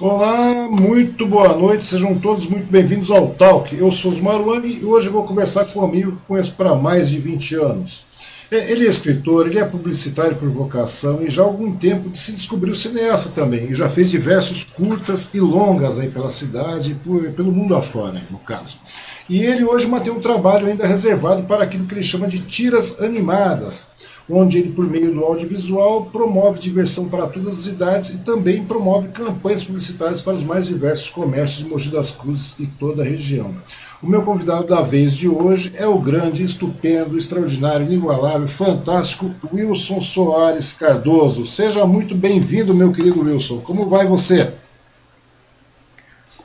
Olá, muito boa noite, sejam todos muito bem-vindos ao Talk. Eu sou Osmar Wang e hoje vou conversar com um amigo que conheço para mais de 20 anos. É, ele é escritor, ele é publicitário por vocação e já há algum tempo se descobriu cineasta também e já fez diversos curtas e longas aí pela cidade e pelo mundo afora, no caso. E ele hoje mantém um trabalho ainda reservado para aquilo que ele chama de tiras animadas, onde ele, por meio do audiovisual, promove diversão para todas as idades e também promove campanhas publicitárias para os mais diversos comércios de Mogi das Cruzes e toda a região. O meu convidado da vez de hoje é o grande, estupendo, extraordinário, inigualável, fantástico Wilson Soares Cardoso. Seja muito bem-vindo, meu querido Wilson. Como vai você?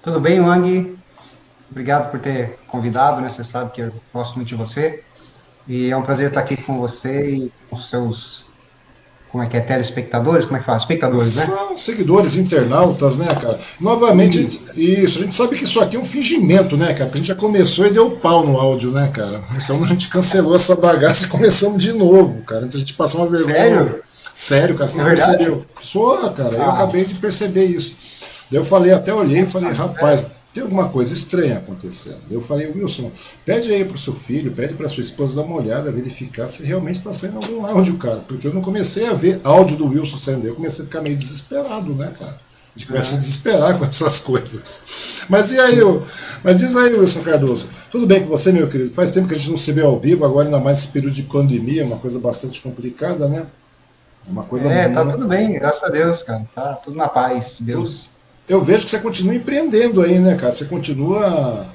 Tudo bem, Wang? Obrigado por ter convidado, né? Você sabe que eu gosto muito de você. E é um prazer estar aqui com você e com os seus. Como é que é? Telespectadores? Como é que fala? Espectadores, né? São seguidores, internautas, né, cara? Novamente, isso. A gente sabe que isso aqui é um fingimento, né, cara? Porque a gente já começou e deu pau no áudio, né, cara? Então a gente cancelou essa bagaça e começamos de novo, cara. Antes a gente passar uma vergonha. Sério? Sério, cara, você não é percebeu. Sou, cara, ah. eu acabei de perceber isso. Daí eu falei, até olhei e falei, rapaz, tem alguma coisa estranha acontecendo. Eu falei, Wilson, pede aí para o seu filho, pede para sua esposa dar uma olhada, verificar se realmente está saindo algum áudio, cara. Porque eu não comecei a ver áudio do Wilson saindo, eu comecei a ficar meio desesperado, né, cara? A gente começa a desesperar com essas coisas. Mas e aí, mas diz aí, Wilson Cardoso, tudo bem com você, meu querido? Faz tempo que a gente não se vê ao vivo, agora ainda mais esse período de pandemia, uma coisa bastante complicada, né? Uma coisa É, tá tudo bem, graças a Deus, cara. Tá tudo na paz, Deus. Eu vejo que você continua empreendendo aí, né, cara? Você continua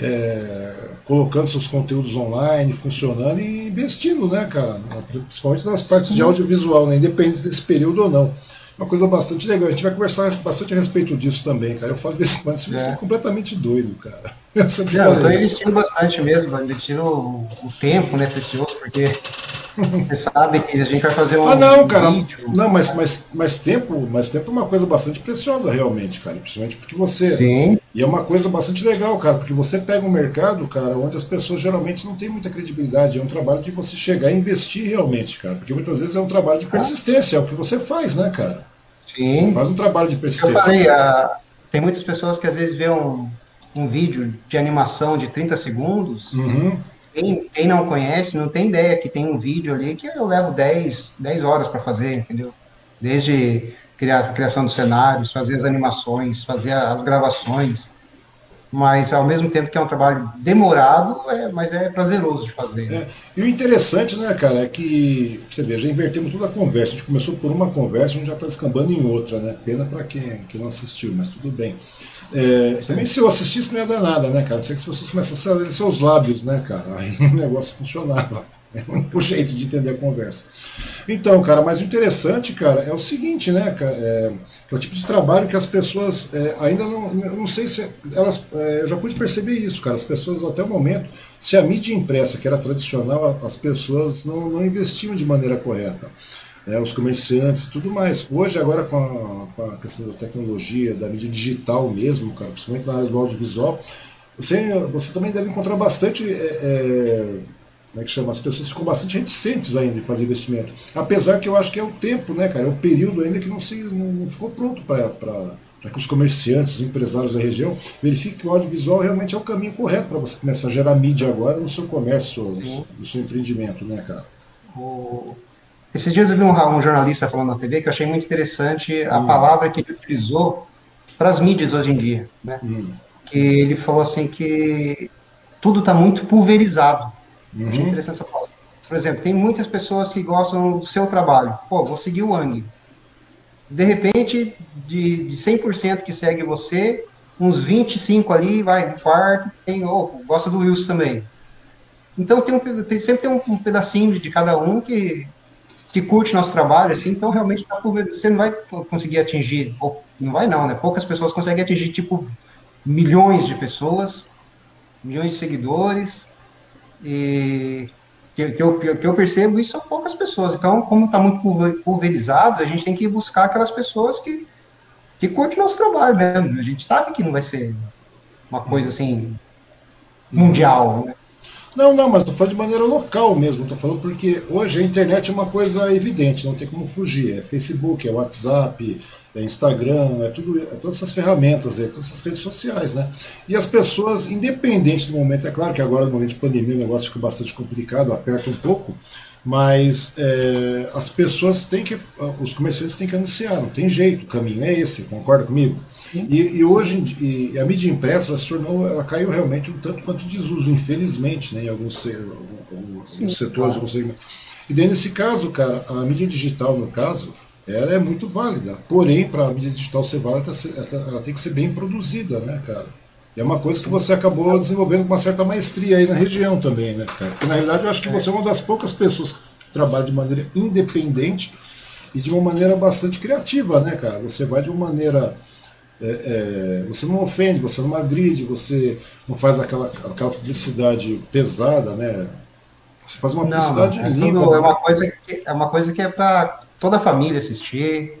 é, colocando seus conteúdos online, funcionando e investindo, né, cara? Principalmente nas partes de uhum. audiovisual, né? Independente desse período ou não. Uma coisa bastante legal. A gente vai conversar bastante a respeito disso também, cara. Eu falo desse quando você é. é completamente doido, cara. Eu sempre Não, eu tô investindo bastante mesmo, investindo o, o tempo, né, precioso, porque você sabe que a gente vai fazer um. Ah, não, cara. Vídeo. Não, mas, mas, mas tempo, mas tempo é uma coisa bastante preciosa, realmente, cara. Principalmente porque você. Sim. E é uma coisa bastante legal, cara, porque você pega um mercado, cara, onde as pessoas geralmente não têm muita credibilidade. É um trabalho de você chegar e investir realmente, cara. Porque muitas vezes é um trabalho de persistência, é o que você faz, né, cara? Sim. Você faz um trabalho de persistência. Eu falei, a... tem muitas pessoas que às vezes vê um, um vídeo de animação de 30 segundos. Uhum quem, quem não conhece não tem ideia que tem um vídeo ali que eu levo 10, 10 horas para fazer, entendeu? Desde criação dos cenários, fazer as animações, fazer as gravações, mas ao mesmo tempo que é um trabalho demorado, é, mas é prazeroso de fazer. É. E o interessante, né, cara, é que você vê, já invertemos toda a conversa. A gente começou por uma conversa, a gente já está descambando em outra, né? Pena para quem, quem não assistiu, mas tudo bem. É, também se eu assistisse não ia dar nada, né, cara? Sei que se vocês começassem a ler seus lábios, né, cara? Aí o negócio funcionava. É o jeito de entender a conversa. Então, cara, mas o interessante, cara, é o seguinte, né, cara, é, é o tipo de trabalho que as pessoas é, ainda não, não sei se elas, é, eu já pude perceber isso, cara, as pessoas até o momento, se a mídia impressa, que era tradicional, as pessoas não, não investiam de maneira correta. É, os comerciantes e tudo mais. Hoje, agora com a, com a, questão da tecnologia, da mídia digital mesmo, cara, principalmente na área do audiovisual, você, você também deve encontrar bastante é, é como é que chama? As pessoas ficam bastante reticentes ainda de fazer investimento. Apesar que eu acho que é o tempo, né, cara? É o período ainda que não, se, não ficou pronto para que os comerciantes, os empresários da região verifiquem que o audiovisual realmente é o caminho correto para você começar a gerar mídia agora no seu comércio, no seu, no seu empreendimento, né, cara? O... Esses dias eu vi um, um, jornalista falando na TV que eu achei muito interessante a hum. palavra que ele utilizou para as mídias hoje em dia, né? Hum. Que ele falou assim que tudo está muito pulverizado. Uhum. Achei interessante essa. Por exemplo, tem muitas pessoas que gostam do seu trabalho. Pô, vou seguir o Ang. De repente, de, de 100% que segue você, uns 25 ali, vai no quarto, tem, oh, gosta do Wilson também. Então tem, um, tem sempre tem um, um, pedacinho de cada um que, que curte nosso trabalho, assim, então realmente tá você não vai conseguir atingir, não vai não, né? Poucas pessoas conseguem atingir, tipo, milhões de pessoas, milhões de seguidores, e que, que, eu, que eu percebo isso são poucas pessoas. Então, como está muito pulverizado, a gente tem que buscar aquelas pessoas que, que curtem nosso trabalho mesmo. A gente sabe que não vai ser uma coisa assim mundial, né? Não, não, mas estou falando de maneira local mesmo. Estou falando porque hoje a internet é uma coisa evidente, não tem como fugir. É Facebook, é WhatsApp, é Instagram, é tudo, é todas essas ferramentas, é todas essas redes sociais, né? E as pessoas, independente do momento, é claro que agora no momento de pandemia o negócio fica bastante complicado, aperta um pouco, mas é, as pessoas têm que, os comerciantes têm que anunciar, não tem jeito, o caminho é esse, concorda comigo? E, e, hoje e a mídia impressa ela se tornou, ela caiu realmente um tanto quanto desuso, infelizmente, né, em alguns, alguns Sim, setores, alguns segmentos. E daí nesse caso, cara, a mídia digital, no caso, ela é muito válida. Porém, para a mídia digital ser válida, ela tem que ser bem produzida, né, cara? é uma coisa que você acabou desenvolvendo com uma certa maestria aí na região também, né, cara? Porque na realidade eu acho que você é uma das poucas pessoas que trabalha de maneira independente e de uma maneira bastante criativa, né, cara? Você vai de uma maneira é, é, você não ofende, você não agride, você não faz aquela, aquela publicidade pesada, né? Você faz uma publicidade não, é limpa. Tudo, é, uma coisa que, é uma coisa que é para toda a família assistir,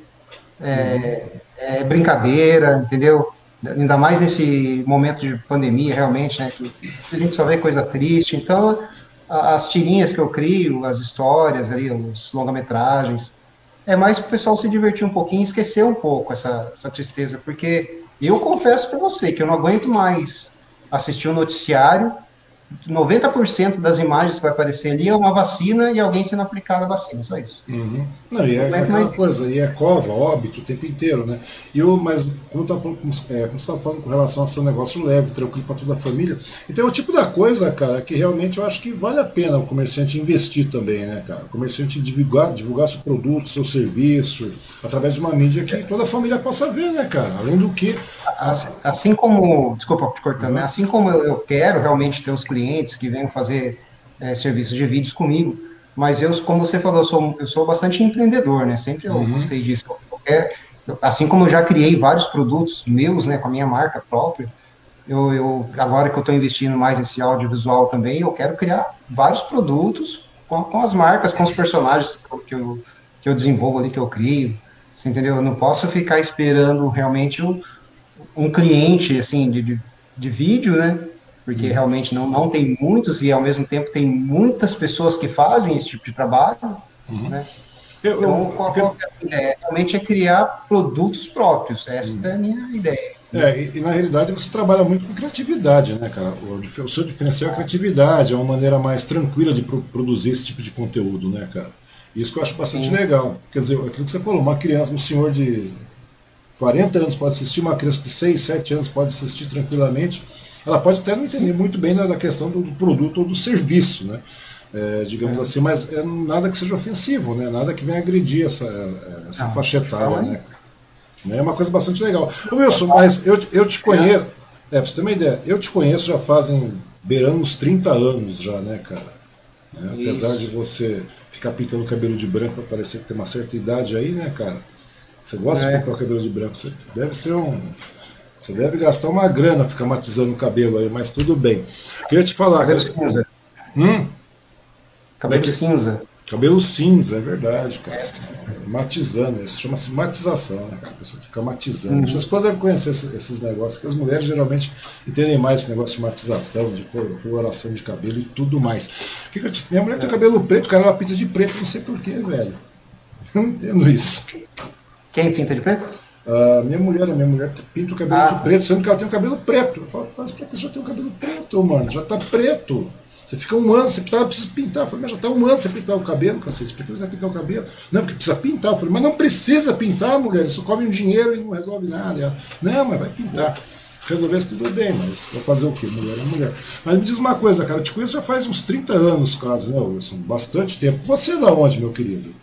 é, é, brincadeira, entendeu? Ainda mais nesse momento de pandemia, realmente, né? Que a gente só vê coisa triste. Então, as tirinhas que eu crio, as histórias ali, os longa-metragens, é mais para o pessoal se divertir um pouquinho e esquecer um pouco essa, essa tristeza, porque eu confesso para você que eu não aguento mais assistir um noticiário 90% das imagens que vai aparecer ali é uma vacina e alguém sendo aplicado a vacina, só isso. Uhum. Não, e é, é aquela coisa, e é cova, óbito o tempo inteiro, né? E eu, mas como, tá falando, é, como você estava falando com relação a ser um negócio leve, tranquilo para toda a família, então é o tipo da coisa, cara, que realmente eu acho que vale a pena o comerciante investir também, né, cara? O comerciante divulgar, divulgar seu produto, seu serviço, através de uma mídia que toda a família possa ver, né, cara? Além do que. Assim, assim como, desculpa te cortando, uhum. né? Assim como eu quero realmente ter os clientes clientes que venham fazer é, serviços de vídeos comigo, mas eu, como você falou, eu sou, eu sou bastante empreendedor, né? Sempre eu uhum. gostei disso. Qualquer, assim como eu já criei vários produtos meus, né, com a minha marca própria, eu, eu agora que eu estou investindo mais nesse audiovisual também, eu quero criar vários produtos com, com as marcas, com os personagens que eu, que eu desenvolvo ali, que eu crio. Você entendeu? Eu não posso ficar esperando realmente um, um cliente, assim, de, de, de vídeo, né? Porque realmente não, não tem muitos e ao mesmo tempo tem muitas pessoas que fazem esse tipo de trabalho, uhum. né? Eu, então, eu, qual, qual é a ideia? Realmente é criar produtos próprios, essa uhum. é a minha ideia. É, e, e, na realidade você trabalha muito com criatividade, né, cara? O, o seu diferencial é a criatividade, é uma maneira mais tranquila de pro, produzir esse tipo de conteúdo, né, cara? Isso que eu acho bastante Sim. legal. Quer dizer, aquilo que você falou, uma criança, um senhor de 40 anos pode assistir, uma criança de 6, 7 anos pode assistir tranquilamente ela pode até não entender muito bem da questão do, produto ou do serviço, né? É, digamos é. assim, mas é nada que seja ofensivo, né? Nada que venha agredir essa, essa faixa etária, né? É uma coisa bastante legal. Ô Wilson, mas eu, eu te conheço. É, pra você ter uma ideia, eu te conheço já fazem beirando uns 30 anos já, né, cara? É, apesar de você ficar pintando o cabelo de branco para parecer que tem uma certa idade aí, né, cara? Você gosta é. de pintar o cabelo de branco, você deve ser um você deve gastar uma grana ficar matizando o cabelo aí, mas tudo bem. Queria te falar. Cabelo cinza. Hum? Cabelo cinza. Cabelo cinza, é verdade, cara. É. Matizando, isso chama-se matização, né, cara? A pessoa fica matizando. Uhum. Sua esposa deve conhecer esses, esses, negócios, que as mulheres geralmente entendem mais esse negócio de matização, de coloração de cabelo e tudo mais. Que que te... Minha mulher tem cabelo preto, cara, ela pinta de preto, não sei porquê, velho. Eu não entendo isso. Quem pinta de preto? A minha mulher, a minha mulher pinta o cabelo ah. de preto, sendo que ela tem o cabelo preto. Eu falo, mas pra que você já tem o cabelo preto, mano? Já tá preto. Você fica um ano, você tá, precisa pintar. Eu falei, mas já tá um ano você pintar o cabelo, cacete. Por que você vai pintar o cabelo? Não, porque precisa pintar. Eu falei, mas não precisa pintar, mulher. Isso come um dinheiro e não resolve nada. Ela, não, mas vai pintar. Resolvesse tudo bem, mas vou fazer o quê? Mulher é mulher. Mas me diz uma coisa, cara, eu te conheço já faz uns 30 anos, quase, né, Wilson? Bastante tempo. Você é da onde, meu querido?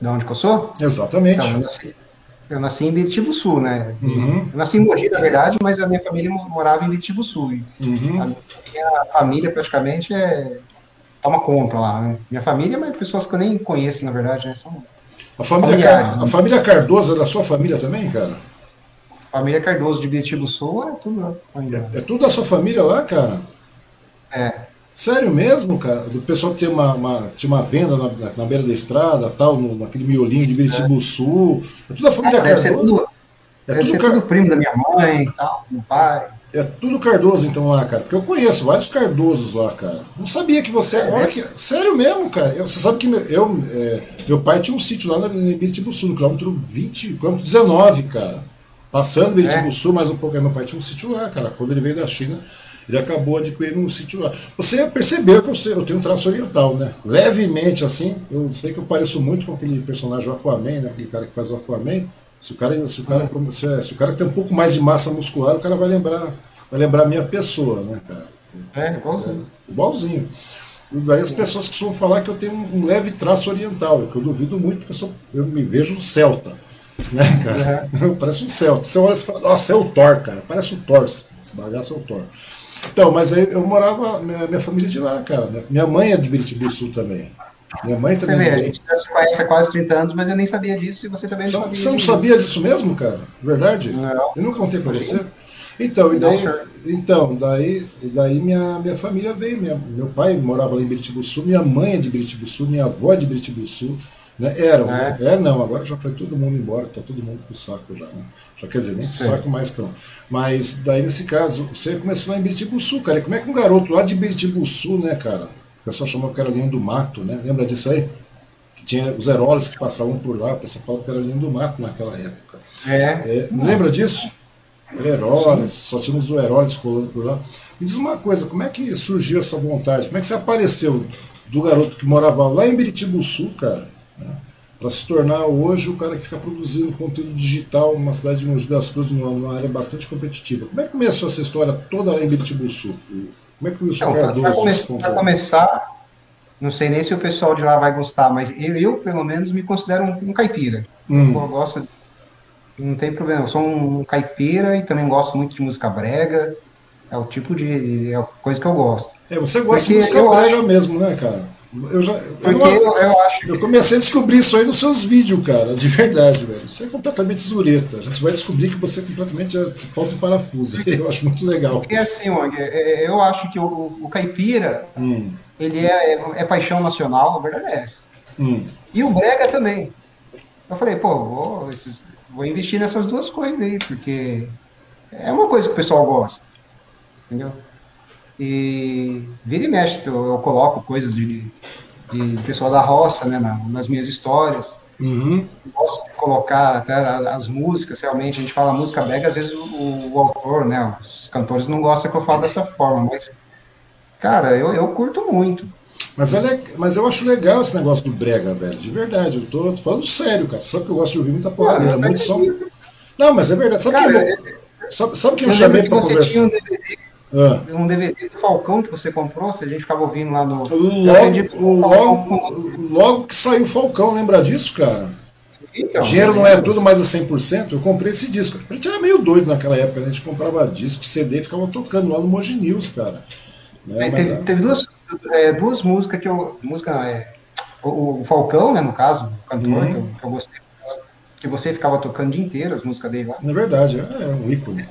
Da onde que eu sou? Exatamente. Então, eu nasci, eu nasci em Biritibuçu, né? Uhum. Eu nasci em Mogi, na verdade, mas a minha família morava em Biritibuçu. Uhum. A minha família praticamente é toma conta lá, né? Minha família, mas pessoas que eu nem conheço, na verdade, né? São a família, Car... a família Cardoso é da sua família também, cara? Família Cardoso de Biritibuçu é tudo. É, é tudo da sua família lá, cara? É. Sério mesmo, cara? Do pessoal que tem uma, uma, tinha uma venda na, na, beira da estrada, tal, no, naquele miolinho de Biritibu Sul. É tudo a família é, Cardoso. Tudo, é tudo, car... tudo primo da minha mãe e tal, meu pai. é tudo Cardoso então lá, cara. Porque eu conheço vários Cardosos lá, cara. Não sabia que você. É, olha que. Sério mesmo, cara. Eu, você sabe que meu, eu, é, meu pai tinha um sítio lá no Biritibuçu, no quilômetro 20, quilômetro 19, cara. Passando Biritibuçu, é. mais um pouco. Meu pai tinha um sítio lá, cara. Quando ele veio da China, ele acabou adquirindo um sítio lá. Você percebeu que eu, eu tenho um traço oriental, né? Levemente assim. Eu sei que eu pareço muito com aquele personagem Aquaman, né? Aquele cara que faz o Aquaman. Se o cara, se o cara, se, se o cara tem um pouco mais de massa muscular, o cara vai lembrar, vai lembrar a minha pessoa, né, cara? É, igualzinho. É, igualzinho. Daí as pessoas costumam falar que eu tenho um leve traço oriental, que eu duvido muito, porque eu, sou, eu me vejo celta. Né, cara? Uhum. Parece um celta. Você olha e fala, nossa, é o Thor, cara. Parece o Thor. Esse bagaço é o Thor. Então, mas aí eu morava, minha, minha família de lá, cara. Minha mãe é de Biritibuçu também. Minha mãe também. Você vê, a gente se conhece há quase 30 anos, mas eu nem sabia disso e você também não sabia. Você não sabia disso mesmo, cara? Verdade? Não. Eu nunca contei pra você. Então, e daí, então, daí, daí minha, minha família veio. Minha, meu pai morava lá em Biritibuçu, minha mãe é de Biritibuçu, minha avó é de Biritibuçu. Né? Eram, é. Né? é não, agora já foi todo mundo embora, tá todo mundo com saco já, né? Já quer dizer, nem com saco mais estão. Mas daí nesse caso, você começou lá em Biritibuçu, cara. E como é que um garoto lá de Biritibuçu, né, cara? O pessoal chamava Carolina do Mato, né? Lembra disso aí? Que tinha os heróis que passavam por lá, o pessoal falava Carolina do Mato naquela época. É. é lembra disso? Heróis, só tínhamos os heróis colando por lá. Me diz uma coisa, como é que surgiu essa vontade? Como é que você apareceu do garoto que morava lá em Biritibuçu, cara? Para se tornar hoje o cara que fica produzindo conteúdo digital numa cidade de Mogi das Cruzes, numa, área bastante competitiva. Como é que começou essa história toda lá em Biritibuçu? Como é que o Wilson Cardoso Para come começar, não sei nem se o pessoal de lá vai gostar, mas eu, eu pelo menos, me considero um, um caipira. Hum. Eu gosto, não tem problema, eu sou um caipira e também gosto muito de música brega. É o tipo de é a coisa que eu gosto. É, você gosta Porque de música brega acho... mesmo, né, cara? Eu já. Eu, eu, eu, acho. Eu comecei a descobrir isso aí nos seus vídeos, cara, de verdade, velho. Isso é completamente zureta. A gente vai descobrir que você é completamente. Falta um parafuso. Eu acho muito legal. Porque assim, Wang, é, é, eu acho que o, o caipira, hum. ele é, é, é, paixão nacional, a verdade é essa. Hum. E o brega também. Eu falei, pô, vou, vou investir nessas duas coisas aí, porque é uma coisa que o pessoal gosta. Entendeu? E vira e mexe, eu, eu coloco coisas de, de pessoal da roça, né, nas minhas histórias. Uhum. Posso colocar até as músicas, realmente, a gente fala música brega, às vezes o, o, autor, né, os cantores não gostam que eu fale dessa forma, mas, cara, eu, eu curto muito. Mas, é, mas eu acho legal esse negócio do brega, velho, de verdade, eu tô, tô falando sério, cara, sabe que eu gosto de ouvir muita porradeira, muito som... Não, mas é verdade, sabe cara, que eu, sabe, sabe que eu chamei para conversar? Um DVD ah. Um DVD do Falcão que você comprou, se a gente ficava ouvindo lá no. Logo, logo, logo que saiu o Falcão, lembra disso, cara? Então, Dinheiro não é tudo mais a 100%. Eu comprei esse disco. A gente era meio doido naquela época, né? a gente comprava disco, CD e ficava tocando lá no Moji News, cara. Né? Mas, teve, teve duas, é, duas músicas que eu. Música, é, o, o, Falcão, né, no caso, o cantor, uhum. que, eu, que, eu, gostei, que você ficava tocando o dia inteiro as músicas dele lá. Na verdade, é, é um ícone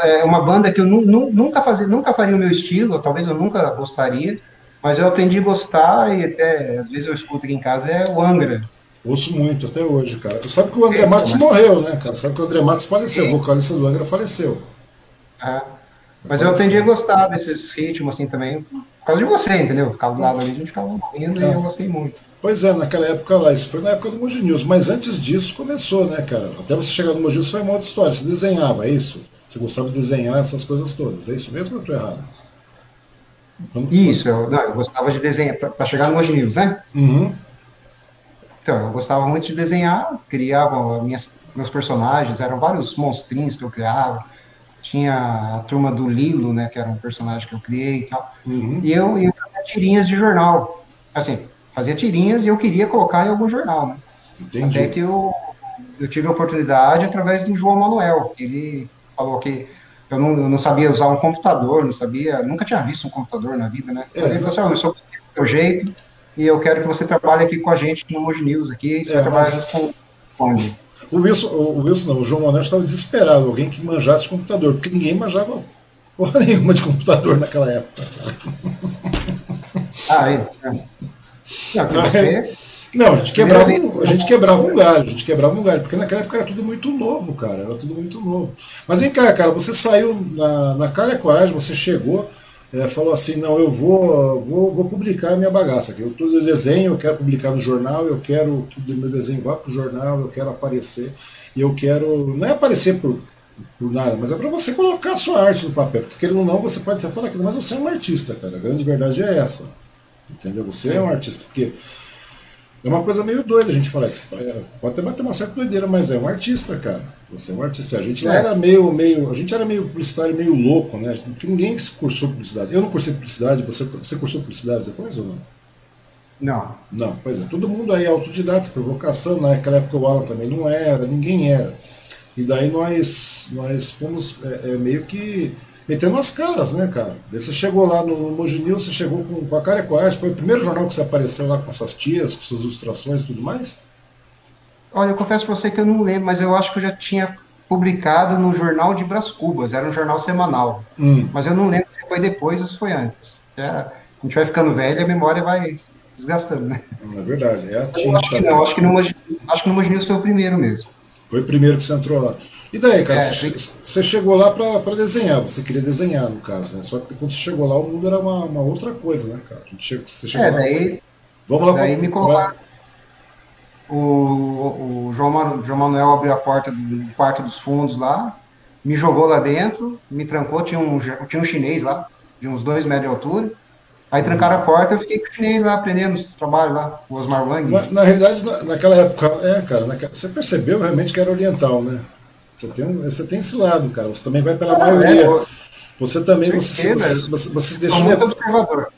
é uma banda que eu nunca, fazia, nunca faria o meu estilo, talvez eu nunca gostaria, mas eu aprendi a gostar e até às vezes eu escuto aqui em casa, é o Angra. Ouço muito até hoje, cara. Sabe que o André Matos mas... morreu, né, cara? Sabe que o André Matos faleceu, Sim. o vocalista do Angra faleceu. Ah, mas faleceu. eu aprendi a gostar desses ritmos assim também, por causa de você, entendeu? Ficava do lado ali, a gente ficava ouvindo é. e eu gostei muito. Pois é, naquela época lá, isso foi na época do Mogi News, mas antes disso começou, né, cara? Até você chegar no Mogi News foi uma outra história, você desenhava, é isso? Você gostava de desenhar essas coisas todas, é isso mesmo ou estou errado? Isso, eu, não, eu gostava de desenhar, para chegar no Moji News, né? Uhum. Então, eu gostava muito de desenhar, criava minhas, meus personagens, eram vários monstrinhos que eu criava. Tinha a turma do Lilo, né, que era um personagem que eu criei e tal. Uhum. E eu, eu fazia tirinhas de jornal. Assim, fazia tirinhas e eu queria colocar em algum jornal, né? Entendi. Até que eu, eu tive a oportunidade através do João Manuel. Ele falou que eu não, eu não sabia usar um computador, não sabia, nunca tinha visto um computador na vida, né? É, ele falou assim, oh, eu sou do seu jeito e eu quero que você trabalhe aqui com a gente no Moji News aqui, você é, mas... com o Wilson, o Wilson não, o João Manuel estava desesperado, alguém que manjasse computador, porque ninguém manjava porra nenhuma de computador naquela época. Ah, é. Não, você... Não, a gente, quebrava um, a gente quebrava um galho, a gente quebrava um galho, porque naquela época era tudo muito novo, cara, era tudo muito novo. Mas vem cá, cara, você saiu na, na cara e coragem, você chegou, é, falou assim, não, eu vou, vou, vou publicar a minha bagaça aqui. Eu tudo desenho, eu quero publicar no jornal, eu quero que o meu desenho vá para o jornal, eu quero aparecer, e eu quero. Não é aparecer por, por nada, mas é para você colocar a sua arte no papel. Porque querendo ou não, você pode até falar que mas você é um artista, cara. A grande verdade é essa. Entendeu? Você é um artista. Porque é uma coisa meio doida a gente falar isso. É, pode até bater uma certa doideira, mas é um artista, cara. Você é um artista. A gente é. era meio, meio. A gente era meio publicitário, meio louco, né? Porque ninguém cursou publicidade. Eu não cursei publicidade, você, você cursou publicidade depois ou não? Não. Não, pois é. Todo mundo aí é autodidata, provocação. Naquela época o Alan também não era, ninguém era. E daí nós, nós fomos é, é, meio que metendo as caras, né, cara? Daí você chegou lá no, no Moginil, você chegou com, com a cara e coragem, foi o primeiro jornal que você apareceu lá com suas tias, com suas ilustrações e tudo mais? Olha, eu confesso para você que eu não lembro, mas eu acho que eu já tinha publicado no jornal de Bras Cubas, era um jornal semanal. Hum. Mas eu não lembro se foi depois ou se foi antes. É, a gente vai ficando velho e a memória vai desgastando, né? É verdade, é a tinta. Acho que não, acho que no, acho que no Moginil foi o primeiro mesmo. Foi o primeiro que você entrou lá. E daí, cara, é, você, você, chegou lá para desenhar, você queria desenhar, no caso, né? Só que quando você chegou lá, o mundo era uma, uma outra coisa, né, cara? Você chegou é, lá, daí, vamos lá daí me colocaram. O, o João, Manuel, João Manuel abriu a porta do quarto dos fundos lá, me jogou lá dentro, me trancou, tinha um, tinha um chinês lá, de uns dois metros de altura. Aí trancaram a porta, eu fiquei com o chinês lá, aprendendo os trabalhos lá, o Osmar Wang. Na, na realidade, na, naquela época, é, cara, naquela, você percebeu realmente que era oriental, né? Você tem, você tem esse lado, cara. Você também vai pela ah, maioria. É, você também você, você, você, você, se deixa levar,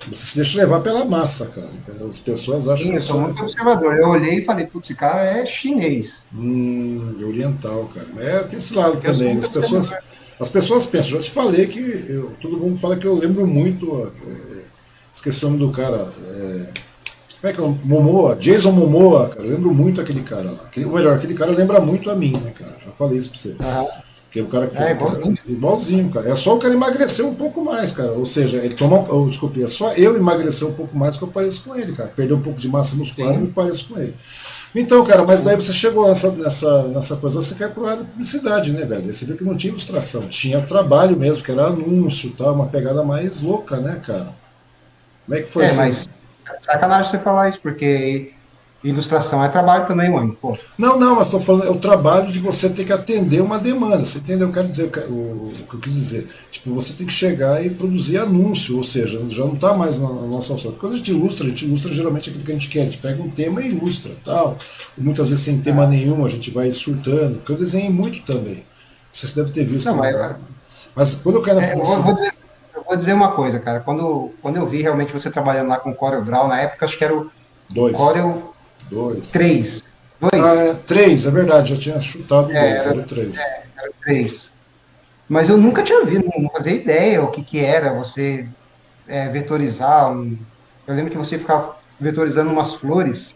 você se deixa levar pela massa, cara. Entendeu? As pessoas acham Sim, que eu sou muito observador. Eu olhei e falei, putz, esse cara é chinês. Hum, oriental, cara. É, tem esse lado eu também. As pessoas, as pessoas pensam, já te falei que eu, todo mundo fala que eu lembro muito. É, esqueci o nome do cara. É, como é que é? Momoa, Jason Momoa, cara. Eu lembro muito aquele cara lá. Aquele, ou melhor, aquele cara lembra muito a mim, né, cara? Já falei isso pra você. Uhum. Que é o cara que fez. É, igualzinho. igualzinho, cara. É só o cara emagrecer um pouco mais, cara. Ou seja, ele toma. Oh, desculpe, é só eu emagrecer um pouco mais que eu pareço com ele, cara. Perder um pouco de massa muscular e me pareço com ele. Então, cara, mas daí você chegou nessa, nessa, nessa coisa, você quer pro lado da publicidade, né, velho? Você viu que não tinha ilustração, tinha trabalho mesmo, que era anúncio tal, uma pegada mais louca, né, cara? Como é que foi é, assim? Mas sacanagem você falar isso, porque ilustração é trabalho também, mãe. Pô. Não, não, mas estou falando, é o trabalho de você ter que atender uma demanda. Você entendeu? Eu quero dizer o, o, o que eu quis dizer. Tipo, você tem que chegar e produzir anúncio, ou seja, já não está mais na, na nossa alçada. Quando a gente ilustra, a gente ilustra geralmente aquilo que a gente quer. A gente pega um tema e ilustra tal. E muitas vezes sem tema nenhum, a gente vai surtando. Porque eu desenhei muito também. Você deve ter visto. Não, mas, mas quando eu quero. É, vou dizer, uma coisa, cara. Quando, quando eu vi realmente você trabalhando lá com o Corel Draw, na época acho que era o dois. Corel dois. 3. Dois? Ah, é, três, é verdade, já tinha chutado é, dois, era, o três. É, era três. Mas eu nunca tinha visto, não fazia ideia o que, que era você é, vetorizar. Um... Eu lembro que você ficava vetorizando umas flores,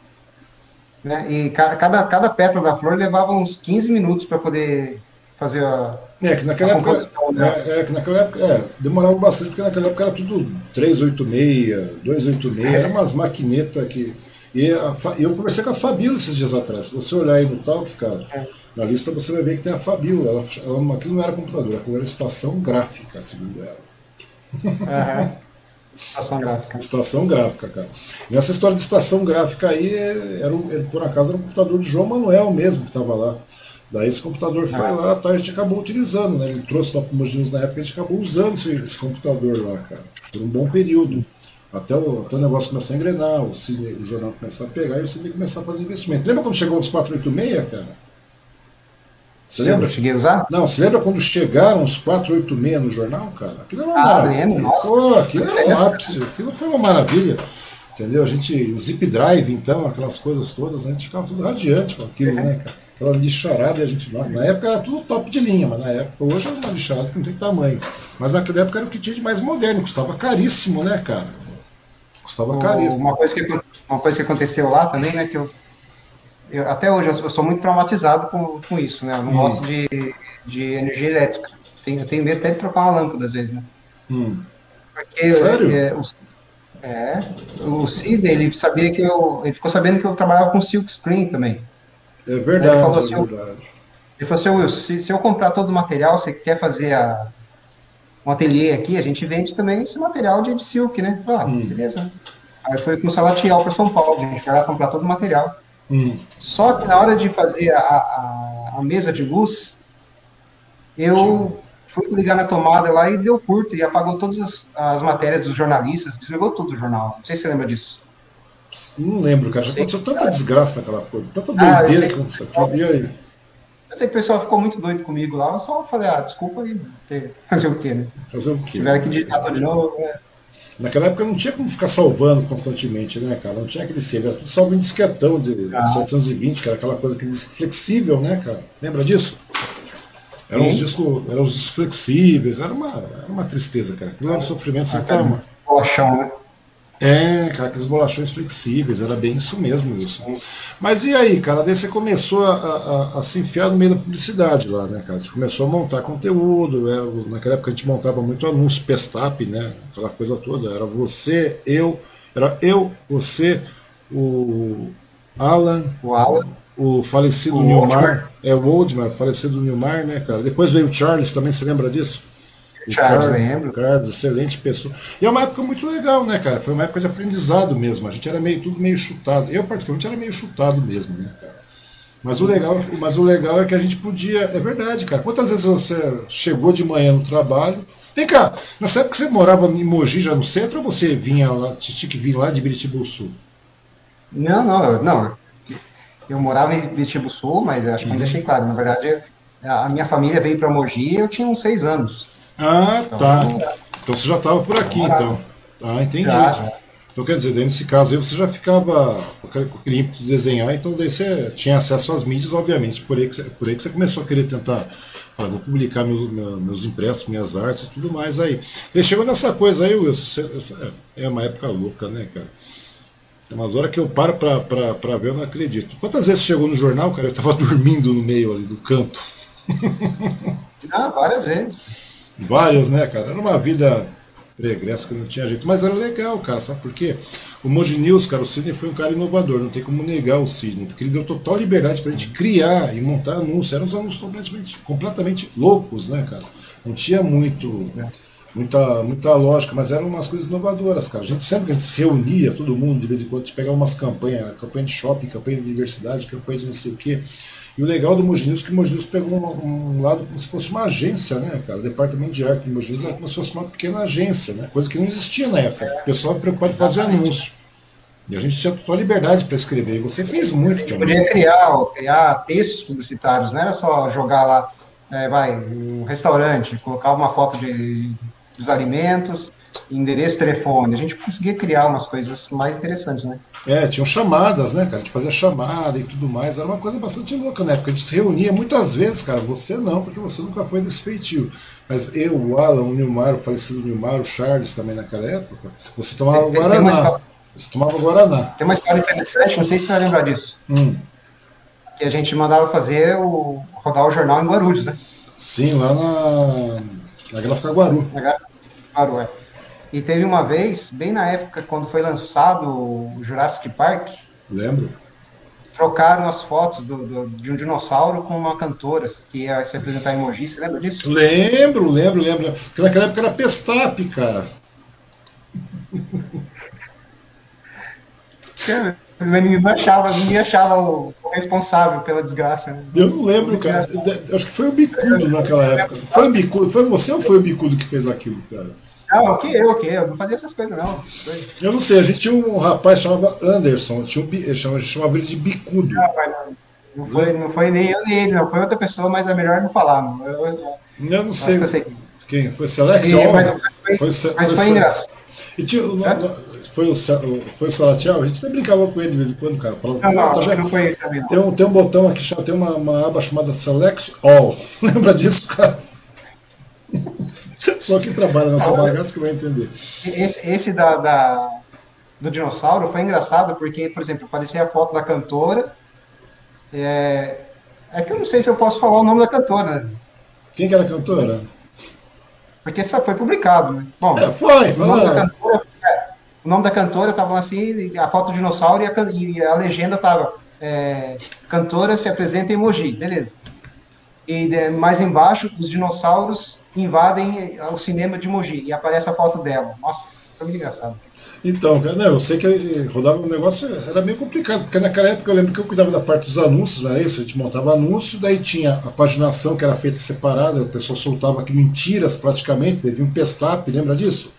né? E cada, cada, cada pétala da flor levava uns 15 minutos para poder fazer a, é, que naquela época, né? é, é, que naquela época é, demorava bastante, porque naquela época era tudo 386, 286, era umas maquinetas que. E a, eu conversei com a Fabíola esses dias atrás. Se você olhar aí no Talk, cara, é. na lista você vai ver que tem a Fabíola. Ela, ela, aquilo não era computador, aquilo era estação gráfica, segundo ela. Uhum. Estação gráfica. Estação gráfica, cara. Nessa história de estação gráfica aí, era, era, por acaso era um computador de João Manuel mesmo que estava lá. Daí esse computador foi ah. lá, tá, a gente acabou utilizando, né? Ele trouxe lá para o na época, a gente acabou usando esse, esse, computador lá, cara, por um bom período. Até o, até o negócio começar a engrenar, o, cine, o jornal começar a pegar e o Cine começar a fazer investimento. Lembra quando chegou os 486, cara? Você lembra? Eu cheguei a usar? Não, você lembra quando chegaram os 486 no jornal, cara? Aquilo era uma ah, maravilha. Pô, aquilo era um ápice, aquilo foi uma maravilha. Entendeu? A gente, o zip drive, então, aquelas coisas todas, a gente ficava tudo radiante com aquilo, né, cara? Aquela lixarada a gente. Na época era tudo top de linha, mas na época hoje é uma lixarada que não tem tamanho. Mas naquela época era o que tinha de mais moderno, custava caríssimo, né, cara? Custava caríssimo. Uma coisa, que, uma coisa que aconteceu lá também, né, que eu, eu até hoje eu sou muito traumatizado com, com isso, né? Eu não hum. gosto de, de energia elétrica. Tenho, eu tenho medo até de trocar uma lâmpada às vezes, né? Hum. Porque Sério? É, os, É, o Cid, ele sabia que eu. Ele ficou sabendo que eu trabalhava com silk screen também. É verdade, ele falou é assim, verdade. Ele falou assim, Will, se, se eu comprar todo o material, você quer fazer a, um ateliê aqui, a gente vende também esse material de, de silk, né? Ah, Hum. beleza. Aí foi com o Salatiel para São Paulo, a gente foi lá comprar todo o material. Hum. Só que na hora de fazer a, a, a mesa de luz, eu fui ligar na tomada lá e deu curto e apagou todas as, as matérias dos jornalistas, desligou tudo o jornal. Não sei se você lembra disso. Não lembro, cara. Já aconteceu tanta desgraça naquela coisa, tanta Ah, doideira que aconteceu. aqui. E aí? Eu sei que o pessoal ficou muito doido comigo lá, eu só falei, ah, desculpa aí, ter- fazer o quê, né? Fazer o quê? Tiveram que digitar de novo, né? Naquela época não tinha como ficar salvando constantemente, né, cara? Não tinha aquele save, era tudo salvo em disquetão de Ah. 720, que era aquela coisa disco flexível, né, cara? Lembra disso? Eram os discos, eram os discos flexíveis, era uma, era uma tristeza, cara. Aquilo era um sofrimento sem tamanho. Bolachão, né? É, cara, aqueles bolachões flexíveis, era bem isso mesmo, isso. Mas e aí, cara, daí você começou a, a- a se enfiar no meio da publicidade lá, né, cara? Você começou a montar conteúdo, é, o- naquela época a gente montava muito anúncio, pestap, né? Aquela coisa toda. Era você, eu, era eu, você, o Alan, O Alan. o falecido O Nilmar, é o Oldmar, falecido Nilmar, né, cara? Depois veio o Charles, também se lembra disso? O Charles, Car- lembro. Carlos, excelente pessoa. E é uma época muito legal, né, cara? Foi uma época de aprendizado mesmo. A gente era meio tudo meio chutado. Eu, particularmente, era meio chutado mesmo, né, cara? Mas o legal, mas o legal é que a gente podia. É verdade, cara. Quantas vezes você chegou de manhã no trabalho? Vem cá, nessa época você morava em Mogi já no centro ou você vinha lá, tinha que vir lá de Biritibu Sul? Não, não, eu- não. Eu morava em Vitibo Sul, mas acho Uhum. que não deixei claro. Na verdade, a minha família veio para Mogi e eu tinha uns seis anos. Ah, tá. Então, Então você já estava por aqui, então. Ah, entendi. Já. Então quer dizer, nesse caso aí você já ficava com aquele ímpeto de desenhar, então daí você tinha acesso às mídias, obviamente. Por aí que você, por aí que você começou a querer tentar, falar, vou publicar meus, meus, impressos, minhas artes e tudo mais aí. Daí chegou nessa coisa aí, Wilson, você- você- é uma época louca, né, cara? Tem umas horas que eu paro pra, pra, pra ver, eu não acredito. Quantas vezes chegou no jornal, cara, eu tava dormindo no meio ali do canto? Ah, várias vezes. Várias, né, cara? Era uma vida pregressa que não tinha jeito. Mas era legal, cara, sabe por quê? O Moji News, cara, o Sidney foi um cara inovador, não tem como negar o Sidney, porque ele deu total liberdade pra gente criar e montar anúncios. Eram uns anúncios completamente, completamente loucos, né, cara? Não tinha muito. Muita, muita lógica, mas eram umas coisas inovadoras, cara. A gente sempre que a gente se reunia, todo mundo, de vez em quando, a gente pegava umas campanhas, campanha de shopping, campanha de universidade, campanha de não sei o quê. E o legal do Mogi News é que o Mogi News pegou um, um lado como se fosse uma agência, né, cara? O departamento de arte do Mogi News era como se fosse uma pequena agência, né? Coisa que não existia na época. O pessoal era preocupado em fazer anúncio. E a gente tinha total liberdade para escrever. E você fez muito também. Podia criar, criar textos publicitários, não era só jogar lá, é, vai, um restaurante, colocar uma foto de, dos alimentos, endereço, telefone. A gente conseguia criar umas coisas mais interessantes, né? É, tinham chamadas, né, cara? A gente fazia chamada e tudo mais. Era uma coisa bastante louca na época. A gente se reunia muitas vezes, cara. Você não, porque você nunca foi desse feitio. Mas eu, o Alan, o Nilmar, o falecido Nilmar, o Charles também naquela época, você tomava Tem- tem Guaraná. uma- Você tomava Guaraná. Tem uma história interessante, não sei se você vai lembrar disso, Hum. que a gente mandava fazer o rodar o jornal em Guarulhos, né? Sim, lá na, na Gráfica Guaru. Claro, é. E teve uma vez, bem na época quando foi lançado o Jurassic Park, Lembro? trocaram as fotos do, do- de um dinossauro com uma cantora que ia se apresentar em Mogi, você lembra disso? Lembro, lembro, lembro. Porque naquela época era Pestap, cara. Ninguém achava, ninguém achava o responsável pela desgraça. né? Eu não lembro, cara. Acho que foi o Bicudo naquela época. Foi o Bicudo? Foi você ou foi o Bicudo que fez aquilo, cara? Não, que eu, que eu? Não fazia essas coisas, não. Eu não sei, a gente tinha um rapaz que chamava Anderson, tinha um, ele chamava, a gente chamava ele de bicudo. Não, mas não, não foi, não foi nem eu nem ele, não. Foi outra pessoa, mas é melhor não falar. Não. Eu, eu, Eu não sei eu sei. quem, foi Select? Sim, All? mas foi, Foi, Ce- mas foi foi Ce- engraçado. E tinha, o- no- foi o, foi o Salatiel, a gente até brincava com ele de vez em quando, cara. Falava, Não, não, "Ah, tá vendo? não foi também, não. Tem um, tem um botão aqui, tem uma, uma aba chamada Select All. Lembra disso, cara? Só quem trabalha nessa bagaça que vai entender. Esse, esse da, da- do dinossauro foi engraçado porque, por exemplo, aparecia a foto da cantora. É, é que eu não sei se eu posso falar o nome da cantora, né? Quem que era a cantora? porque isso foi publicado, né? Bom, É, foi, o nome cantora é, o nome da cantora estava assim, a foto do dinossauro e a, e a legenda estava é, cantora se apresenta em emoji, beleza. E mais embaixo, os dinossauros invadem o cinema de emoji e aparece a foto dela. Nossa, foi muito engraçado. Então, cara, eu sei que rodava um negócio, era meio complicado, porque naquela época eu lembro que eu cuidava da parte dos anúncios, não era isso? A gente montava anúncio, daí tinha a paginação que era feita separada, o pessoal soltava aqui mentiras praticamente, devia um pestap, lembra disso?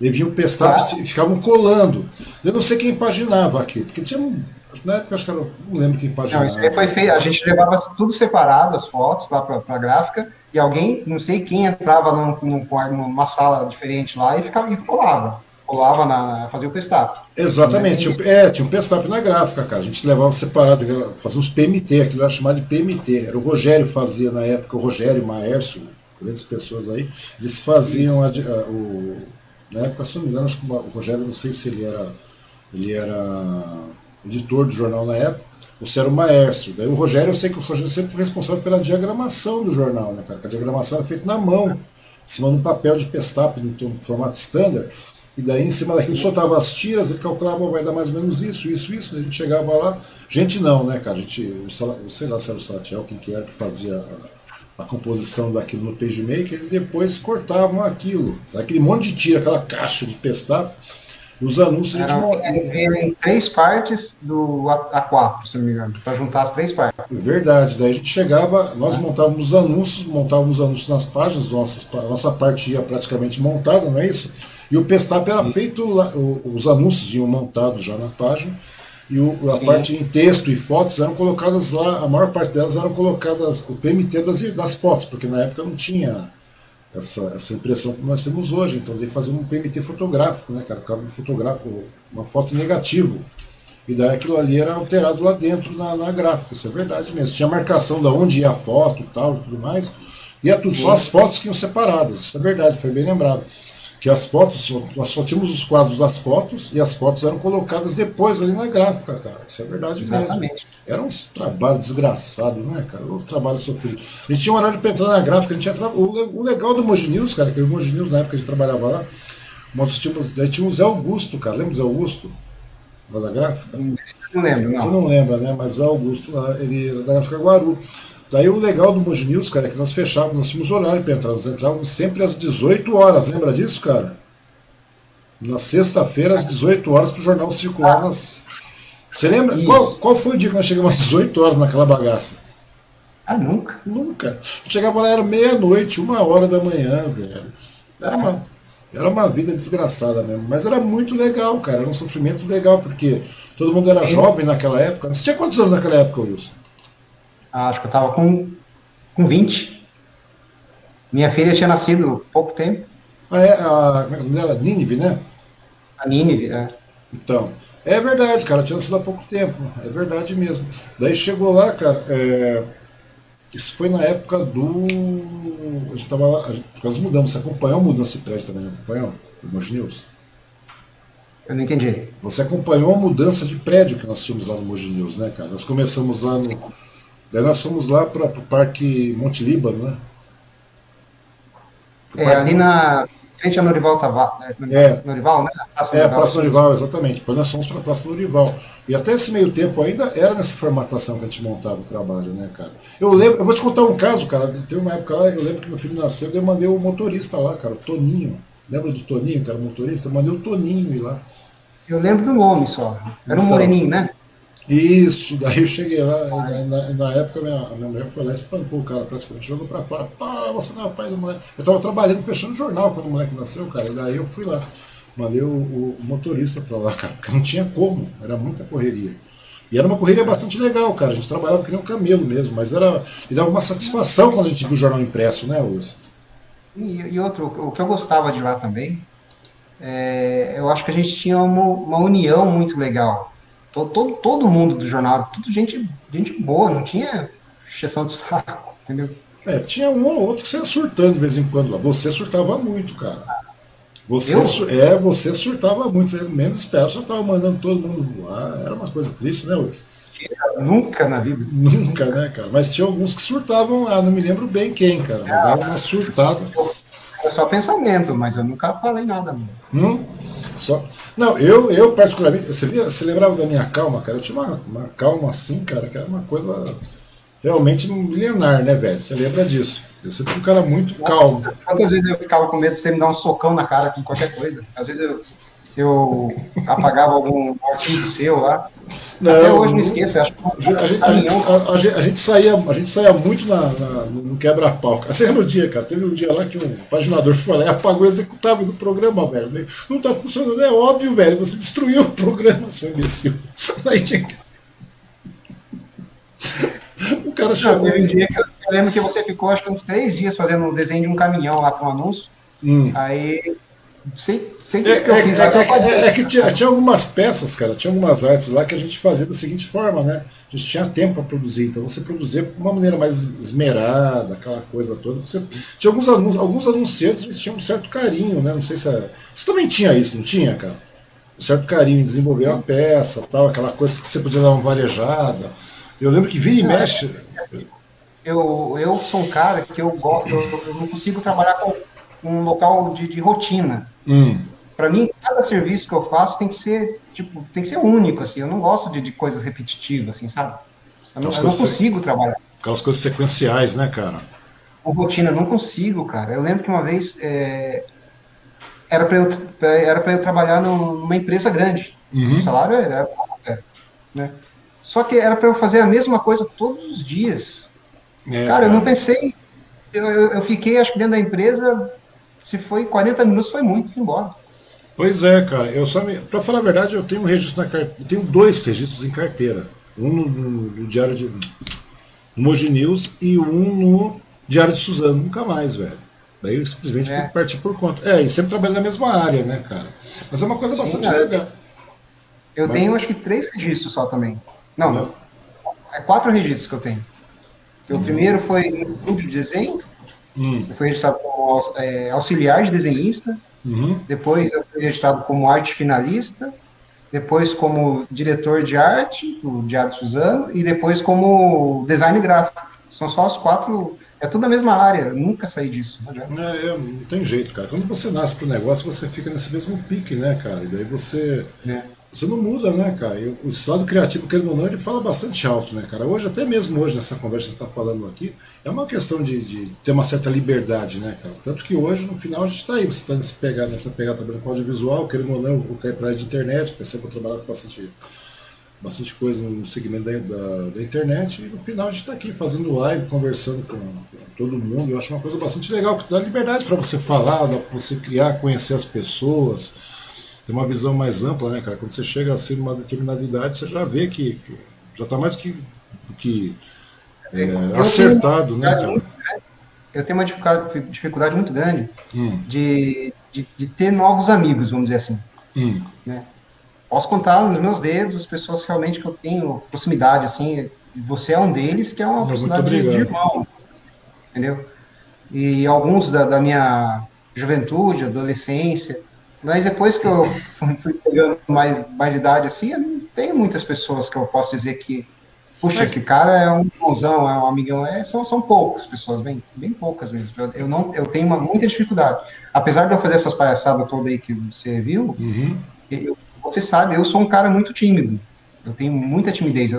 Devia um pestap ah. e ficavam colando. Eu não sei quem paginava aqui, porque tinha na época acho que eu não lembro quem paginava. Não, isso aí foi feito, a gente levava tudo separado, as fotos lá para a gráfica, e alguém, não sei quem, entrava num, num, numa sala diferente lá e ficava e colava colava na. fazia o pestap. Exatamente, né? tinha, é, tinha um pestap na gráfica, cara. A gente levava separado, fazia uns PMT, aquilo era chamado de PMT. Era o Rogério fazia na época, o Rogério, o Maércio, grandes pessoas aí, eles faziam a, a, o. Na época, se não me engano, acho que o Rogério, não sei se ele era. Ele era editor do jornal na época, se era o Maércio. Daí o Rogério, eu sei que o Rogério sempre foi responsável pela diagramação do jornal, né, cara? a diagramação era feita na mão, em cima de um papel de pestap, no formato standard. E daí, em cima daquilo, soltava as tiras, ele calculava, vai dar mais ou menos isso, isso, isso. A gente chegava lá. Gente, não, né, cara? A gente, o, sei lá se era o Salatiel, quem que era que fazia a, a composição daquilo no PageMaker, e depois cortavam aquilo. Sabe? Aquele monte de tira, aquela caixa de pestar. Os anúncios a gente Era, em três partes do A4, se não me engano, para juntar as três partes. Verdade, daí a gente chegava, nós montávamos os anúncios, montávamos os anúncios nas páginas, nossa, nossa parte ia praticamente montada, não é isso? E o Pestap era feito, os anúncios iam montados já na página, e a Sim. parte em texto e fotos eram colocadas lá, a maior parte delas eram colocadas o PMT das, das fotos, porque na época não tinha essa, essa impressão que nós temos hoje, então de fazer um PMT fotográfico, né, cara? Um fotográfico, uma foto negativo. E daí aquilo ali era alterado lá dentro na, na gráfica, isso é verdade mesmo. Tinha marcação de onde ia a foto e tal e tudo mais. E é tudo, só as fotos que iam separadas, isso é verdade, foi bem lembrado que as fotos, nós só tínhamos os quadros das fotos e as fotos eram colocadas depois ali na gráfica, cara. Isso é verdade Exatamente. mesmo. Era uns trabalhos desgraçados, né, cara? Uns trabalhos sofridos. A gente tinha um horário para entrar na gráfica, a gente entrava. O, legal do Mogi News, cara, que o Mogi News, na época que a gente trabalhava lá, nós tínhamos, daí tinha o Zé Augusto, cara. Lembra o Zé Augusto? Lá da gráfica? Não lembro, não. Você não lembra, né? Mas o Zé Augusto lá, ele era da gráfica Guaru. Daí o legal do Mogi News, cara, é que nós fechávamos, nós tínhamos horário para entrar, nós entrávamos sempre às 18 horas, lembra disso, cara? Na sexta-feira, às 18 horas, para o jornal circular nas. Você lembra? Qual, qual foi o dia que nós chegamos às 18 horas naquela bagaça? Ah, nunca? Nunca. Chegava lá, era meia-noite, uma hora da manhã, velho. Era uma, era uma vida desgraçada mesmo. Mas era muito legal, cara. Era um sofrimento legal, porque todo mundo era jovem naquela época. Você tinha quantos anos naquela época, Wilson? Ah, acho que eu estava com, com 20. Minha filha tinha nascido há pouco tempo. Ah, é? A, a dela? Nínive, né? A Nínive, é. Então, é verdade, cara, tinha nascido há pouco tempo. É verdade mesmo. Daí chegou lá, cara. É, isso foi na época do. A gente tava lá. Gente, nós mudamos. Você acompanhou a mudança de prédio também, acompanhou? Mogi News? Eu não entendi. Você acompanhou a mudança de prédio que nós tínhamos lá no Mogi News, né, cara? Nós começamos lá no. Daí nós fomos lá para o Parque Monte Líbano, né? é, ali na frente a Norival Tavares. Né? É, Norival, né? Praça é, Norival. Praça Norival, exatamente. Depois nós fomos para a Praça Norival. E até esse meio tempo ainda era nessa formatação que a gente montava o trabalho, né, cara? Eu lembro, eu vou te contar um caso, cara. Teve uma época lá, eu lembro que meu filho nasceu, eu mandei o motorista lá, cara, o Toninho. Lembra do Toninho, que era motorista? Eu mandei o Toninho ir lá. Eu lembro do nome só. Era um então, moreninho, né? Isso, daí eu cheguei lá, na, na, época minha, minha mulher foi lá e espancou o cara, praticamente jogou pra fora. Pá, você não é o pai do moleque. Eu tava trabalhando, fechando jornal quando o moleque nasceu, cara, e daí eu fui lá. Mandei o, o, motorista pra lá, cara, porque não tinha como, era muita correria. E era uma correria bastante legal, cara. A gente trabalhava que nem um camelo mesmo, mas era. E dava uma satisfação quando a gente viu o jornal impresso, né, Uso? E, e outro, o que eu gostava de lá também, é, eu acho que a gente tinha uma, uma união muito legal todo, todo, todo mundo do jornal, tudo gente, gente boa, não tinha exceção de saco, entendeu? É, tinha um ou outro que você ia surtando de vez em quando lá. Você surtava muito, cara. Você, é, você surtava muito. Você menos esperava, já estava mandando todo mundo voar. Era uma coisa triste, né, Luiz? Nunca na vida. Nunca, né, cara? Mas tinha alguns que surtavam lá, não me lembro bem quem, cara. Mas era uma surtada. É só pensamento, mas eu nunca falei nada. Hum? Só... Não, eu, eu particularmente, você, via, você lembrava da minha calma, cara? Eu tinha uma, uma calma assim, cara, que era uma coisa realmente milenar, né, velho? Você lembra disso? Eu sempre fui um cara muito calmo. Quantas vezes eu ficava com medo de você me dar um socão na cara com qualquer coisa? Às vezes eu, eu apagava algum arquivo seu lá. Não, Até hoje não esqueço, acho que a gente, a, gente, a, gente, saía, a gente saía muito na, na no quebra-pau. Você lembra o dia, cara? Teve um dia lá que um paginador foi lá e apagou o executável do programa, velho. Não tá funcionando, é óbvio, velho. Você destruiu o programa, seu imbecil. Aí tinha... O cara chegou. Não, um dia que eu, eu, lembro que você ficou, acho que uns três dias fazendo um desenho de um caminhão lá para um anúncio. Hum. Aí, sei, é, é, é, que tinha, tinha, algumas peças, cara, tinha algumas artes lá que a gente fazia da seguinte forma, né? A gente tinha tempo para produzir, então você produzia de uma maneira mais esmerada, aquela coisa toda. Você, tinha alguns, alguns anunciantes que tinham um certo carinho, né? Não sei se. É, você também tinha isso, não tinha, cara? Um certo carinho em desenvolver a peça, tal, aquela coisa que você podia dar uma varejada. Eu lembro que vira e mexe. Eu, eu sou um cara que eu gosto, eu, eu não consigo trabalhar com um local de, de rotina. Hum. Para mim, cada serviço que eu faço tem que ser, tipo, tem que ser único, assim. Eu não gosto de, de coisas repetitivas, assim, sabe? Eu não, eu não consigo se... trabalhar. Aquelas coisas sequenciais, né, cara? Com rotina, não consigo, cara. Eu lembro que uma vez é, era para eu, era pra eu trabalhar numa empresa grande. Uhum. O salário era, era né? Só que era para eu fazer a mesma coisa todos os dias. É, cara, cara, eu não pensei. Eu, eu, eu, fiquei, acho que dentro da empresa, se foi 40 minutos, foi muito, fui embora. Pois é, cara. Eu só me... Para falar a verdade, eu tenho um registro na carteira. Tenho dois registros em carteira. Um no, no, no Diário de. No Moji News e um no Diário de Suzano. Nunca mais, velho. Daí eu simplesmente é. fui partir por conta. É, e sempre trabalho na mesma área, né, cara? Mas é uma coisa bastante Sim, legal. Eu Mas... tenho acho que três registros só também. Não, não. É quatro registros que eu tenho. O hum. primeiro foi no clube de desenho. Hum. Eu fui registrado como é, auxiliar de desenhista. Uhum. Depois eu fui registrado como arte finalista, depois como diretor de arte do Diário Suzano e depois como design gráfico. São só os quatro, é tudo a mesma área, nunca saí disso. Não, é, é, não tem jeito, cara. Quando você nasce pro negócio, você fica nesse mesmo pique, né, cara? E daí você. É você não muda, né, cara? E o estado criativo, querendo ou não, ele fala bastante alto, né, cara? Hoje, até mesmo hoje, nessa conversa que a gente está falando aqui, é uma questão de, de, ter uma certa liberdade, né, cara? Tanto que hoje, no final, a gente está aí, você está nessa pegada, nessa pegada também com audiovisual, querendo ou não, o cair para a de internet, que eu trabalhar com bastante, bastante coisa no segmento da, da, da, internet, e no final a gente está aqui fazendo live, conversando com, com, todo mundo. Eu acho uma coisa bastante legal, que dá liberdade para você falar, para você criar, conhecer as pessoas tem uma visão mais ampla, né, cara? Quando você chega assim numa determinada idade, você já vê que, que já está mais que, que é, acertado, né, cara? Eu tenho uma dificuldade, dificuldade muito grande hum. de, de, de, ter novos amigos, vamos dizer assim. Hum. Né? Posso contar nos meus dedos as pessoas realmente que eu tenho proximidade, assim. Você é um deles, que é uma proximidade de irmão, entendeu? E alguns da, da minha juventude, adolescência, mas depois que eu fui pegando mais, mais idade assim, não tenho muitas pessoas que eu posso dizer que, puxa, Mas... esse cara é um irmãozão, é um amigão. É, são, são poucas pessoas, bem, bem poucas mesmo. Eu, eu, não, eu tenho uma, muita dificuldade. Apesar de eu fazer essas palhaçadas todas aí que você viu, uhum. eu, você sabe, eu sou um cara muito tímido. Eu tenho muita timidez.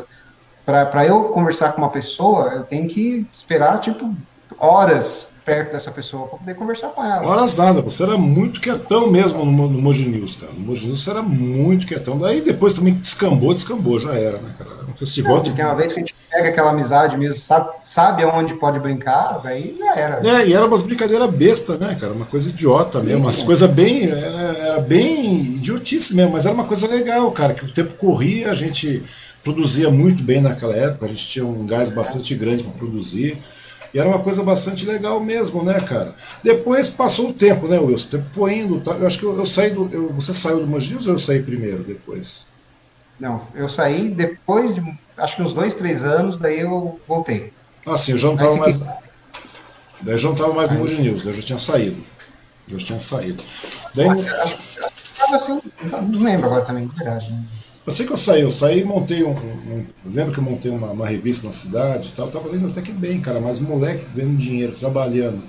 Para eu conversar com uma pessoa, eu tenho que esperar, tipo, horas perto dessa pessoa para poder conversar com ela. Horas nada, você era muito quietão mesmo no, no News, cara. No Moji News você era muito quietão. Daí depois também descambou, descambou, já era, né, cara? Um festival Não, de. Porque uma vez que a gente pega aquela amizade mesmo, sabe, sabe aonde pode brincar, daí já era. É, e era umas brincadeiras besta, né, cara? Uma coisa idiota mesmo, umas coisas bem. Era, era bem idiotice mesmo, mas era uma coisa legal, cara, que o tempo corria, a gente produzia muito bem naquela época, a gente tinha um gás bastante grande para produzir. E era uma coisa bastante legal mesmo, né, cara? Depois passou o tempo, né, Wilson? O tempo foi indo. Tá? Eu acho que eu, eu saí do. Eu, você saiu do Mogios ou eu saí primeiro depois? Não, eu saí depois de acho que uns dois, três anos, daí eu voltei. Ah, sim, eu já não estava mais. Daí eu já não estava mais no Mogi News, daí eu já tinha saído. Eu já tinha saído. Daí... Acho, acho, assim, não lembro agora também, de verdade. Né? Eu sei que eu saí, eu saí e montei um, um, Lembro que eu montei uma, uma revista na cidade e tal, tava fazendo até que bem, cara, mas moleque vendo dinheiro, trabalhando.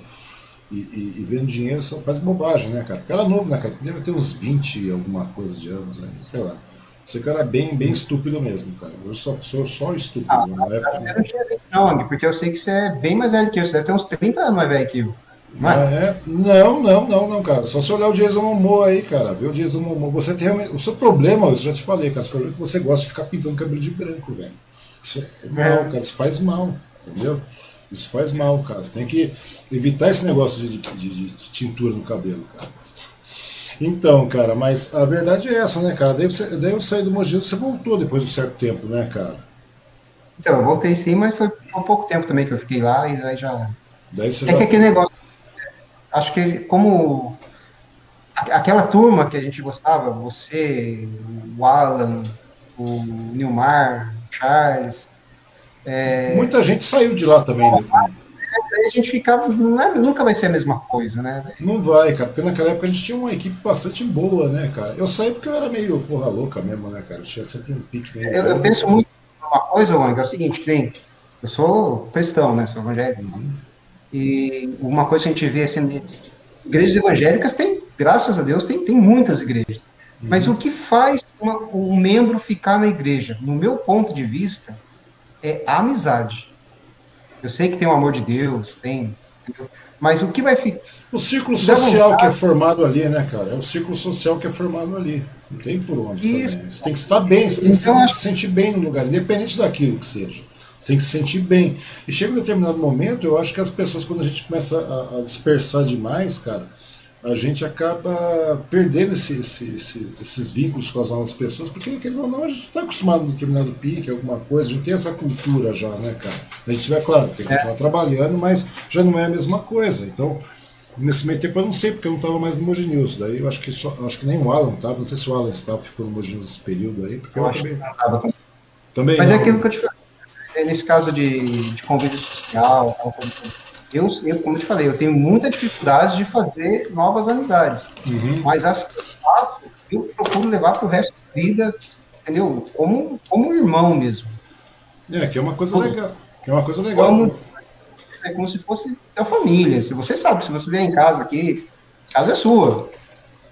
e, e, e vendo dinheiro só faz bobagem, né, cara? Porque era novo, né, cara? Deve ter uns 20 alguma coisa de anos, né? sei lá. Você que era bem, bem estúpido mesmo, cara. Eu só, sou só estúpido ah, na época. Eu não não, porque eu sei que você é bem mais velho que eu. Você deve ter uns 30 anos mais velho que eu. Não, é? é? não, não, não, não, cara. Só se olhar o Jason Momoa aí, cara. Ver o Jason Momoa. Você tem O seu problema, eu já te falei, cara. É você gosta de ficar pintando cabelo de branco, velho. Isso é mal, é. cara. Isso faz mal, entendeu? Isso faz mal, cara. Você tem que evitar esse negócio de, de, de tintura no cabelo, cara. Então, cara, mas a verdade é essa, né, cara? Daí, você, daí eu saí do Mogi, você voltou depois de um certo tempo, né, cara? Então, eu voltei sim, mas foi por pouco tempo também que eu fiquei lá e aí já. Daí você é já que aquele negócio. Acho que como aquela turma que a gente gostava, você, o Alan, o Nilmar, o Charles, é... Muita gente saiu de lá também. Né? a gente ficava. É, nunca vai ser a mesma coisa, né? Não vai, cara, porque naquela época a gente tinha uma equipe bastante boa, né, cara? Eu saí porque eu era meio porra louca mesmo, né, cara? Eu tinha sempre um pique meio. Eu, eu penso muito uma coisa, Wang, é o seguinte, tem, eu sou cristão, né? Sou evangélico. Uhum. E uma coisa que a gente vê assim, igrejas evangélicas tem, graças a Deus, tem, tem muitas igrejas. Uhum. Mas o que faz uma, um membro ficar na igreja, no meu ponto de vista, é a amizade. Eu sei que tem o amor de Deus, tem. Mas o que vai ficar. O círculo social que é formado ali, né, cara? É o círculo social que é formado ali. Não tem por onde Isso. também. Você tem que estar bem, você tem então, que se sentir bem no lugar, independente daquilo que seja. Você tem que se sentir bem. E chega um determinado momento, eu acho que as pessoas, quando a gente começa a, a dispersar demais, cara, a gente acaba perdendo esse, esse, esse, esses vínculos com as novas pessoas, porque não, não, a gente está acostumado a um determinado pique, alguma coisa, a gente tem essa cultura já, né, cara? A gente vai, claro, tem que continuar é. trabalhando, mas já não é a mesma coisa. Então, nesse meio tempo eu não sei, porque eu não estava mais no Moji News. Daí eu acho que, só, acho que nem o Alan estava, não sei se o Alan estava, ficou no Moji News nesse período aí, porque eu, eu acabei. Também. Mas é não. é aquilo que eu te falei. É nesse caso de, de convívio social, tal, como eu, eu, como eu te falei, eu tenho muita dificuldade de fazer novas amizades. Uhum. Mas as que eu faço, eu procuro levar para o resto da vida, entendeu? Como, como irmão mesmo. É, que é uma coisa como, legal. Que é uma coisa legal. Como, é como se fosse a família. Se você sabe, se você vier em casa aqui, a casa é sua.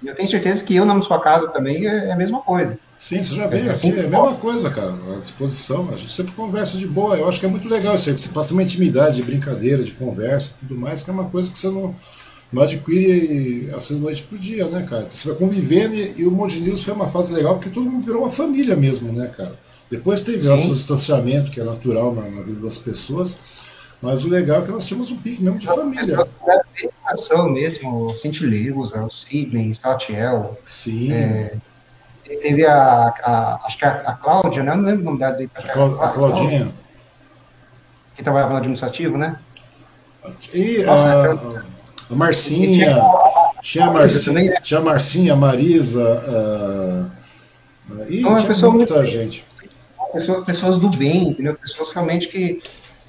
Eu tenho certeza que eu na sua casa também é, é a mesma coisa. Sim, você já veio aqui, é a mesma coisa, cara, à disposição. A gente sempre conversa de boa. Eu acho que é muito legal isso aí. Você passa uma intimidade de brincadeira, de conversa tudo mais, que é uma coisa que você não, não adquire assim noite pro dia, né, cara? Você vai convivendo e, e o Monte News foi uma fase legal porque todo mundo virou uma família mesmo, né, cara? Depois teve o nosso distanciamento, que é natural na, na, vida das pessoas, mas o legal é que nós tínhamos um pique mesmo de família. É mesmo, o Cinti Lewis, o Sidney, o Statiel. Sim. É, teve a, a, acho que a, a Cláudia, né? Eu não lembro o nome dela. A, a, a Claudinha. Que trabalhava no administrativo, né? E a, a Marcinha, tinha a Marcinha, tinha a Marcinha, a Marisa, uh, e então, tinha muita muito, gente. Pessoas, pessoas do bem, entendeu? Pessoas realmente que,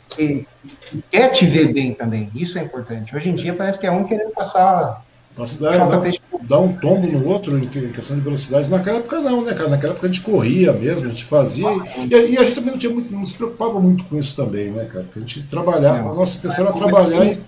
que, que quer te ver bem também. Isso é importante. Hoje em dia parece que é um querendo passar Nossa, dá, dá, dá um tombo no outro em questão de velocidade. Naquela época não, né, cara? Naquela época a gente corria mesmo, a gente fazia. E, e a gente também não, tinha muito, não se preocupava muito com isso também, né, cara? Porque a gente trabalhava, a nossa intenção era trabalhar e,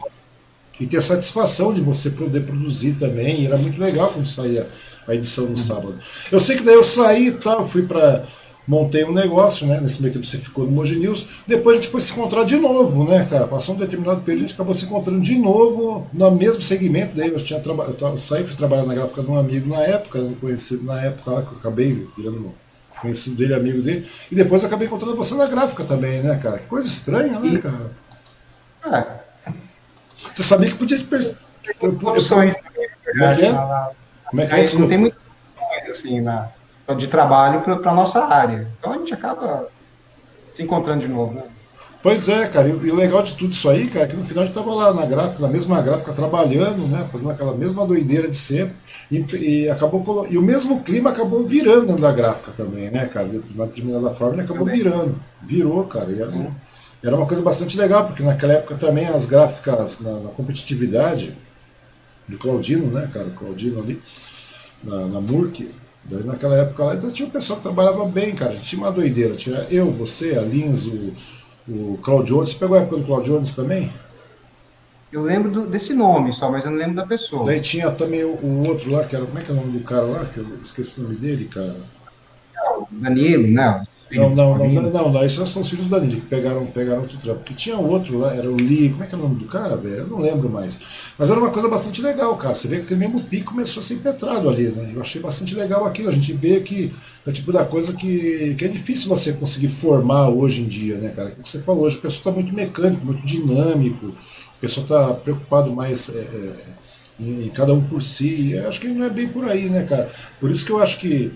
e ter satisfação de você poder produzir também. E era muito legal quando saía a edição no sábado. Eu sei que daí eu saí e tal, fui para montei um negócio, né? Nesse meio tempo você ficou no Moji News. Depois a gente foi se encontrar de novo, né, cara? Passou um determinado período, a gente acabou se encontrando de novo no mesmo segmento. Daí eu tinha traba... eu saí, fui trabalhar na gráfica de um amigo na época, né, conhecido na época lá que eu acabei virando conhecido dele, amigo dele. E depois acabei encontrando você na gráfica também, né, cara? Que coisa estranha, né, cara? É. Você sabia que podia te. Como é que é? Como é que é? Não tem muita coisa assim na de trabalho para a nossa área. Então a gente acaba se encontrando de novo. Né? Pois é, cara, e o legal de tudo isso aí, cara, é que no final a gente estava lá na gráfica, na mesma gráfica, trabalhando, né, fazendo aquela mesma doideira de sempre, e, e acabou e o mesmo clima acabou virando dentro da gráfica também, né, cara, de uma determinada forma ele acabou também. virando, virou, cara, e era, uhum. era uma coisa bastante legal, porque naquela época também as gráficas na, na competitividade do Claudino, né, cara, o Claudino ali, na, na Murk, Daí naquela época lá então, tinha um pessoal que trabalhava bem, cara. Tinha uma doideira. Tinha eu, você, a Lins, o, o Claudio Jones. Você pegou a época do Claudio Jones também? Eu lembro do, desse nome só, mas eu não lembro da pessoa. Daí tinha também o, o, outro lá, que era. Como é que é o nome do cara lá? Que eu esqueci o nome dele, cara. Danilo, né? Não, não, não, não, não, esses são os filhos da Lídia que pegaram, pegaram outro trampo. Porque tinha outro lá, era o Lee, como é que é o nome do cara, velho? Eu não lembro mais. Mas era uma coisa bastante legal, cara. Você vê que aquele mesmo pico começou a ser impetrado ali, né? Eu achei bastante legal aquilo. A gente vê que é o tipo da coisa que, que é difícil você conseguir formar hoje em dia, né, cara? Como você falou, hoje o pessoal está muito mecânico, muito dinâmico, o pessoal está preocupado mais é, é, em, em, cada um por si. Eu acho que não é bem por aí, né, cara? Por isso que eu acho que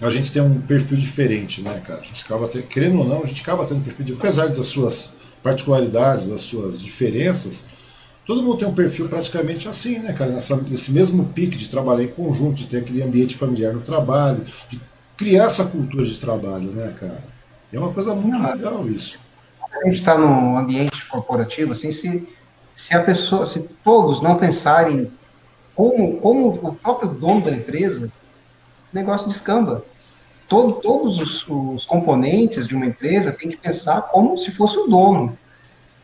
a gente tem um perfil diferente, né, cara? A gente acaba tendo, querendo ou não, a gente acaba tendo um perfil diferente, apesar das suas particularidades, das suas diferenças, todo mundo tem um perfil praticamente assim, né, cara? Nessa, nesse mesmo pique de trabalhar em conjunto, de ter aquele ambiente familiar no trabalho, de criar essa cultura de trabalho, né, cara? É uma coisa muito legal isso. A gente está num ambiente corporativo, assim, se, se a pessoa, se todos não pensarem como, como o próprio dono da empresa negócio descamba. Todo, todos os, os, componentes de uma empresa tem que pensar como se fosse o dono.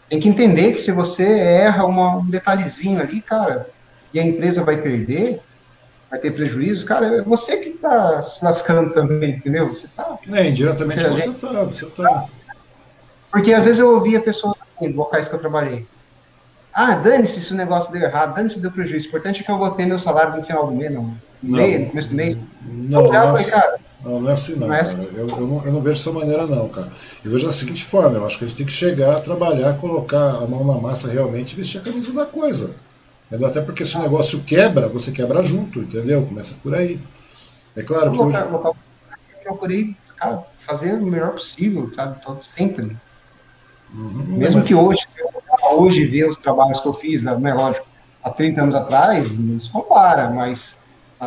Tem que entender que se você erra uma, um detalhezinho ali, cara, e a empresa vai perder, vai ter prejuízo, cara, é você que está se lascando também, entendeu? Você tá. É, indiretamente você está. Você tá. Porque às vezes eu ouvia pessoas em locais que eu trabalhei. Ah, dane-se se o negócio deu errado, dane-se se deu prejuízo. O importante é que eu vou ter meu salário no final do mês, não. Meio, no começo do mês. Não, não, é, assim, não, não é assim não, não é assim. cara. Eu, eu, não, eu não vejo dessa maneira não, cara. Eu vejo da seguinte forma, eu acho que a gente tem que chegar, trabalhar, colocar a mão na massa realmente e vestir a camisa da coisa. Entendeu? Até porque se o negócio quebra, você quebra junto, entendeu? Começa por aí. É claro que hoje... Eu procurei cara, fazer o melhor possível, sabe? Sempre. Uhum, Mesmo mas... que hoje, hoje ver os trabalhos que eu fiz, né, lógico, há 30 anos atrás, não se compara, mas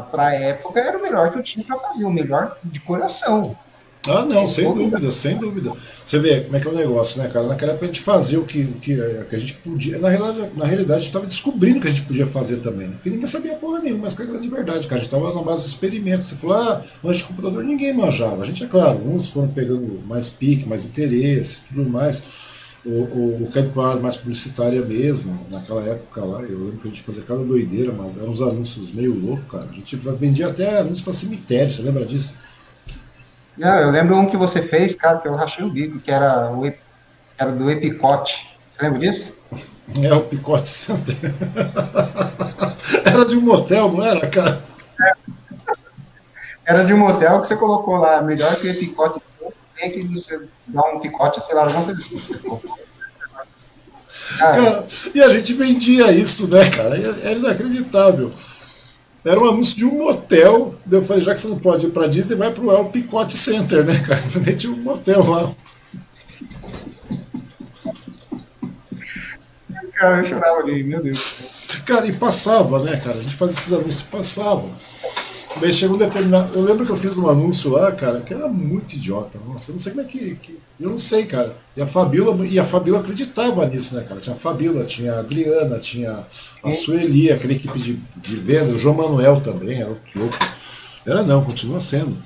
para a época era o melhor que eu tinha para fazer, o melhor de coração. Ah, não, sem dúvida, sem dúvida. Você vê como é que é o negócio, né, cara? Naquela época a gente fazia o que, o que, eh, que a gente podia. Na realidade, na realidade, a gente estava descobrindo o que a gente podia fazer também, né? Porque ninguém sabia porra nenhuma, mas que é a grande verdade, cara. A gente estava na base do experimento. Você falou, ah, mas de computador ninguém manjava. A gente, é claro, uns foram pegando mais pique, mais interesse, tudo mais o, o, o calculado mais publicitária mesmo, naquela época lá, eu lembro que a gente fazia cada doideira, mas eram uns anúncios meio loucos, cara. A gente vendia até anúncios para cemitério, você lembra disso? Não, eu lembro um que você fez, cara, que eu rachei o bico, que era, o, era do Epicote. Você lembra disso? É, o Picote Center. era de um motel, não era, cara? Era de um motel que você colocou lá, melhor que o Epicote tem que você dar um picote, sei lá, não sei Cara, e a gente vendia isso, né, cara? Era inacreditável. Era um anúncio de um motel. Eu falei, já que você não pode ir pra Disney, vai pro El Picote Center, né, cara? Também tinha um motel lá. Cara, eu chorava ali, meu Deus. Cara, e passava, né, cara? A gente fazia esses anúncios e passava. Daí chegou um determinado. Eu lembro que eu fiz um anúncio lá, cara, que era muito idiota. Nossa, eu não sei como é que. que... Eu não sei, cara. E a Fabíola, e a Fabíola acreditava nisso, né, cara? Tinha a Fabíola, tinha a Adriana, tinha a Sueli, aquela equipe de, de venda, o João Manuel também, era louco. Era não, continua sendo.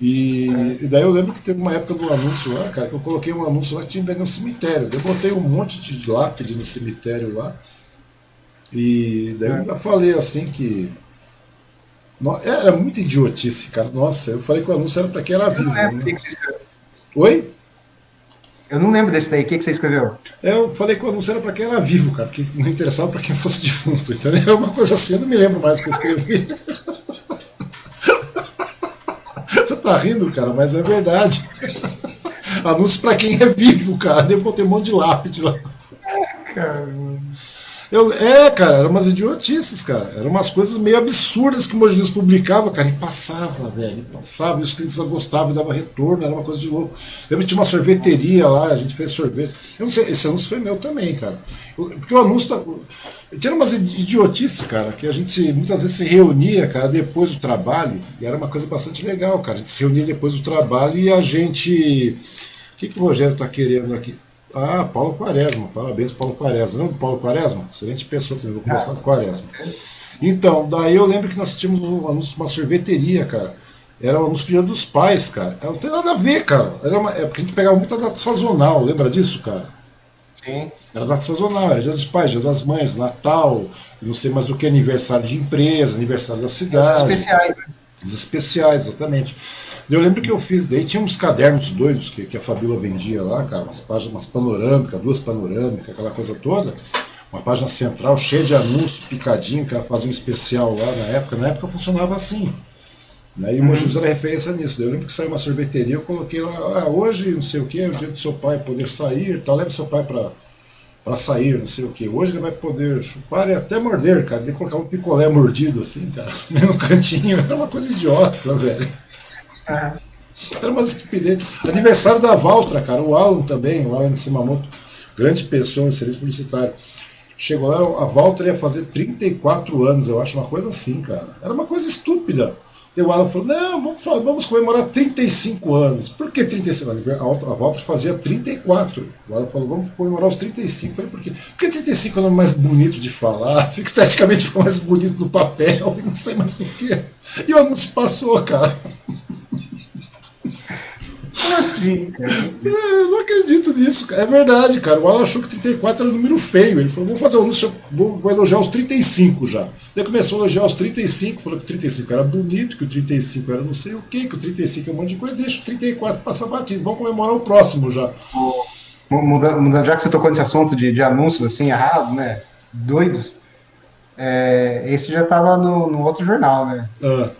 E, e, daí eu lembro que teve uma época do anúncio lá, cara, que eu coloquei um anúncio lá que tinha no cemitério. Eu botei um monte de lápide no cemitério lá. E daí eu ainda falei assim que era é, é muito idiotice, cara. Nossa, eu falei que o anúncio era para quem era vivo. Né? Que Oi? Eu não lembro desse daí. O que, que você escreveu? É, eu falei que o anúncio era para quem era vivo, cara, porque não interessava para quem fosse defunto, entendeu? Uma coisa assim, eu não me lembro mais o que eu escrevi. Você tá rindo, cara, mas é verdade. Anúncio para quem é vivo, cara. Eu botei um monte de lápide lá. Caramba. Eu, é, cara, eram umas idiotices, cara. Eram umas coisas meio absurdas que o Mogi publicava, cara, e passava, velho, passava, e os clientes gostavam e dava retorno, era uma coisa de louco. Que tinha uma sorveteria lá, a gente fez sorvete. Eu não sei, esse anúncio foi meu também, cara. Porque o anúncio tá, tinha umas idiotices, cara, que a gente muitas vezes se reunia, cara, depois do trabalho, e era uma coisa bastante legal, cara. A gente se reunia depois do trabalho e a gente. O que, que o Rogério tá querendo aqui? Ah, Paulo Quaresma, parabéns Paulo Quaresma. Lembra do Paulo Quaresma? Excelente pessoa também, vou conversar com Quaresma. Então, daí eu lembro que nós tínhamos um anúncio de uma sorveteria, cara. Era um anúncio do dia dos pais, cara. Não tem nada a ver, cara. Era uma, é porque a gente pegava muita data sazonal, lembra disso, cara? Sim. Era data sazonal, era dia dos pais, dia das mães, Natal, não sei mais o que, aniversário de empresa, aniversário da cidade. Especiais, né? Os especiais, exatamente. Eu lembro que eu fiz, daí tinha uns cadernos doidos que, que a Fabíola vendia lá, cara, umas páginas, umas panorâmicas, duas panorâmicas, aquela coisa toda. Uma página central cheia de anúncios, picadinho, que ela fazia um especial lá na época. Na época funcionava assim. Né? E o Mojus era referência nisso. Eu lembro que saiu uma sorveteria, eu coloquei lá, ah, hoje não sei o que, é o dia do seu pai poder sair, tal, leve seu pai para para sair, não sei o que. Hoje ele vai poder chupar e até morder, cara. De colocar um picolé mordido assim, cara, no cantinho. Era uma coisa idiota, velho. Uhum. Era uma estupidez. Aniversário da Valtra, cara. O Alan também, o Alan Simamoto, grande pessoa em serviço publicitário. Chegou lá, a Valtra ia fazer 34 anos, eu acho uma coisa assim, cara. Era uma coisa estúpida. O Alan falou: não, vamos, vamos comemorar 35 anos. Por que 35 anos? A Walter fazia 34. O Alan falou: vamos comemorar os 35. Eu falei: por quê? Porque 35 é o nome mais bonito de falar, fica esteticamente mais bonito no papel, e não sei mais o quê. E o anúncio passou, cara. Assim, cara? É, eu não acredito nisso, cara. É verdade, cara. O Alan achou que 34 era um número feio. Ele falou: vamos fazer um anúncio, vou, vou elogiar os 35 já. Daí começou a elogiar os 35, falou que o 35 era bonito, que o 35 era não sei o que, que o 35 é um monte de coisa, deixa o 34 passar batido. Vamos comemorar o próximo já. Mudando, já que você tocou nesse assunto de, de anúncios assim, errados, né? Doidos. É, esse já estava no, no, outro jornal, né? Ah.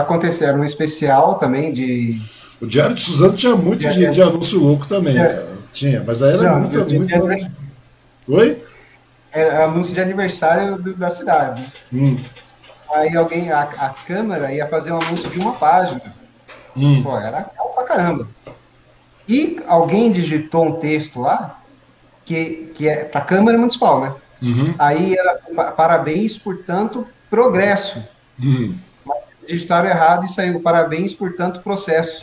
Aconteceu, era um especial também de o Diário de Suzano tinha muito de, de anúncio louco também, é. cara. Tinha, mas aí era Não, muito. muito... Oi? Era anúncio de aniversário do, da cidade. Hum. Aí alguém, a, a câmera ia fazer um anúncio de uma página. Hum. Pô, era calma pra caramba. E alguém digitou um texto lá, que, que é pra Câmara Municipal, né? Uhum. Aí era parabéns por tanto progresso. Uhum. Digitaram errado e saiu parabéns por tanto processo.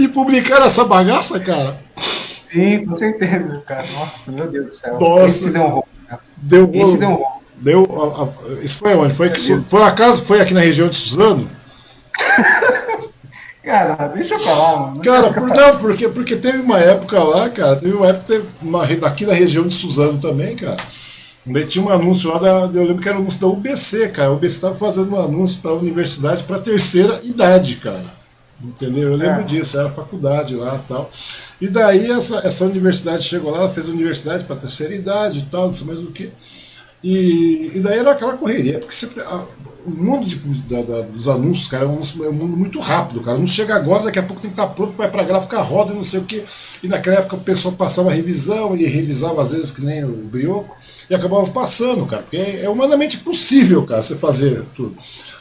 e publicaram essa bagaça, cara? Sim, com certeza, cara. Nossa, meu Deus do céu. Nossa. Esse deu um rolo. Deu rolo. Esse deu um rolo. Deu, a, a, isso foi onde? Foi que, por acaso foi aqui na região de Suzano? cara, deixa eu falar, mano. Cara, por, não, porque, porque teve uma época lá, cara, teve uma época teve uma, aqui na região de Suzano também, cara Daí tinha um anúncio lá, da, eu lembro que era um anúncio da UBC, cara. A UBC estava fazendo um anúncio para a universidade para terceira idade, cara. Entendeu? Eu lembro é. disso, era faculdade lá e tal. E daí essa, essa universidade chegou lá, ela fez universidade para terceira idade e tal, não sei mais o que. E, e daí era aquela correria, porque sempre, a, o mundo de, da, da, dos anúncios, cara, é um, é um, mundo muito rápido, cara. Não chega agora, daqui a pouco tem que estar pronto, vai pra gráfica, roda e não sei o que. E naquela época o pessoal passava revisão e revisava às vezes que nem o brioco e acabava passando, cara, porque é, é humanamente possível, cara, você fazer tudo.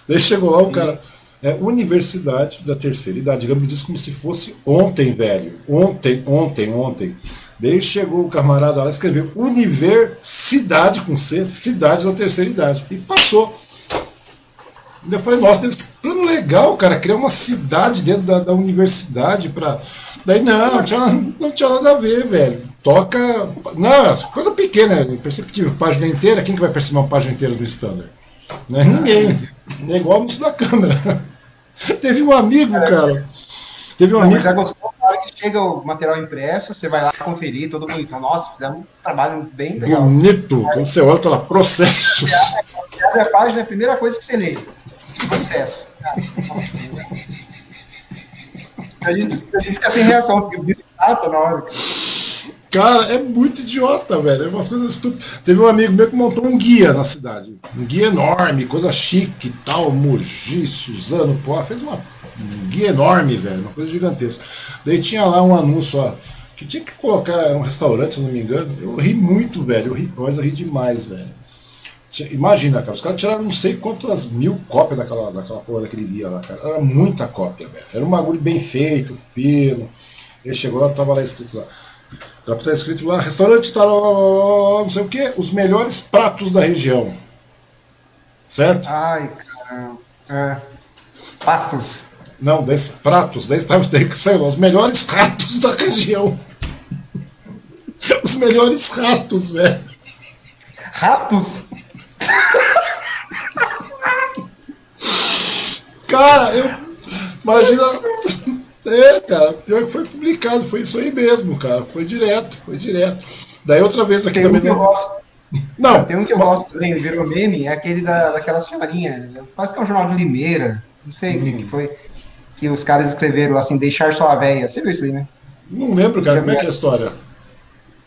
Daí chegou lá o cara, é Universidade da Terceira Idade, lembro disso como se fosse ontem, velho. Ontem, ontem, ontem. Daí chegou o camarada lá e escreveu Universidade com C, Cidade da Terceira Idade. E passou. Eu falei, nossa, deve ser plano legal, cara, criar uma cidade dentro da, da universidade para. Daí não, não tinha, não tinha nada a ver, velho toca. Não, coisa pequena, perceptível. Página inteira, quem que vai perceber uma página inteira do standard? Não é ninguém. É igual o anúncio da câmera. Teve um amigo, cara. Teve um não, amigo. Mas é gostoso na hora que chega o material impresso, você vai lá conferir, todo bonito. Nossa, fizemos um trabalho bem legal. Bonito, quando você olha, tá lá, processos. Abre a página, é a primeira coisa que você lê. Processo. A gente, a gente fica sem reação, fica desesperado na hora. Cara, é muito idiota, velho. É umas coisas estúpidas. Teve um amigo meu que montou um guia na cidade. Um guia enorme, coisa chique e tal, Mogi, Suzano, pô, fez uma, um guia enorme, velho, uma coisa gigantesca. Daí tinha lá um anúncio, ó, que tinha que colocar, um restaurante, se não me engano. Eu ri muito, velho, eu ri, mas eu ri demais, velho. Imagina, cara, os caras tiraram não sei quantas mil cópias daquela, daquela porra daquele guia lá, cara. Era muita cópia, velho. Era um bagulho bem feito, fino. Ele chegou lá, tava lá escrito lá. Está escrito lá, restaurante tá, não sei o que, os melhores pratos da região. Certo? Ai, caramba. É. Patos. Não, desse, pratos, daí estava daí que saiu, os melhores ratos da região. Os melhores ratos, velho. Ratos? Cara, eu. Imagina É, cara, pior que foi publicado, foi isso aí mesmo, cara. Foi direto, foi direto. Daí outra vez aqui Tem um também. que eu Não, gosto. não Tem um que eu gosto também, virou meme, é aquele da, daquela senhorinha. Quase que é um jornal de Limeira. Não sei o que, Hum. que foi. Que os caras escreveram assim, deixar sua véia. Você viu isso aí, né? não lembro, cara, como é que é a história?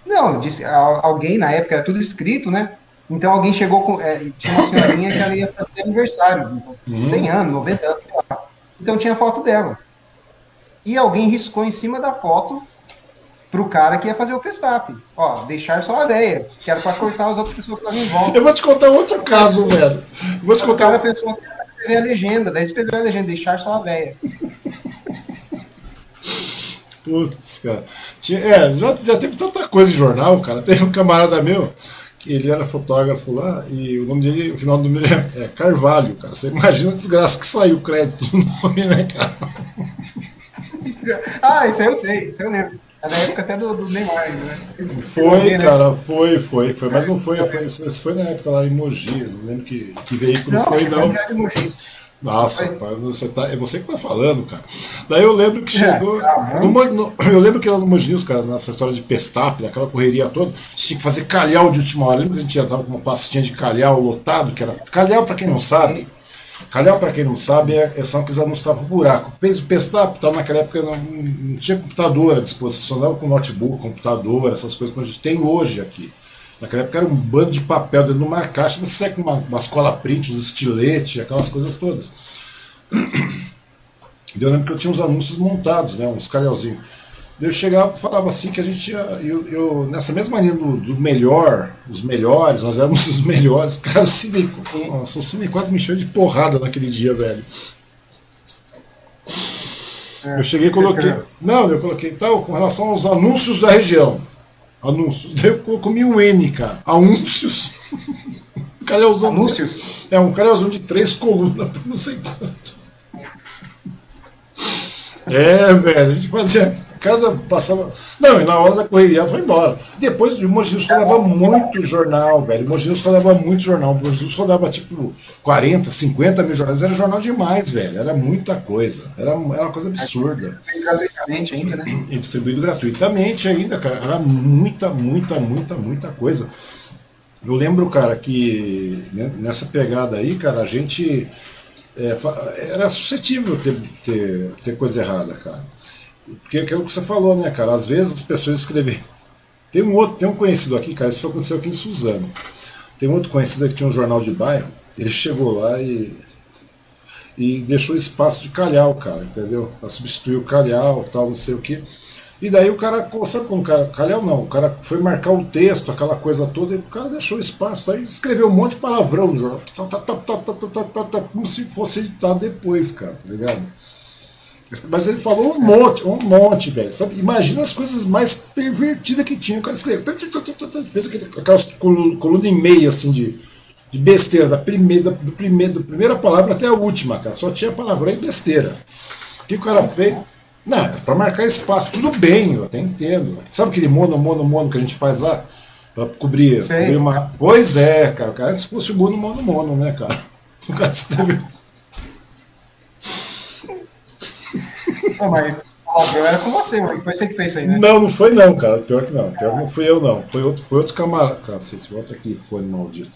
Não, disse, al- alguém na época era tudo escrito, né? Então alguém chegou com. é, tinha uma senhorinha que ela ia fazer aniversário, Uhum. 100 anos, 90 anos, sei lá. Então tinha foto dela. E alguém riscou em cima da foto pro cara que ia fazer o pestap. Ó, deixar só a véia, que era pra cortar as outras pessoas que estavam em volta. Eu vou te contar outro caso, velho. Eu Vou te O cara contar. pensou que escrever a legenda, daí escreveu a legenda, deixar só a véia. Putz, cara. É, já, já teve tanta coisa em jornal, cara. Teve um camarada meu, ele era fotógrafo lá, e o nome dele, o final do nome dele é, é Carvalho, cara. Você imagina a desgraça que saiu o crédito do nome, né, cara? Ah, isso aí eu sei, isso aí eu lembro. É da época até do, do Neymar, né? Foi, né? cara, foi, foi, foi. Mas não foi, foi, isso foi na época lá em Mogi. Não lembro que, que veículo Não, foi, não. de Mogi. Nossa, pai, você tá, é você que tá falando, cara. Daí eu lembro que chegou. tá, no no- eu lembro que lá no Mogi, os caras, nessa história de pestap, naquela correria toda, tinha que fazer calhau de última hora. Lembra que a gente já tava com uma pastinha de calhau lotado, que era. Calhau, pra quem não sabe. Calhau, pra quem não sabe, é, são aqueles anúncios que estavam pro buraco. Fez o pestap, tava naquela época não, não tinha computador à disposição, andava com notebook, computador, essas coisas que a gente tem hoje aqui. Naquela época era um bando de papel dentro de uma caixa, você sai com uma, umas cola print, uns estiletes, aquelas coisas todas. E eu lembro que eu tinha uns anúncios montados, né, uns calhauzinhos. Eu chegava e falava assim que a gente tinha. Eu, eu- nessa mesma linha do, do melhor, os melhores, nós éramos os melhores. Cara, o Cine, nossa, o Cine quase me encheu de porrada naquele dia, velho. É, Eu cheguei e coloquei. Não, eu coloquei tal, com relação aos anúncios da região. Anúncios. Daí eu comi um N, cara. Anúncios. Um calhauzão Anúncios? É, um calhauzão de três colunas por não sei quanto. É, velho, a gente fazia. Cada passava. Não, e na hora da correria foi embora. Depois o Mogi rodava muito jornal, velho. O Mogi rodava muito jornal. O Mogi rodava tipo 40, 50 mil jornais. Era jornal demais, velho. Era muita coisa. Era, era uma coisa absurda. gratuitamente ainda, né? E distribuído gratuitamente ainda, cara. Era muita, muita, muita, muita coisa. Eu lembro, cara, que né, nessa pegada aí, cara, a gente é, era suscetível ter, ter, ter coisa errada, cara. Porque é aquilo que você falou, né, cara? Às vezes as pessoas escrevem. Tem um outro, tem um conhecido aqui, cara, isso aconteceu aqui em Suzano. Tem um outro conhecido que tinha um jornal de bairro, ele chegou lá e, e deixou espaço de calhau, cara, entendeu? Pra substituir o calhau, tal, não sei o que. E daí o cara, sabe como o cara, calhau não, o cara foi marcar o texto, aquela coisa toda, e o cara deixou espaço, aí escreveu um monte de palavrão no jornal, tá, tá, tá, tá, tá, tá, tá, tá, tá, como se fosse editado depois, cara, tá ligado? Mas ele falou um monte, um monte, velho. Sabe? Imagina as coisas mais pervertidas que tinha. O cara escreveu. Fez aquele, aquelas colu- coluna e meia, assim, de, de besteira, da primeira, do primeiro, da primeira palavra até a última, cara. Só tinha palavrão e besteira. O que o cara fez? Não, é pra marcar espaço. Tudo bem, eu até entendo. Sabe aquele mono, mono, mono que a gente faz lá? Pra cobrir, cobrir uma. Pois é, cara. O cara, se fosse o mono, mono, mono, né, cara? O cara escreveu. Pô, mas eu era com você, mano. Foi você que fez isso aí, né? Não, não foi não, cara. Pior que não. Pior que não fui eu, não. Foi outro, foi outro camarada. Cacete, volta aqui, fone maldito.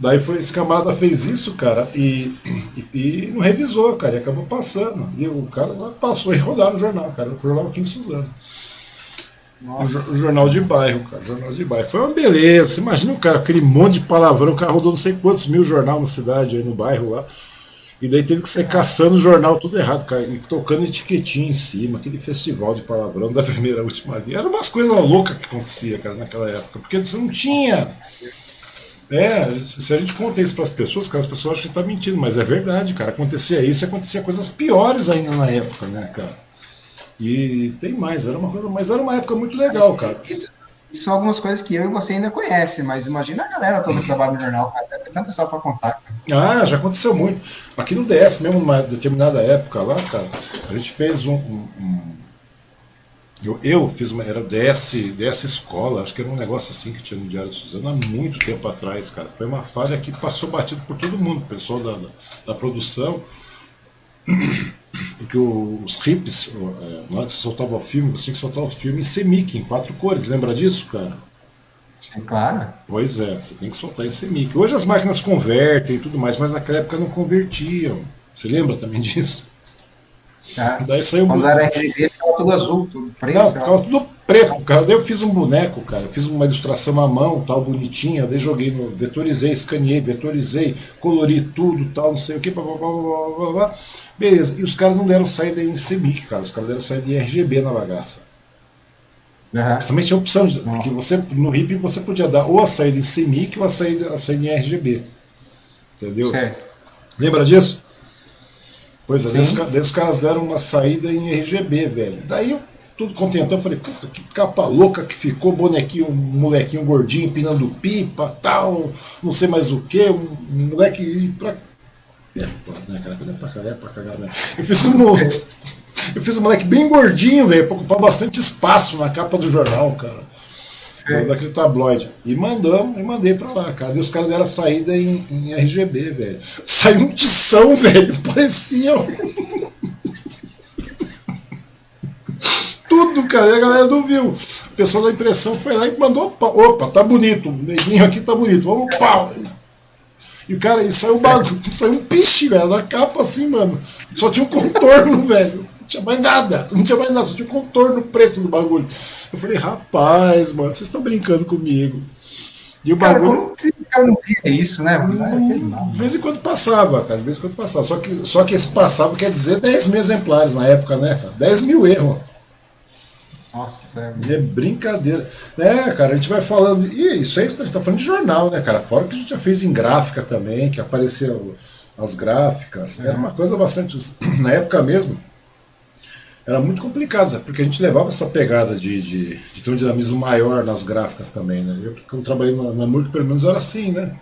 Daí foi, esse camarada fez isso, cara, e, e, e não revisou, cara, e acabou passando. E o cara lá passou e rodaram no jornal, cara. O jornal aqui em Suzano. O, o jornal de bairro, cara. Jornal de bairro. Foi uma beleza. Imagina o cara, aquele monte de palavrão, o cara rodou não sei quantos mil jornal na cidade, aí no bairro lá. E daí teve que sair caçando o jornal tudo errado, cara, e tocando etiquetinha em cima, aquele festival de palavrão da primeira última via. Era umas coisas loucas que acontecia, cara, naquela época, porque você não tinha. É, se a gente conta isso para as pessoas, cara, as pessoas acham que tá mentindo, mas é verdade, cara. Acontecia isso e acontecia coisas piores ainda na época, né, cara? E tem mais, era uma coisa, mas era uma época muito legal, cara. Isso, isso são algumas coisas que eu e você ainda conhece, mas imagina a galera toda que trabalha no jornal, cara. Deve ter tanta pra contar. Ah, já aconteceu muito. Aqui no DS, mesmo, numa determinada época lá, cara, a gente fez um. um- um- eu, eu fiz uma. Era DS, DS Escola, acho que era um negócio assim que tinha no Diário de Suzano há muito tempo atrás, cara. Foi uma falha que passou batido por todo mundo, pessoal da, da, da produção. Porque os hips, é, na hora que você soltava o filme, você tinha que soltar o filme em semic, em quatro cores. Lembra disso, cara? Sim, claro. Pois é, você tem que soltar em semic. Hoje as máquinas convertem e tudo mais, mas naquela época não convertiam. Você lembra também disso? É. Daí saiu Quando era RGB, ficava tudo azul, tudo preto. Não, ficava tudo preto, cara. Daí eu fiz um boneco, cara. Eu fiz uma ilustração à mão, tal, bonitinha. Daí joguei no. Vetorizei, escaneei, vetorizei, colori tudo, tal, não sei o que, blá, blá, blá, blá, blá. Beleza. E os caras não deram saída em CMYK, cara. Os caras deram saída em RGB na bagaça. Uhum. Você também tinha opção, de, porque você, no RIP você podia dar ou a saída em CMYK ou a saída, a saída em RGB. Entendeu? Certo. Lembra disso? Pois é, daí os, daí os, caras deram uma saída em RGB, velho. Daí eu, tudo contentando, falei, puta, que capa louca que ficou, bonequinho, um molequinho gordinho empinando pipa, tal, não sei mais o que, um moleque pra. É, né, cara? É pra cagar, é pra cagar, né? Eu fiz um. Eu fiz um moleque bem gordinho, velho, pra ocupar bastante espaço na capa do jornal, cara. É. Daquele tabloide. E mandamos, e mandei pra lá, cara. E os caras deram a saída em, em RGB, velho. Saiu um tição, velho. Parecia. Tudo, cara. E a galera não viu. O pessoal da impressão foi lá e mandou. Opa, tá bonito. O neguinho aqui tá bonito. Vamos pau. E o cara, e saiu um bagulho, saiu um piche, velho, na capa assim, mano. Só tinha um contorno, velho tinha mais nada, não tinha mais nada, só tinha um contorno preto do bagulho. Eu falei, rapaz, mano, vocês estão brincando comigo. E o bagulho. Cara, não via isso, né? Hum, de vez em quando passava, cara, de vez em quando passava. Só que, só que esse passava quer dizer 10 mil exemplares na época, né, cara? 10 mil erros. Nossa, é, é brincadeira. É, cara, a gente vai falando. E isso aí a gente tá falando de jornal, né, cara? Fora que a gente já fez em gráfica também, que apareceu as gráficas. Era uma coisa bastante. Na época mesmo, era muito complicado, porque a gente levava essa pegada de, de, de ter um dinamismo maior nas gráficas também, né? Eu, quando trabalhei na, na Murk, pelo menos era assim, né?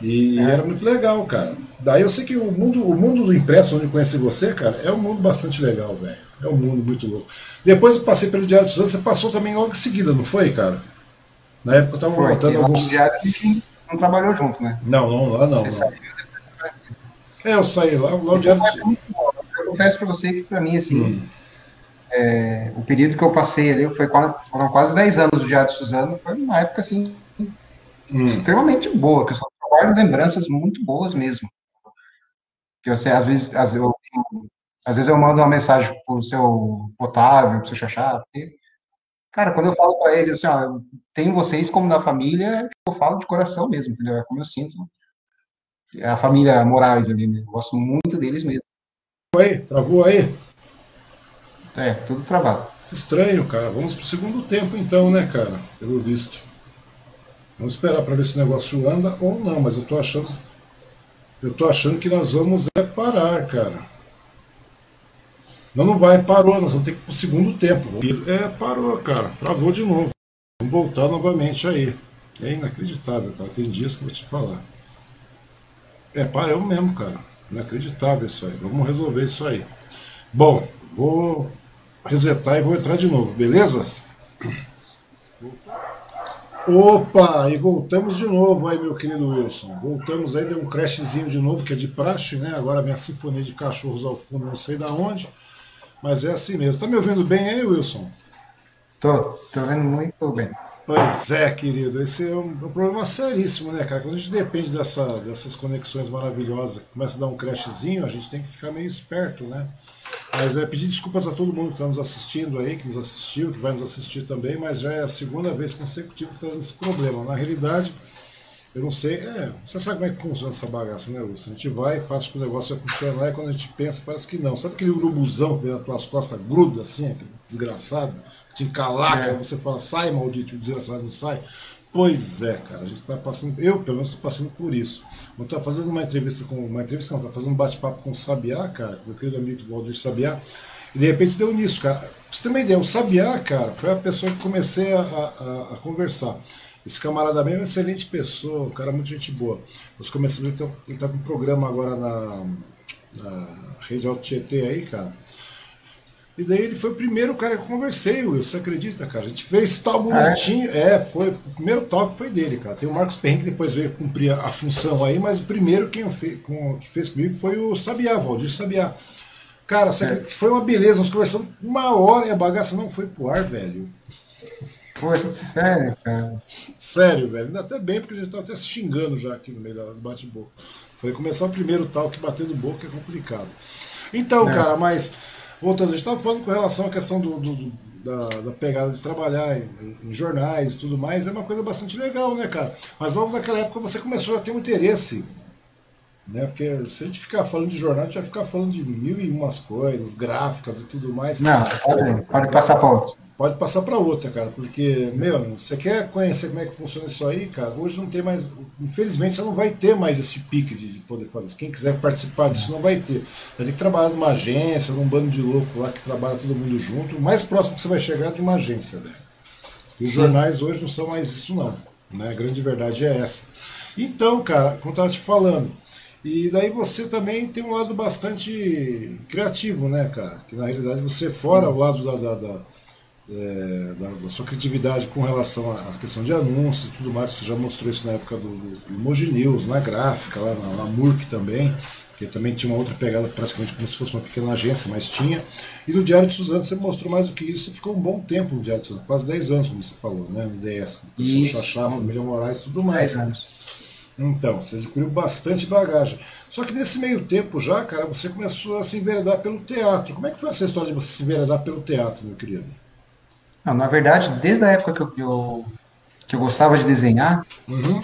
E é. era muito legal, cara. Daí eu sei que o mundo, o mundo do impresso, onde eu conheci você, cara, é um mundo bastante legal, velho. É um mundo muito louco. Depois eu passei pelo Diário de Suzano, você passou também logo em seguida, não foi, cara? Na época eu tava foi, voltando alguns. No Diário a gente não trabalhou junto, né? Não, não, lá não. não. É, eu saí lá, lá o Diário de Suzano confesso para você que para mim, assim, hum. é, o período que eu passei ali foi foram quase 10 anos do Diário de Suzano, foi uma época, assim, hum. extremamente boa, que eu só guardo lembranças muito boas mesmo. Que você, às vezes, às, eu, às vezes eu mando uma mensagem pro seu Otávio, pro seu Xaxá, porque, cara, quando eu falo para ele assim, ó, tenho vocês como da família, eu falo de coração mesmo, entendeu? É como eu sinto. É a família Moraes ali, né? Eu gosto muito deles mesmo aí? Travou aí? É, tudo travado. Estranho, cara. Vamos pro segundo tempo então, né, cara? Pelo visto. Vamos esperar para ver se o negócio anda ou não, mas eu tô achando. Eu tô achando que nós vamos é parar, cara. Não, não vai, parou, nós vamos ter que ir pro segundo tempo. É, parou, cara. Travou de novo. Vamos voltar novamente aí. É inacreditável, cara. Tem dias que eu vou te falar. É, parou mesmo, cara. Inacreditável isso aí. Vamos resolver isso aí. Bom, vou resetar e vou entrar de novo, beleza? Opa, e voltamos de novo aí, meu querido Wilson. Voltamos aí, deu um crashzinho de novo, que é de praxe, né? Agora minha sinfonia de cachorros ao fundo, não sei da onde, mas é assim mesmo. Tá me ouvindo bem aí, Wilson? Tô, tô vendo muito bem. Pois é, querido, esse é um, um, problema seríssimo, né, cara? Quando a gente depende dessa, dessas conexões maravilhosas, começa a dar um crashzinho, a gente tem que ficar meio esperto, né? Mas é pedir desculpas a todo mundo que está nos assistindo aí, que nos assistiu, que vai nos assistir também, mas já é a segunda vez consecutiva que traz esse problema. Na realidade, eu não sei, é, você sabe como é que funciona essa bagaça, né, Lúcio? A gente vai, faz que o negócio vai funcionar e quando a gente pensa, parece que não. Sabe aquele urubuzão que vem nas tuas costas, gruda assim, aquele desgraçado? te encalaca, é. você fala, sai maldito, o desgraçado não sai. Pois é, cara, a gente está passando, eu pelo menos estou passando por isso. Eu estou fazendo uma entrevista com, uma entrevista não, tá fazendo um bate-papo com o Sabiá, cara, meu querido amigo do Valdir Sabiá, e de repente deu nisso, cara. Pra você ter uma ideia, o Sabiá, cara, foi a pessoa que comecei a, a, a conversar. Esse camarada mesmo é uma excelente pessoa, um cara muito gente boa. Nós começamos, ele está com um programa agora na, na Rede Alto Tietê aí, cara. E daí ele foi o primeiro cara que eu conversei, Will, você acredita, cara? A gente fez tal bonitinho. É, é foi, o primeiro toque foi dele, cara. Tem o Marcos Perrin que depois veio cumprir a, função aí, mas o primeiro quem fez, com, que fez comigo foi o Sabiá, Valdir Sabiá. Cara, é. foi uma beleza, nós conversamos uma hora e a bagaça não foi pro ar, velho. Foi, sério, cara. Sério, velho. Ainda até bem, porque a gente tava até se xingando já aqui no meio do bate-boca. Foi começar o primeiro tal que batendo boca é complicado. Então, é. cara, mas voltando, a gente estava falando com relação à questão do, do, do da, da, pegada de trabalhar em, em, jornais e tudo mais, é uma coisa bastante legal, né, cara? Mas logo naquela época você começou a ter um interesse, né? Porque se a gente ficar falando de jornal, a gente vai ficar falando de mil e umas coisas, gráficas e tudo mais. Não, pode, pode passar outro pode passar para outra, cara, porque, meu, você quer conhecer como é que funciona isso aí, cara, hoje não tem mais, infelizmente você não vai ter mais esse pique de, de poder fazer isso. Quem quiser participar disso não vai ter. Vai ter que trabalhar numa agência, num bando de louco lá que trabalha todo mundo junto. O mais próximo que você vai chegar é de uma agência, velho. E os jornais hoje não são mais isso, não. Né? A grande verdade é essa. Então, cara, como eu estava te falando, e daí você também tem um lado bastante criativo, né, cara? Que na realidade você, fora o lado da, da, da é, da, da, sua criatividade com relação à questão de anúncios e tudo mais, você já mostrou isso na época do, do Emoji News, na gráfica, lá na, na Murk também, que também tinha uma outra pegada, praticamente como se fosse uma pequena agência, mas tinha. E no Diário de Suzano você mostrou mais do que isso, você ficou um bom tempo no Diário de Suzano, quase 10 anos, como você falou, né? No DS, com o Xaxá, família Moraes e tudo mais. 10 anos. Então, você adquiriu bastante bagagem. Só que nesse meio tempo já, cara, você começou a se enveredar pelo teatro. Como é que foi essa história de você se enveredar pelo teatro, meu querido? Não, na verdade, desde a época que eu, que eu, que eu gostava de desenhar, uhum.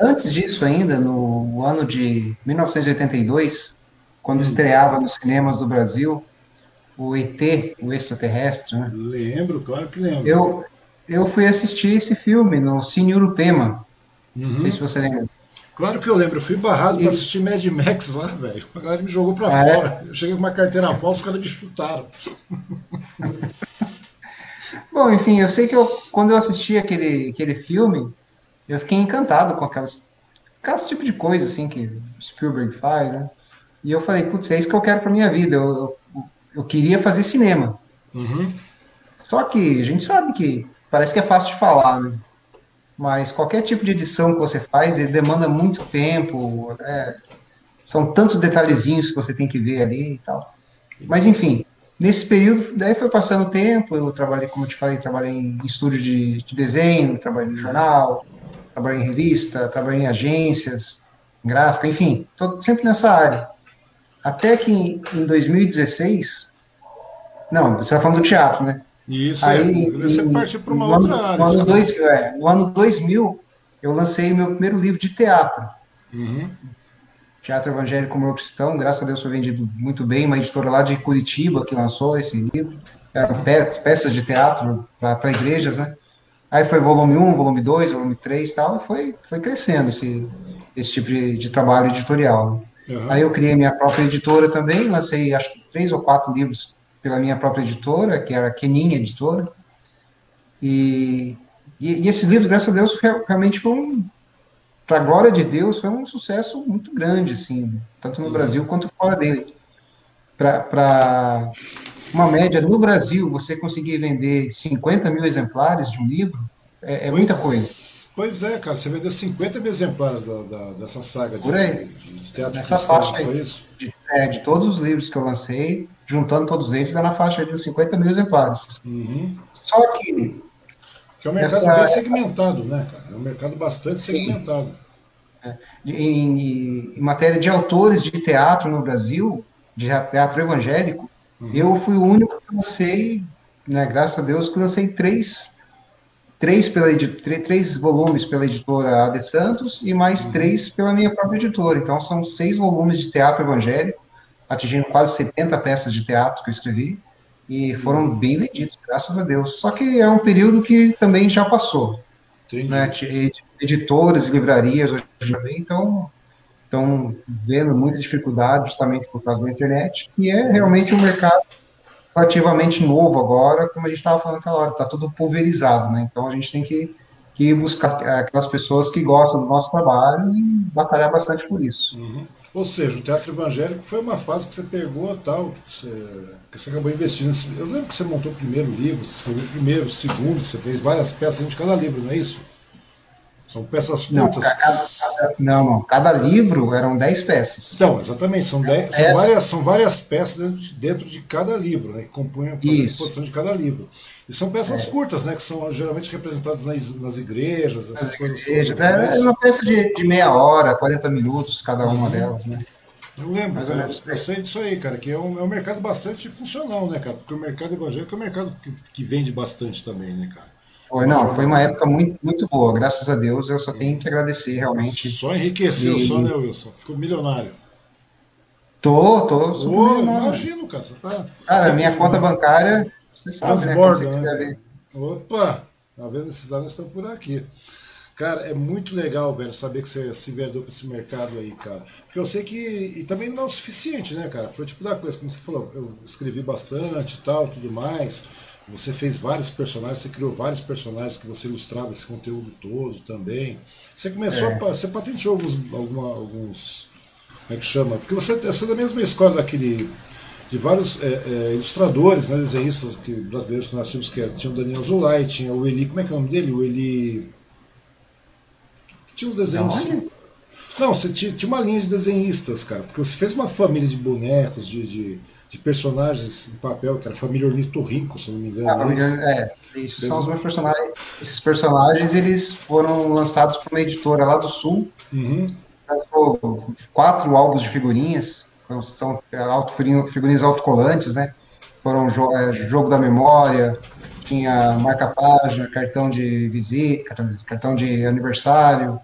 antes disso ainda, no ano de 1982, quando uhum. estreava nos cinemas do Brasil o ET, o extraterrestre, né? Lembro, claro que lembro. Eu, eu fui assistir esse filme no Cine Urupema. Uhum. Não sei se você lembra. Claro que eu lembro, eu fui barrado e... para assistir Mad Max lá, velho. A galera me jogou para ah, é? fora. É? Eu cheguei com uma carteira falsa, os caras me chutaram. Bom, enfim, eu sei que eu, quando eu assisti aquele, aquele filme, eu fiquei encantado com aquelas, aquelas tipo de coisa assim que Spielberg faz, né? E eu falei, putz, é isso que eu quero para minha vida. Eu, eu, eu, queria fazer cinema. Uhum. Só que a gente sabe que parece que é fácil de falar, né? Mas qualquer tipo de edição que você faz, ele demanda muito tempo. Né? São tantos detalhezinhos que você tem que ver ali e tal. Mas enfim, Nesse período, daí foi passando o tempo, eu trabalhei, como eu te falei, trabalhei em estúdio de, de desenho, trabalhei no jornal, trabalhei em revista, trabalhei em agências, em gráfica, enfim, tô sempre nessa área. Até que em, em 2016, não, você está falando do teatro, né? Isso, Aí, é, você partiu para uma outra ano, área. No ano, dois, é, no ano 2000, eu lancei meu primeiro livro de teatro. Uhum. Teatro Evangélico como Cristão, graças a Deus foi vendido muito bem, uma editora lá de Curitiba que lançou esse livro, eram peças de teatro para igrejas, né? Aí foi volume 1, volume 2, volume 3 e tal, e foi, foi crescendo esse, esse tipo de, de trabalho editorial. Né? Uhum. Aí eu criei minha própria editora também, lancei acho que três ou quatro livros pela minha própria editora, que era a Keninha Editora, e, e, e esses livros, graças a Deus, realmente foi um, para a glória de Deus, foi um sucesso muito grande, assim, tanto no Brasil quanto fora dele. Para uma média no Brasil, você conseguir vender 50 mil exemplares de um livro, é, é muita coisa. Pois é, cara, você vendeu 50 mil exemplares da, da, dessa saga de, de, de teatro Nessa cristão, faixa foi isso? De, é, de todos os livros que eu lancei, juntando todos eles, é na faixa de 50 mil exemplares. Uhum. Só que que é um mercado Essa... bem segmentado, né, cara? É um mercado bastante segmentado. É. Em, em, matéria de autores de teatro no Brasil, de teatro evangélico, uhum. eu fui o único que lancei, né, graças a Deus, que lancei três, três, pela, três volumes pela editora AD Santos e mais uhum. três pela minha própria editora. Então, são seis volumes de teatro evangélico, atingindo quase 70 peças de teatro que eu escrevi e foram bem vendidos, graças a Deus. Só que é um período que também já passou. Né? Editores, livrarias hoje também estão estão vendo muita dificuldade justamente por causa da internet, e é realmente um mercado relativamente novo agora, como a gente estava falando aquela hora, está tudo pulverizado, né? Então a gente tem que que buscar aquelas pessoas que gostam do nosso trabalho e batalhar bastante por isso. Uhum. Ou seja, o teatro evangélico foi uma fase que você pegou tal, que você, que você acabou investindo. Eu lembro que você montou o primeiro livro, você escreveu o primeiro, o segundo, você fez várias peças de cada livro, não é isso? São peças curtas. Não, cada, não, não, cada livro eram 10 peças. Então, exatamente, são, dez, são, várias, são várias peças dentro de, dentro de cada livro, né, que compõem a composição de cada livro. E são peças é. curtas, né, que são geralmente representadas nas, nas igrejas, essas nas coisas igrejas, todas. É, é uma peça de, de meia hora, 40 minutos, cada uma uhum. delas, né? Eu lembro, cara, eu, eu, sei disso aí, cara, que é um, é um mercado bastante funcional, né, cara? Porque o mercado evangélico é um mercado que, que vende bastante também, né, cara? Foi, não, foi uma época muito, muito boa, graças a Deus, eu só tenho que agradecer realmente. Só enriqueceu, e... só, né, Wilson? Ficou milionário. Tô, tô. Ô, imagino, cara. Você tá... Cara, minha conta bancária, você sabe, Transborda, né? né? Opa, tá vendo? Esses dados estão por aqui. Cara, é muito legal, velho, saber que você se enveredou para esse mercado aí, cara. Porque eu sei que. E também não é o suficiente, né, cara? Foi tipo da coisa, como você falou, eu escrevi bastante e tal, tudo mais. Você fez vários personagens, você criou vários personagens que você ilustrava esse conteúdo todo também. Você começou é. a. Você patenteou alguns, alguma, alguns. Como é que chama? Porque você, você é da mesma escola daquele. De vários é, é, ilustradores, né, desenhistas que, brasileiros que nós tínhamos, que tinha o Daniel Zulay, tinha o Eli. Como é que é o nome dele? O Eli. Tinha uns desenhos. Não, você tinha, tinha uma linha de desenhistas, cara, porque você fez uma família de bonecos, de, de de personagens em papel, que era a família Ornitorrinco, se não me engano. Ah, é, isso, são os meus personagens. Esses personagens eles foram lançados por uma editora lá do Sul. Uhum. Quatro álbuns de figurinhas, são é, figurinhas autocolantes, né? Foram jo é, jogo da memória, tinha marca-página, cartão de visita, cartão de aniversário,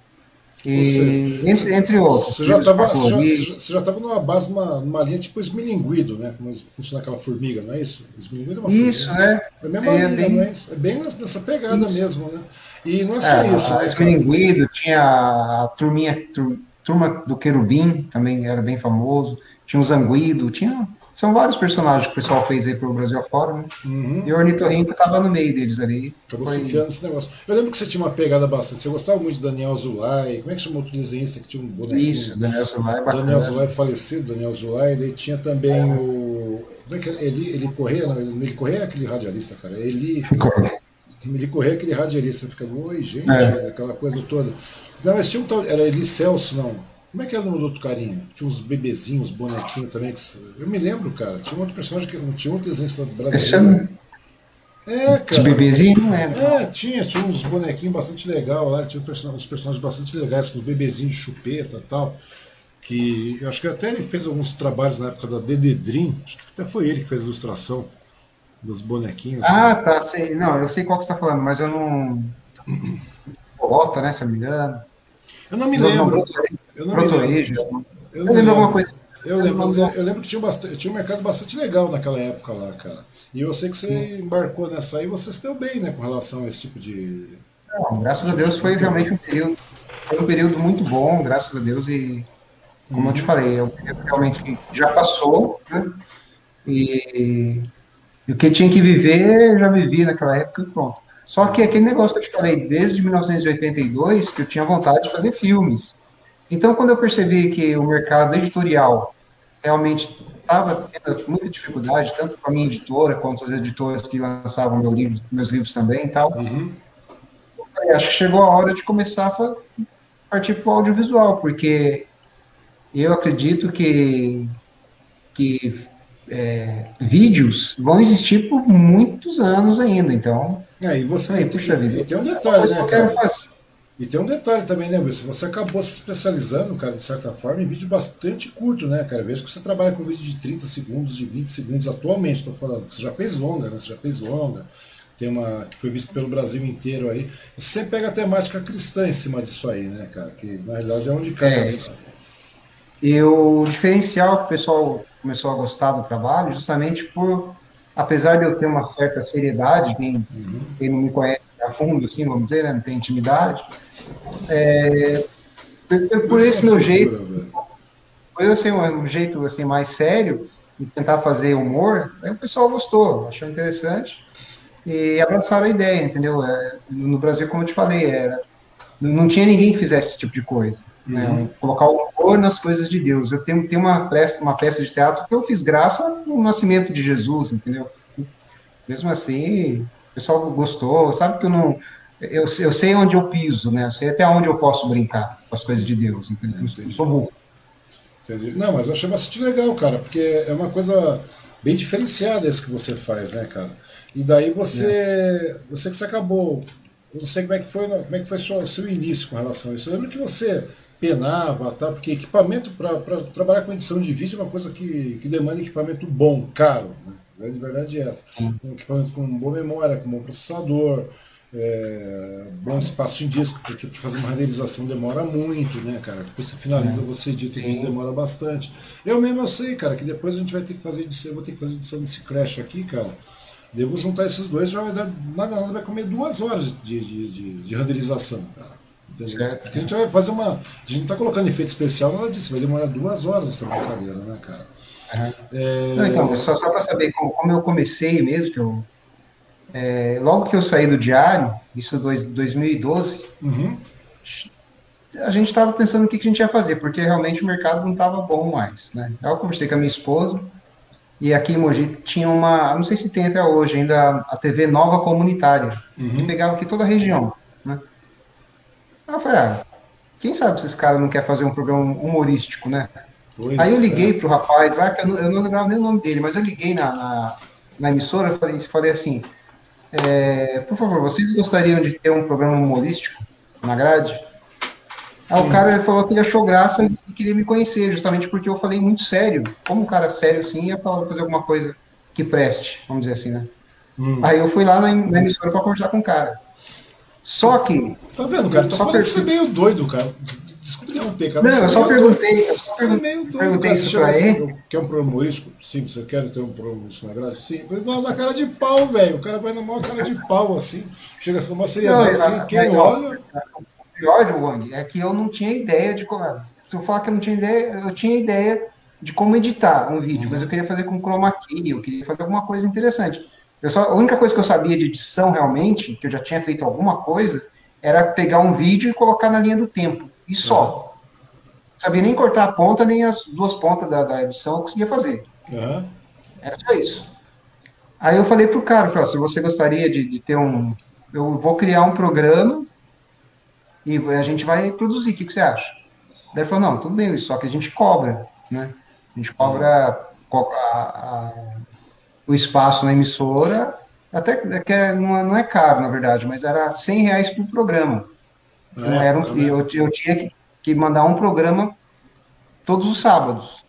e, entre, entre outros. Você já estava você já, já numa base, numa, numa linha tipo esmilinguido, né? Como funciona aquela formiga, não é isso? Esmilinguido é uma isso, formiga. Né? É. É a mesma é, linha, bem, é isso? É bem nessa pegada isso. mesmo, né? E não é só é, isso, né? Esmilinguido, tinha a turminha, turma do Querubim, também era bem famoso. Tinha o Zanguido, tinha são vários personagens que o pessoal fez aí pro Brasil afora, né? Uhum. E o Ornitorrinco tava no meio deles ali. Acabou foi... se enfiando nesse negócio. Eu lembro que você tinha uma pegada bastante. Você gostava muito do Daniel Zulay. Como é que chamou o desenhista que tinha um bonequinho? Isso, Daniel Zulay. Bacana. Daniel Zulay falecido, Daniel Zulay. Daí tinha também é. o. Como é que era? Ele, ele corria, não, ele, ele corria é aquele radialista, cara. Ele. Ele corria aquele radialista, fica, oi, gente, é. aquela coisa toda. Não, mas tinha um tal. Era Eli Celso, não. Como é que era o nome do outro carinha? Tinha uns bebezinhos, bonequinhos também. Que... Eu me lembro, cara. Tinha um outro personagem que não tinha outro desenho brasileiro. É, cara. De bebezinho, não é? É, tinha, tinha uns bonequinhos bastante legais lá, tinha uns personagens bastante legais, com os bebezinhos de chupeta e tal. Que eu acho que até ele fez alguns trabalhos na época da DD Dream, acho que até foi ele que fez a ilustração dos bonequinhos. Ah, tá, sei. Não, eu sei qual que você tá falando, mas eu não. Volta, né, se eu não me engano. Eu não me lembro. Eu não me lembro. Eu lembro alguma coisa. Eu lembro, eu lembro que tinha, bastante, tinha um mercado bastante legal naquela época lá, cara. E eu sei que você embarcou nessa aí e você se deu bem, né, com relação a esse tipo de. Não, graças a Deus foi realmente um período, foi um período muito bom, graças a Deus, e como eu te falei, é um período realmente já passou, né? E, e o que tinha que viver, eu já vivi naquela época e pronto. Só que aquele negócio que eu te falei, desde 1982, que eu tinha vontade de fazer filmes. Então, quando eu percebi que o mercado editorial realmente estava tendo muita dificuldade, tanto com a minha editora, quanto as editoras que lançavam meu livro, meus livros também e tal, uhum. acho que chegou a hora de começar a partir para o audiovisual, porque eu acredito que, que é, vídeos vão existir por muitos anos ainda, então é, e você puxa vida. E tem um detalhe, né, cara? E tem um detalhe também, né, Wilson? Você acabou se especializando, cara, de certa forma, em vídeo bastante curto, né, cara? Vejo que você trabalha com vídeo de 30 segundos, de 20 segundos atualmente, estou falando. Você já fez longa, né? Você já fez longa. Tem uma que foi visto pelo Brasil inteiro aí. Você pega a temática cristã em cima disso aí, né, cara? Que na realidade é onde cai. É, e o diferencial que o pessoal começou a gostar do trabalho, justamente por apesar de eu ter uma certa seriedade, quem, uhum. quem não me conhece a fundo, assim, vamos dizer, né, não tem intimidade, é, por esse meu jeito, por eu ser um, um, jeito assim mais sério e tentar fazer humor, aí o pessoal gostou, achou interessante e abraçaram a ideia, entendeu? É, no Brasil, como eu te falei, era, não tinha ninguém que fizesse esse tipo de coisa. Né? Uhum. Colocar o humor nas coisas de Deus. Eu tenho, tenho uma, peça, uma peça de teatro que eu fiz graça no nascimento de Jesus, entendeu? Mesmo assim, o pessoal gostou, sabe que eu não. eu, eu sei onde eu piso, né? Eu sei até onde eu posso brincar com as coisas de Deus. Entendeu? Eu sou burro. Entendi. Não, mas eu achei bastante legal, cara, porque é uma coisa bem diferenciada esse que você faz, né, cara? E daí você, é. você que você acabou, eu não sei como é que foi, como é que foi seu, seu início com relação a isso. Eu lembro que você penava, tá? Porque equipamento para trabalhar com edição de vídeo é uma coisa que, que demanda equipamento bom, caro. Né? A grande verdade é essa. Um equipamento com boa memória, com bom processador, é, bom espaço em disco, porque para fazer uma renderização demora muito, né, cara? Depois você finaliza, é. você edita e demora bastante. Eu mesmo eu sei, cara, que depois a gente vai ter que fazer edição, eu vou ter que fazer edição desse crash aqui, cara. Devo juntar esses dois, já vai dar, nada, nada vai comer duas horas de, de, de, de renderização, cara. Entendeu? Porque a gente vai fazer uma. A gente não está colocando efeito especial, nada disso, vai demorar duas horas essa brincadeira, né, cara? Uhum. É... Não, então, só, só para saber como, como, eu comecei mesmo, que eu é, logo que eu saí do diário, isso dois, 2012, uhum. a gente estava pensando o que, que, a gente ia fazer, porque realmente o mercado não estava bom mais. Né? Eu conversei com a minha esposa, e aqui em Mogi tinha uma, não sei se tem até hoje ainda, a TV Nova Comunitária, uhum. que pegava aqui toda a região. Aí eu falei, ah, quem sabe se esse cara não quer fazer um programa humorístico, né? Pois Aí eu liguei é. pro rapaz lá, que eu não, eu não lembrava nem o nome dele, mas eu liguei na, na, na emissora e falei, falei assim, é, por favor, vocês gostariam de ter um programa humorístico na grade? Aí o cara falou que ele achou graça e queria me conhecer, justamente porque eu falei muito sério. Como um cara sério assim, ia falar, fazer alguma coisa que preste, vamos dizer assim, né? Hum. Aí eu fui lá na, na emissora para conversar com o cara. Só que. Tá vendo, cara? Tô falando que você é meio doido, cara. Desculpa interromper, cara. Não, eu só perguntei. Eu só você é meio doido, perguntei cara. Pra ele. Quer um programa humorístico? Sim, você quer ter um programa humorístico na grade? Sim. Mas na, na cara de pau, velho. O cara vai na maior cara de pau, assim. Chega a ser uma seriedade assim. Quem olha. O pior, Wang, é que eu não tinha ideia de como. Se eu falar que eu não tinha ideia, eu tinha ideia de como editar um vídeo, uhum. mas eu queria fazer com chroma key, eu queria fazer alguma coisa interessante. Eu só, a única coisa que eu sabia de edição realmente, que eu já tinha feito alguma coisa, era pegar um vídeo e colocar na linha do tempo. E só. Não sabia nem cortar a ponta, nem as duas pontas da, da edição eu conseguia fazer. Uhum. Era só isso. Aí eu falei pro cara, falei, se você gostaria de, de, ter um. Eu vou criar um programa e a gente vai produzir, o que, que você acha? Daí ele falou, não, tudo bem, só que a gente cobra, né? A gente cobra a, a, o espaço na emissora, até que é, não, é, não é caro, na verdade, mas era 100 reais por programa. É, era um, eu, eu tinha que, que mandar um programa todos os sábados.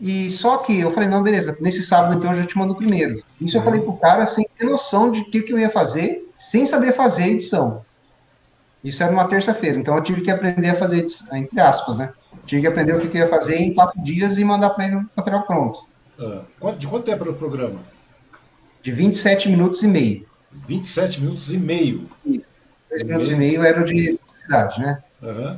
E só que eu falei, não, beleza, nesse sábado então eu já te mando o primeiro. Isso eu falei pro cara sem ter noção de o que, que eu ia fazer, sem saber fazer a edição. Isso era uma terça-feira, então eu tive que aprender a fazer, entre aspas, né? Tive que aprender o que, que eu ia fazer em quatro dias e mandar para ele o material pronto. Ah, de quanto tempo era o programa? De 27 minutos e meio. 27 minutos e meio. Isso. 3 minutos e meio era o de cidade, né? Uhum.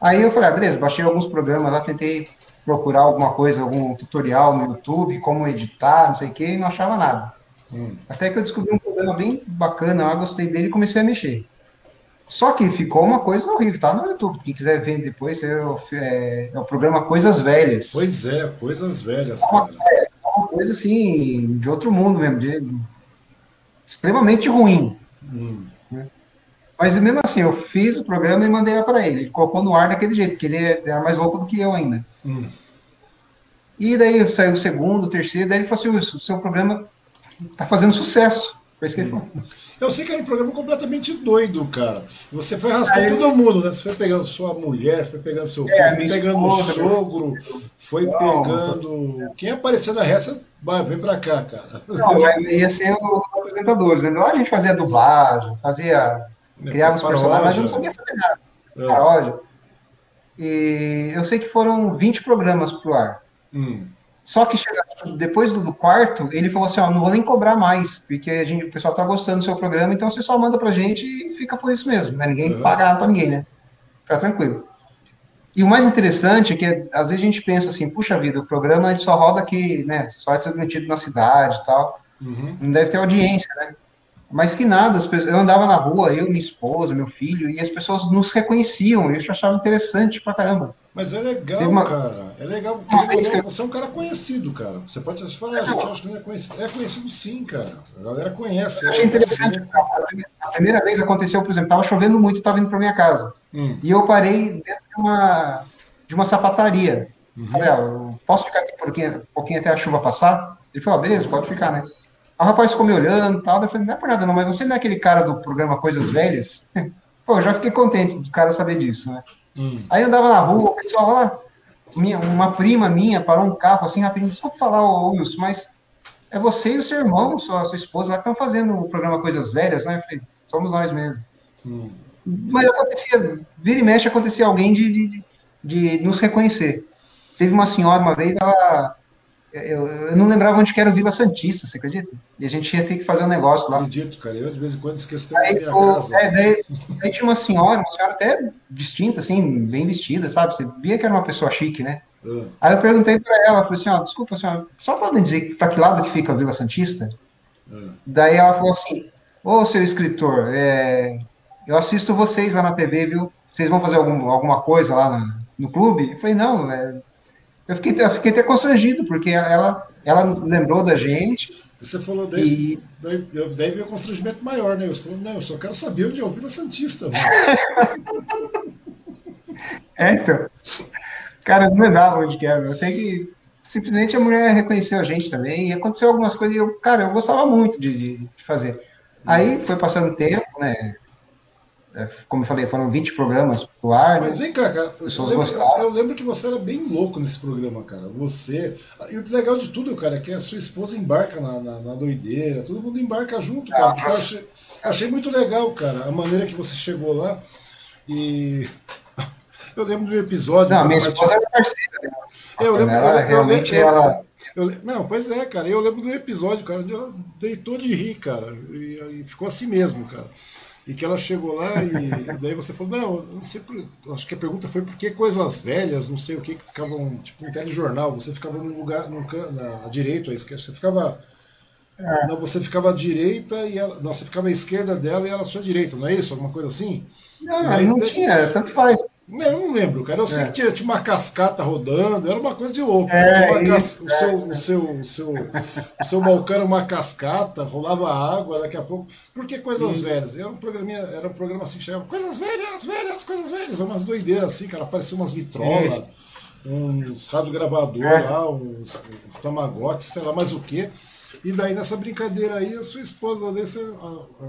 Aí eu falei, ah, beleza, baixei alguns programas lá, tentei procurar alguma coisa, algum tutorial no YouTube, como editar, não sei o que, e não achava nada. Hum. Até que eu descobri um programa bem bacana lá, gostei dele e comecei a mexer. Só que ficou uma coisa horrível, tá no YouTube. Quem quiser ver depois, é o, é, é o programa Coisas Velhas. Pois é, Coisas Velhas, é uma, é, é uma coisa assim, de outro mundo mesmo, de, extremamente ruim. Hum. Mas mesmo assim, eu fiz o programa e mandei para ele. Ele colocou no ar daquele jeito, porque ele era mais louco do que eu ainda. Hum. E daí saiu o segundo, o terceiro, daí ele falou assim: o seu programa tá fazendo sucesso. Foi isso que ele falou. Eu sei que era um programa completamente doido, cara. Você foi arrastando todo mundo, né? Você foi pegando sua mulher, foi pegando seu é, filho, é, foi pegando o sogro, foi não, pegando. Quem apareceu na resta, vai, vem pra cá, cara. Não, ia ser os apresentadores, né? Lá a gente fazia dublagem, fazia é, criava os personagens, mas eu não sabia fazer nada. É. Paródia. E eu sei que foram 20 programas pro ar. Hum. Só que depois do, quarto, ele falou assim: ó, não vou nem cobrar mais, porque a gente, o pessoal tá gostando do seu programa, então você só manda pra gente e fica por isso mesmo. Né? Ninguém uhum. paga nada pra ninguém, né? Fica tranquilo. E o mais interessante é que às vezes a gente pensa assim, puxa vida, o programa ele só roda aqui, né? Só é transmitido na cidade e tal. Uhum. Não deve ter audiência, né? Mas que nada, pessoas, eu andava na rua, eu, minha esposa, meu filho, e as pessoas nos reconheciam, e eu achava interessante pra caramba. Mas é legal, uma... cara. É legal. Porque você é um cara conhecido, cara. Você pode falar, ah, a gente acha que não é conhecido. É conhecido sim, cara. A galera conhece. Eu achei interessante. A primeira vez aconteceu, por exemplo, tava chovendo muito, tava indo para minha casa. Hum. E eu parei dentro de uma, de uma sapataria. Uhum. Falei, ah, posso ficar aqui um pouquinho, um pouquinho até a chuva passar? Ele falou, ah, beleza, pode ficar, né? o rapaz ficou me olhando e tal. Eu falei, não é por nada não, mas você não é aquele cara do programa Coisas Velhas? Pô, eu já fiquei contente do cara saber disso, né? Hum. Aí eu andava na rua, o pessoal lá, minha, uma prima minha parou um carro assim rapidinho, desculpa falar, ô, Wilson, mas é você e o seu irmão, sua, sua esposa lá que estão fazendo o programa Coisas Velhas, né? Eu falei, somos nós mesmo. Hum. Mas acontecia, vira e mexe, acontecia alguém de, de, de, nos reconhecer. Teve uma senhora uma vez, ela. Eu, eu, não lembrava onde que era o Vila Santista, você acredita? E a gente ia ter que fazer um negócio lá. Acredito, cara. Eu de vez em quando esqueço da minha casa. É, daí, daí, tinha uma senhora, uma senhora até distinta, assim, bem vestida, sabe? Você via que era uma pessoa chique, né? Uh. Aí eu perguntei para ela, falei assim, ó, desculpa, senhora, só podem dizer para que lado que fica a Vila Santista? Uh. Daí ela falou assim, ô, seu escritor, é, eu assisto vocês lá na TV, viu? Vocês vão fazer algum, alguma coisa lá na, no clube? Eu falei, não, é, eu fiquei, eu fiquei até constrangido, porque ela, ela lembrou da gente. Você falou desse, e... daí, daí veio o constrangimento maior, né? Você falou, não, eu só quero saber onde é o Vila Santista. é, então. Cara, não lembrava onde que era. Eu sei que simplesmente a mulher reconheceu a gente também, e aconteceu algumas coisas, e eu, cara, eu gostava muito de, de, de fazer. Aí foi passando o tempo, né? É, como eu falei, foram 20 programas pro ar. Mas vem cá, cara. Eu lembro, eu lembro, que você era bem louco nesse programa, cara. Você. E o legal de tudo, cara, é que a sua esposa embarca na, na, na doideira, todo mundo embarca junto, cara. Ah, eu achei, achei muito legal, cara, a maneira que você chegou lá. E. Eu lembro do episódio. Não, minha esposa era parceira. Né? Eu lembro. Ela, eu, realmente eu, ela... Eu, não, pois é, cara. Eu lembro do episódio, cara, onde ela deitou de rir, cara. E, e ficou assim mesmo, cara e que ela chegou lá e, e daí você falou, não, não sei, por, acho que a pergunta foi por que coisas velhas, não sei o que, que ficavam, tipo um telejornal, você ficava num lugar, num, na, à direita, à esquerda, você ficava, é. não, você ficava à direita e ela, não, você ficava à esquerda dela e ela à sua direita, não é isso? Alguma coisa assim? Não, daí, não daí, tinha, tanto faz. Eu não lembro, cara. Eu sei é. que tinha, tinha, uma cascata rodando, era uma coisa de louco. É, isso, o, seu, o, seu, o, seu, o seu balcão era uma cascata, rolava água daqui a pouco. Por que coisas velhas? Era um, programinha, era um programa assim que chamava Coisas Velhas, Velhas, Coisas Velhas. Umas doideiras assim, cara. Apareciam umas vitrolas, uns radiogravador é. lá, uns, uns tamagotes, sei lá mais o que. E daí nessa brincadeira aí, a sua esposa desse,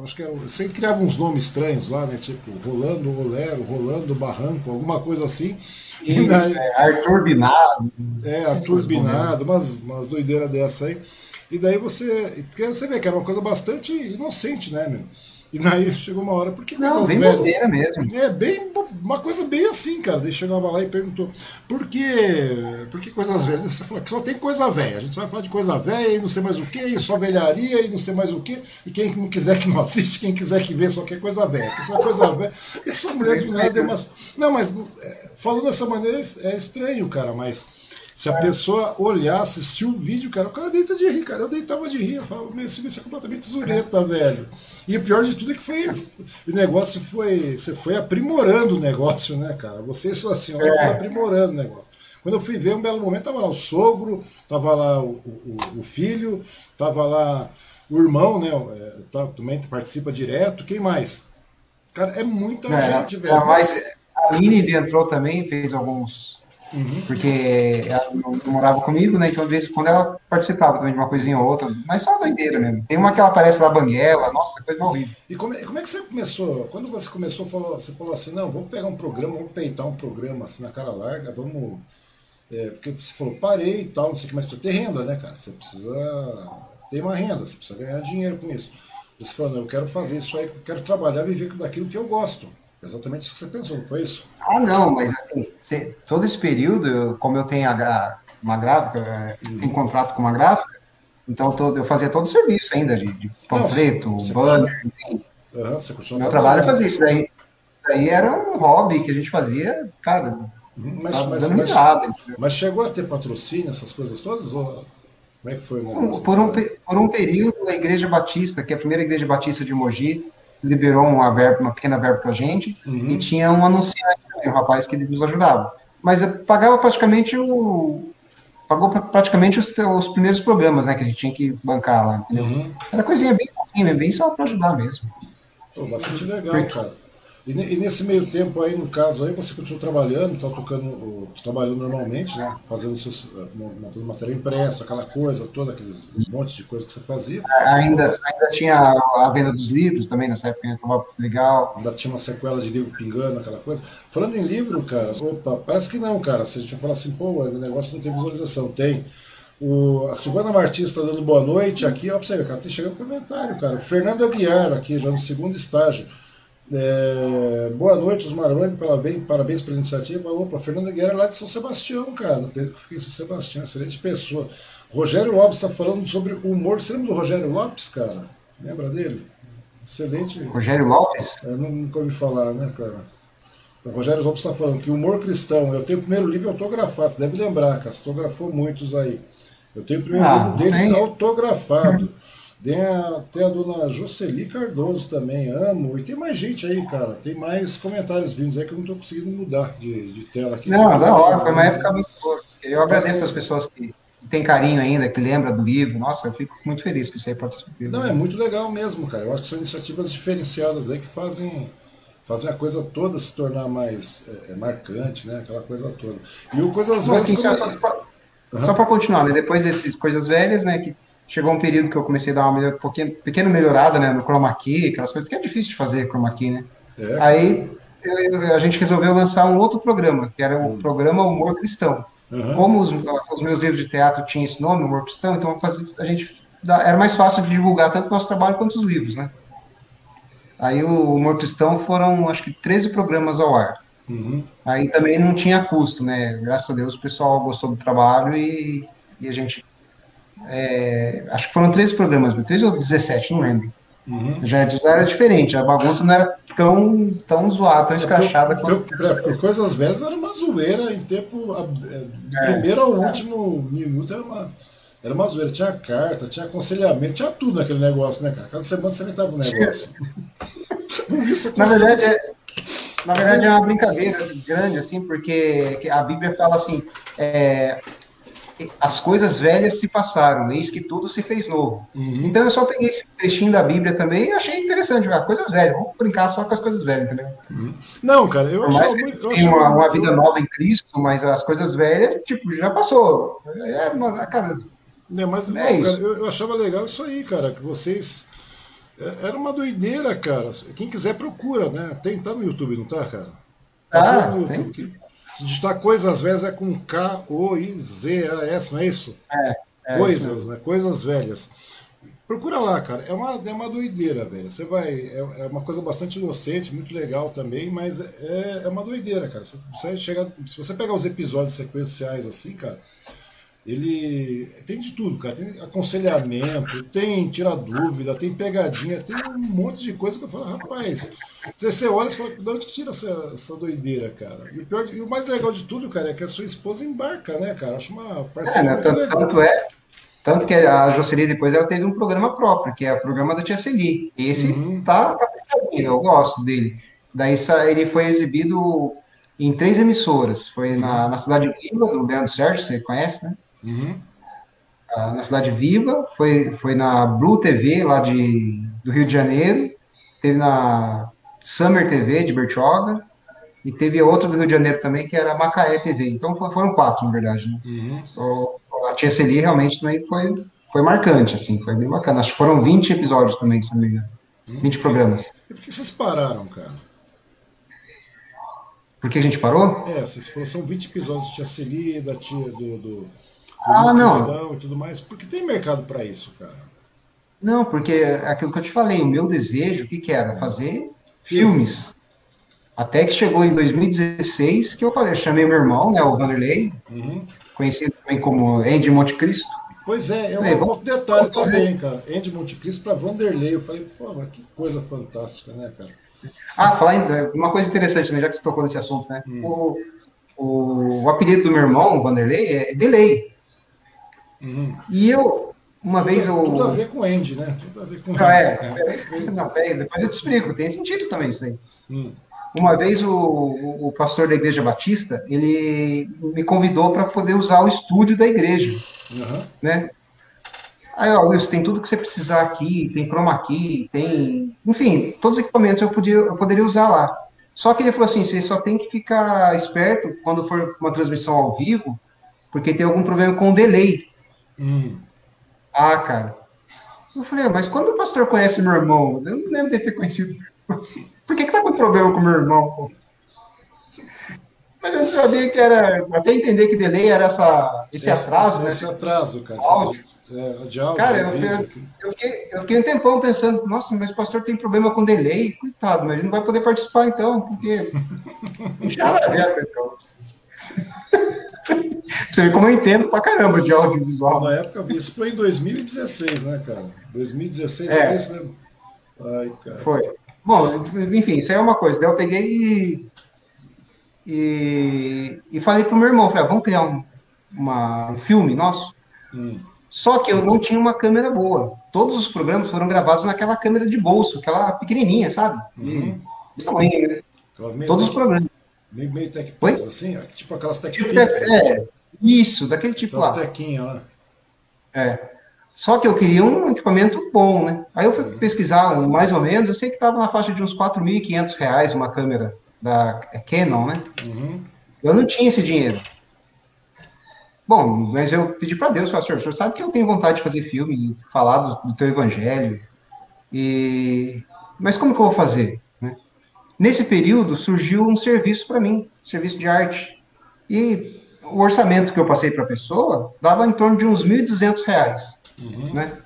acho que era, você criava uns nomes estranhos lá, né? Tipo, rolando rolero, rolando barranco, alguma coisa assim. e daí, é, Arthur Binado. É, Arthur Binado, umas, umas doideiras dessa aí. E daí você. Porque você vê que era uma coisa bastante inocente, né, meu? E daí chegou uma hora, porque Não, bem velhas. mesmo. É, bem, uma coisa bem assim, cara. Daí chegava lá e perguntou, por que, por que coisas velhas? Você falou que só tem coisa velha. A gente vai falar de coisa velha e não sei mais o que, e só velharia e não sei mais o que. E quem não quiser que não assiste, quem quiser que vê, só quer coisa velha. Porque só coisa velha. Essa mulher do nada deu umas. Não, mas é, falando dessa maneira é estranho, cara, mas. Se a pessoa olhar, assistir o vídeo, cara, o cara deita de rir, cara. Eu deitava de rir, eu falava, meu, esse é completamente zureta, velho. E o pior de tudo é que foi. O negócio foi. Você foi aprimorando o negócio, né, cara? Você e sua senhora é. foi aprimorando o negócio. Quando eu fui ver, um belo momento, tava lá o sogro, tava lá o, o, o filho, tava lá o irmão, né? É, tá, também participa direto. Quem mais? Cara, é muita é, gente, velho. É, mas a Aline entrou também, fez alguns Uhum. Porque ela não, morava comigo, né? Então, vezes, quando ela participava também de uma coisinha ou outra, mas só doideira mesmo. Tem uma que ela aparece lá, Banguela, nossa, coisa horrível. E como, é, como é que você começou? Quando você começou, falou, você falou assim: não, vamos pegar um programa, vamos peitar um programa assim na cara larga, vamos. É, porque você falou, parei e tal, não sei o que, mas precisa ter renda, né, cara? Você precisa ter uma renda, você precisa ganhar dinheiro com isso. Você falou, não, eu quero fazer isso aí, eu quero trabalhar viver daquilo que eu gosto. Exatamente isso que você pensou, não foi isso? Ah, não, mas assim, todo esse período, eu, como eu tenho a, uma gráfica, uhum. tenho contrato com uma gráfica, então todo, eu fazia todo o serviço ainda, de, de panfleto, não, você, banner, enfim. Uhum, você continua Meu trabalho é fazer isso daí. Daí era um hobby que a gente fazia, cara, mas, mas, mas, mas, chegou a ter patrocínio, essas coisas todas? Ou como é que foi o negócio? Por um, por um período, a Igreja Batista, que é a primeira Igreja Batista de Mogi, liberou uma, verba, uma pequena verba para a gente uhum. e tinha um anunciante, um rapaz que nos ajudava. mas pagava praticamente o. Pagou praticamente os, os primeiros programas, né? Que a gente tinha que bancar lá, entendeu? Uhum. Era coisinha bem pouquinho, bem só para ajudar mesmo. Pô, bastante legal, Porque... cara. E, nesse meio tempo aí, no caso aí, você continua trabalhando, tá tocando, trabalhando normalmente, né? Fazendo seus, eh, montando material impresso, aquela coisa toda, aqueles um monte de coisa que você fazia. Ainda, ainda tinha a venda dos livros também nessa época, né? legal. Ainda tinha uma sequela de livro pingando, aquela coisa. Falando em livro, cara, opa, parece que não, cara. Se a gente vai falar assim, pô, o negócio não tem visualização, tem. O, a Silvana Martins está dando boa noite aqui, ó, pra você ver, cara, tem chegando comentário, cara. O Fernando Aguiar aqui, já no segundo estágio. É, boa noite, Osmar Wang, parabéns, parabéns pela iniciativa. Opa, Fernanda Guerra é lá de São Sebastião, cara. No Pedro que fiquei em São Sebastião, excelente pessoa. Rogério Lopes está falando sobre o humor. Você lembra do Rogério Lopes, cara? Lembra dele? Excelente. Rogério Lopes? Eu nunca ouvi falar, né, cara? Então, Rogério Lopes está falando que humor cristão. Eu tenho o primeiro livro autografado, você deve lembrar, cara. Você autografou muitos aí. Eu tenho o primeiro ah, livro dele autografado. Tem a, tem a dona Jocely Cardoso também, amo. E tem mais gente aí, cara. Tem mais comentários vindos aí que eu não estou conseguindo mudar de, de tela aqui. Não, da hora, foi uma época muito boa. Eu agradeço as pessoas que tem carinho ainda, que lembra do livro. Nossa, eu fico muito feliz que isso aí. Não, é muito legal mesmo, cara. Eu acho que são iniciativas diferenciadas aí que fazem, fazem a coisa toda se tornar mais é, é marcante, né? Aquela coisa toda. E o Coisas Velhas. Assim, como... Só, para uhum. continuar, né? Depois dessas coisas velhas, né? Que chegou um período que eu comecei a dar uma melhor, pequena, melhorada né, no chroma key, aquelas coisas, que é difícil de fazer chroma key, né? É. Aí eu, a gente resolveu lançar um outro programa, que era o hum. programa Humor Cristão. Uhum. Como os, os, meus livros de teatro tinham esse nome, Humor Cristão, então a gente era mais fácil de divulgar tanto o nosso trabalho quanto os livros, né? Aí o Humor Cristão foram, acho que, 13 programas ao ar. Uhum. Aí também não tinha custo, né? Graças a Deus o pessoal gostou do trabalho e, e a gente é, acho que foram três programas, 13 ou 17, não lembro. Uhum. Já, era diferente, a bagunça não era tão, tão zoada, tão é, escrachada é, quanto. Coisas Velhas era uma zoeira em tempo. É, do é, primeiro ao último minuto era uma, era uma zoeira. Tinha carta, tinha aconselhamento, tinha tudo naquele negócio, né, cara? Cada semana você inventava um negócio. isso na verdade, é, na verdade é uma brincadeira grande, assim, porque a Bíblia fala assim. É, as coisas velhas se passaram, eis que tudo se fez novo. Uhum. Então eu só peguei esse trechinho da Bíblia também e achei interessante jogar coisas velhas. Vamos brincar só com as coisas velhas, entendeu? Uhum. Não, cara, eu acho muito. Tem uma, uma, vida nova em Cristo, mas as coisas velhas, tipo, já passou. É, uma, cara. É, mas é não, cara, eu, eu, achava legal isso aí, cara, que vocês. É, era uma doideira, cara. Quem quiser procura, né? Tem, tá no YouTube, não tá, cara? Tá ah, no YouTube. Tem. Se digitar coisas, às vezes é com K-O-I-Z-A-S, não é isso? É. é coisas, isso né? Coisas velhas. Procura lá, cara. É uma, é uma doideira, velho. Você vai. É, é uma coisa bastante inocente, muito legal também, mas é, é uma doideira, cara. Você chega, se você pegar os episódios sequenciais assim, cara, ele tem de tudo, cara. Tem aconselhamento, tem tira dúvida, tem pegadinha, tem um monte de coisa que eu falo, rapaz. Você, você olha e fala, de onde que tira essa, essa doideira, cara? E o, pior, e o mais legal de tudo, cara, é que a sua esposa embarca, né, cara? Acho uma parceria é, né, tanto, legal. Tanto é, tanto que a Jocely depois ela teve um programa próprio, que é o programa da Tia Celi. Esse uhum. tá, tá eu gosto dele. Daí ele foi exibido em três emissoras. Foi na, na cidade Viva, do Leandro Sérgio, você conhece, né? Uhum. Ah, na Cidade Viva, foi, foi na Blue TV, lá de, do Rio de Janeiro, teve na Summer TV, de Bertioga, e teve outra do Rio de Janeiro também, que era Macaé TV. Então foram quatro, na verdade. Né? Uhum. a Tia Celi realmente também foi, foi marcante, assim, foi bem bacana. Acho que foram 20 episódios também, se não me engano. Uhum. 20 programas. E por que vocês pararam, cara? Por que a gente parou? É, vocês foram, são 20 episódios de Tia Celi, da tia do, do ah, não. e tudo mais, porque tem mercado para isso, cara. Não, porque é aquilo que eu te falei, o meu desejo, o que, que era? Fazer filmes. Até que chegou em 2016 que eu falei, eu chamei meu irmão, né, o Vanderlei, uhum. conhecido também como Andy Monte Cristo. Pois é, é um outro detalhe também, cara. Andy Monte Cristo para Vanderlei. Eu falei, pô, mas que coisa fantástica, né, cara? Ah, falar em, uma coisa interessante, né, já que você tocou nesse assunto, né? Hum. O, o, o, apelido do meu irmão, Vanderlei, é Delay. Uhum. E eu, uma tudo, vez eu. Tudo a ver com Andy, né? Tudo a ver com ah, é, é, é, não, depois eu te explico, tem sentido também isso aí. Hum. uma vez o, o, pastor da Igreja Batista, ele me convidou para poder usar o estúdio da igreja, uhum. né? Aí, ó, Wilson, tem tudo que você precisar aqui, tem chroma key, tem... Enfim, todos os equipamentos eu, podia, eu poderia usar lá. Só que ele falou assim, você só tem que ficar esperto quando for uma transmissão ao vivo, porque tem algum problema com o delay. Hum. Ah, cara. Eu falei, ah, mas quando o pastor conhece meu irmão? Eu não lembro de ter conhecido. Por que, que tá com problema com meu irmão? Pô? Mas eu sabia que era. Até entender que delay era essa, esse, esse atraso, né? Esse atraso, cara. Áudio. É, de áudio, cara, eu, eu, eu, fiquei, eu fiquei um tempão pensando, nossa, mas o pastor tem problema com delay, coitado, mas ele não vai poder participar então, porque. Não tinha nada a ver com isso. Você vê como eu entendo pra caramba de audiovisual. Na época, isso foi em 2016, né, cara? 2016, é, é isso mesmo? Ai, cara. Foi. Bom, enfim, isso aí é uma coisa. Daí eu peguei e, e, e falei pro meu irmão, falei, ah, vamos criar um, uma, um filme nosso? Hum. Só que eu não tinha uma câmera boa. Todos os programas foram gravados naquela câmera de bolso, aquela pequenininha, sabe? Uhum. tamanho, né? Todos os programas. Meio, meio tech assim, tipo aquelas tech tipo, É, isso, daquele tipo Aquelas lá. tequinha lá. É. Só que eu queria um equipamento bom, né? Aí eu fui uhum. pesquisar mais ou menos, eu sei que estava na faixa de uns 4.500 reais uma câmera da Canon, né? Uhum. Eu não tinha esse dinheiro. Bom, mas eu pedi para Deus, pastor, o senhor sabe que eu tenho vontade de fazer filme, falar do, do teu evangelho, e... mas como que eu vou fazer? Nesse período surgiu um serviço para mim, serviço de arte, e o orçamento que eu passei para a pessoa dava em torno de uns 1.200 reais. Uhum. Né?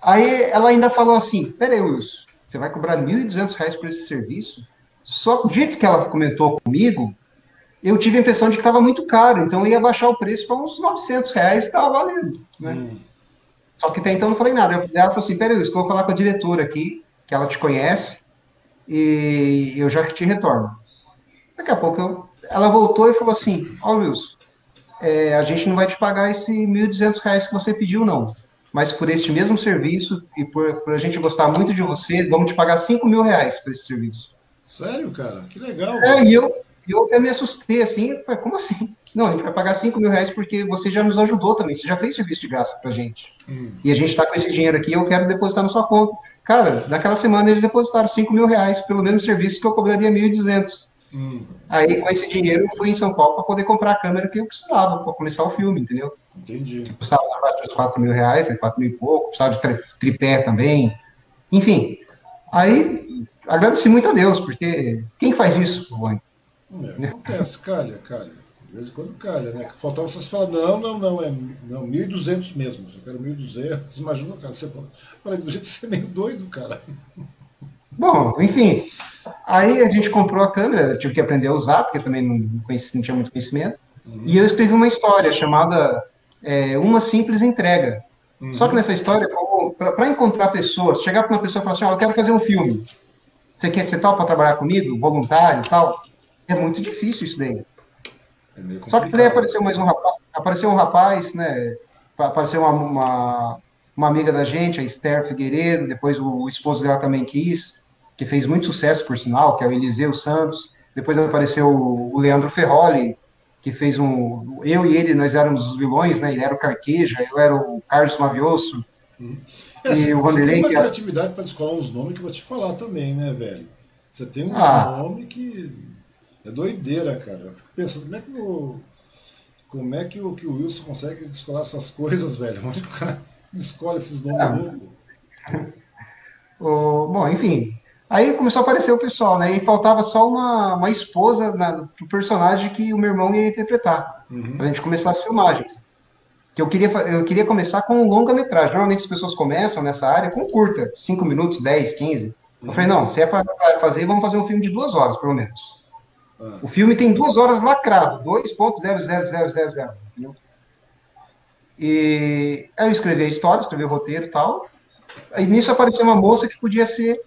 Aí ela ainda falou assim: peraí, Wilson, você vai cobrar R$ 1.200 por esse serviço? Só do jeito que ela comentou comigo, eu tive a impressão de que estava muito caro, então eu ia baixar o preço para uns 900 reais, estava valendo. Né? Uhum. Só que até então eu não falei nada. Ela falou assim: peraí, Wilson, eu vou falar com a diretora aqui, que ela te conhece, e eu já te retorno. Daqui a pouco eu... ela voltou e falou assim: Ó, oh, Wilson, é, a gente não vai te pagar esse R$ 1.200 que você pediu, não. Mas por este mesmo serviço e por, por, a gente gostar muito de você, vamos te pagar 5 mil reais por esse serviço. Sério, cara? Que legal. É, e eu, eu até me assustei assim, como assim? Não, a gente vai pagar 5 mil reais porque você já nos ajudou também, você já fez serviço de graça pra gente. Hum. E a gente tá com esse dinheiro aqui, eu quero depositar na sua conta. Cara, naquela semana eles depositaram 5 mil reais pelo mesmo serviço que eu cobraria 1.200. Hum. Aí, com esse dinheiro, eu fui em São Paulo para poder comprar a câmera que eu precisava para começar o filme, entendeu? Entendi. Que custava uns 4 mil reais, 4 mil e pouco, precisava de tripé também. Enfim, aí agradeci muito a Deus, porque quem faz isso? É, acontece, calha, calha. De vez em quando calha, né? Faltava vocês falar, não, não, não, é não, 1.200 mesmo, eu quero 1.200. Imagina, cara, você fala, falei, do jeito que você é meio doido, cara. Bom, enfim, aí a gente comprou a câmera, tive que aprender a usar, porque também não, conheci, não tinha muito conhecimento. Uhum. E eu escrevi uma história chamada é, Uma Simples Entrega. Uhum. Só que nessa história, para encontrar pessoas, chegar para uma pessoa e falar assim: oh, eu quero fazer um filme. Você quer ser tal para trabalhar comigo, voluntário e tal? É muito difícil isso daí. É Só que daí apareceu mais um rapaz, apareceu um rapaz, né? Apareceu uma, uma, uma amiga da gente, a Esther Figueiredo, depois o, o esposo dela também quis que fez muito sucesso, por sinal, que é o Eliseu Santos. Depois apareceu o Leandro Ferroli, que fez um. Eu e ele, nós éramos os vilões, né? Ele era o Carqueja, eu era o Carlos Mavioso. Hum. É, e o Vanderlei. Você tem uma criatividade para descolar uns nomes que eu vou te falar também, né, velho? Você tem um ah. nome que é doideira, cara. Eu fico pensando, como é que o. Como é que o, que o Wilson consegue descolar essas coisas, velho? Onde que o cara escolhe esses nomes ah. loucos? bom, enfim, Aí começou a aparecer o pessoal, né? E faltava só uma, uma esposa na, pro personagem que o meu irmão ia interpretar. Uhum. Pra gente começar as filmagens. Que eu queria, eu queria começar com longa-metragem. Normalmente as pessoas começam nessa área com curta, 5 minutos, 10, 15. Uhum. Eu falei, não, se é para fazer, vamos fazer um filme de duas horas, pelo menos. O filme tem duas horas lacrado, 2.00000, E aí eu escrevi a história, escrevi o roteiro e tal. Aí nisso apareceu uma moça que podia ser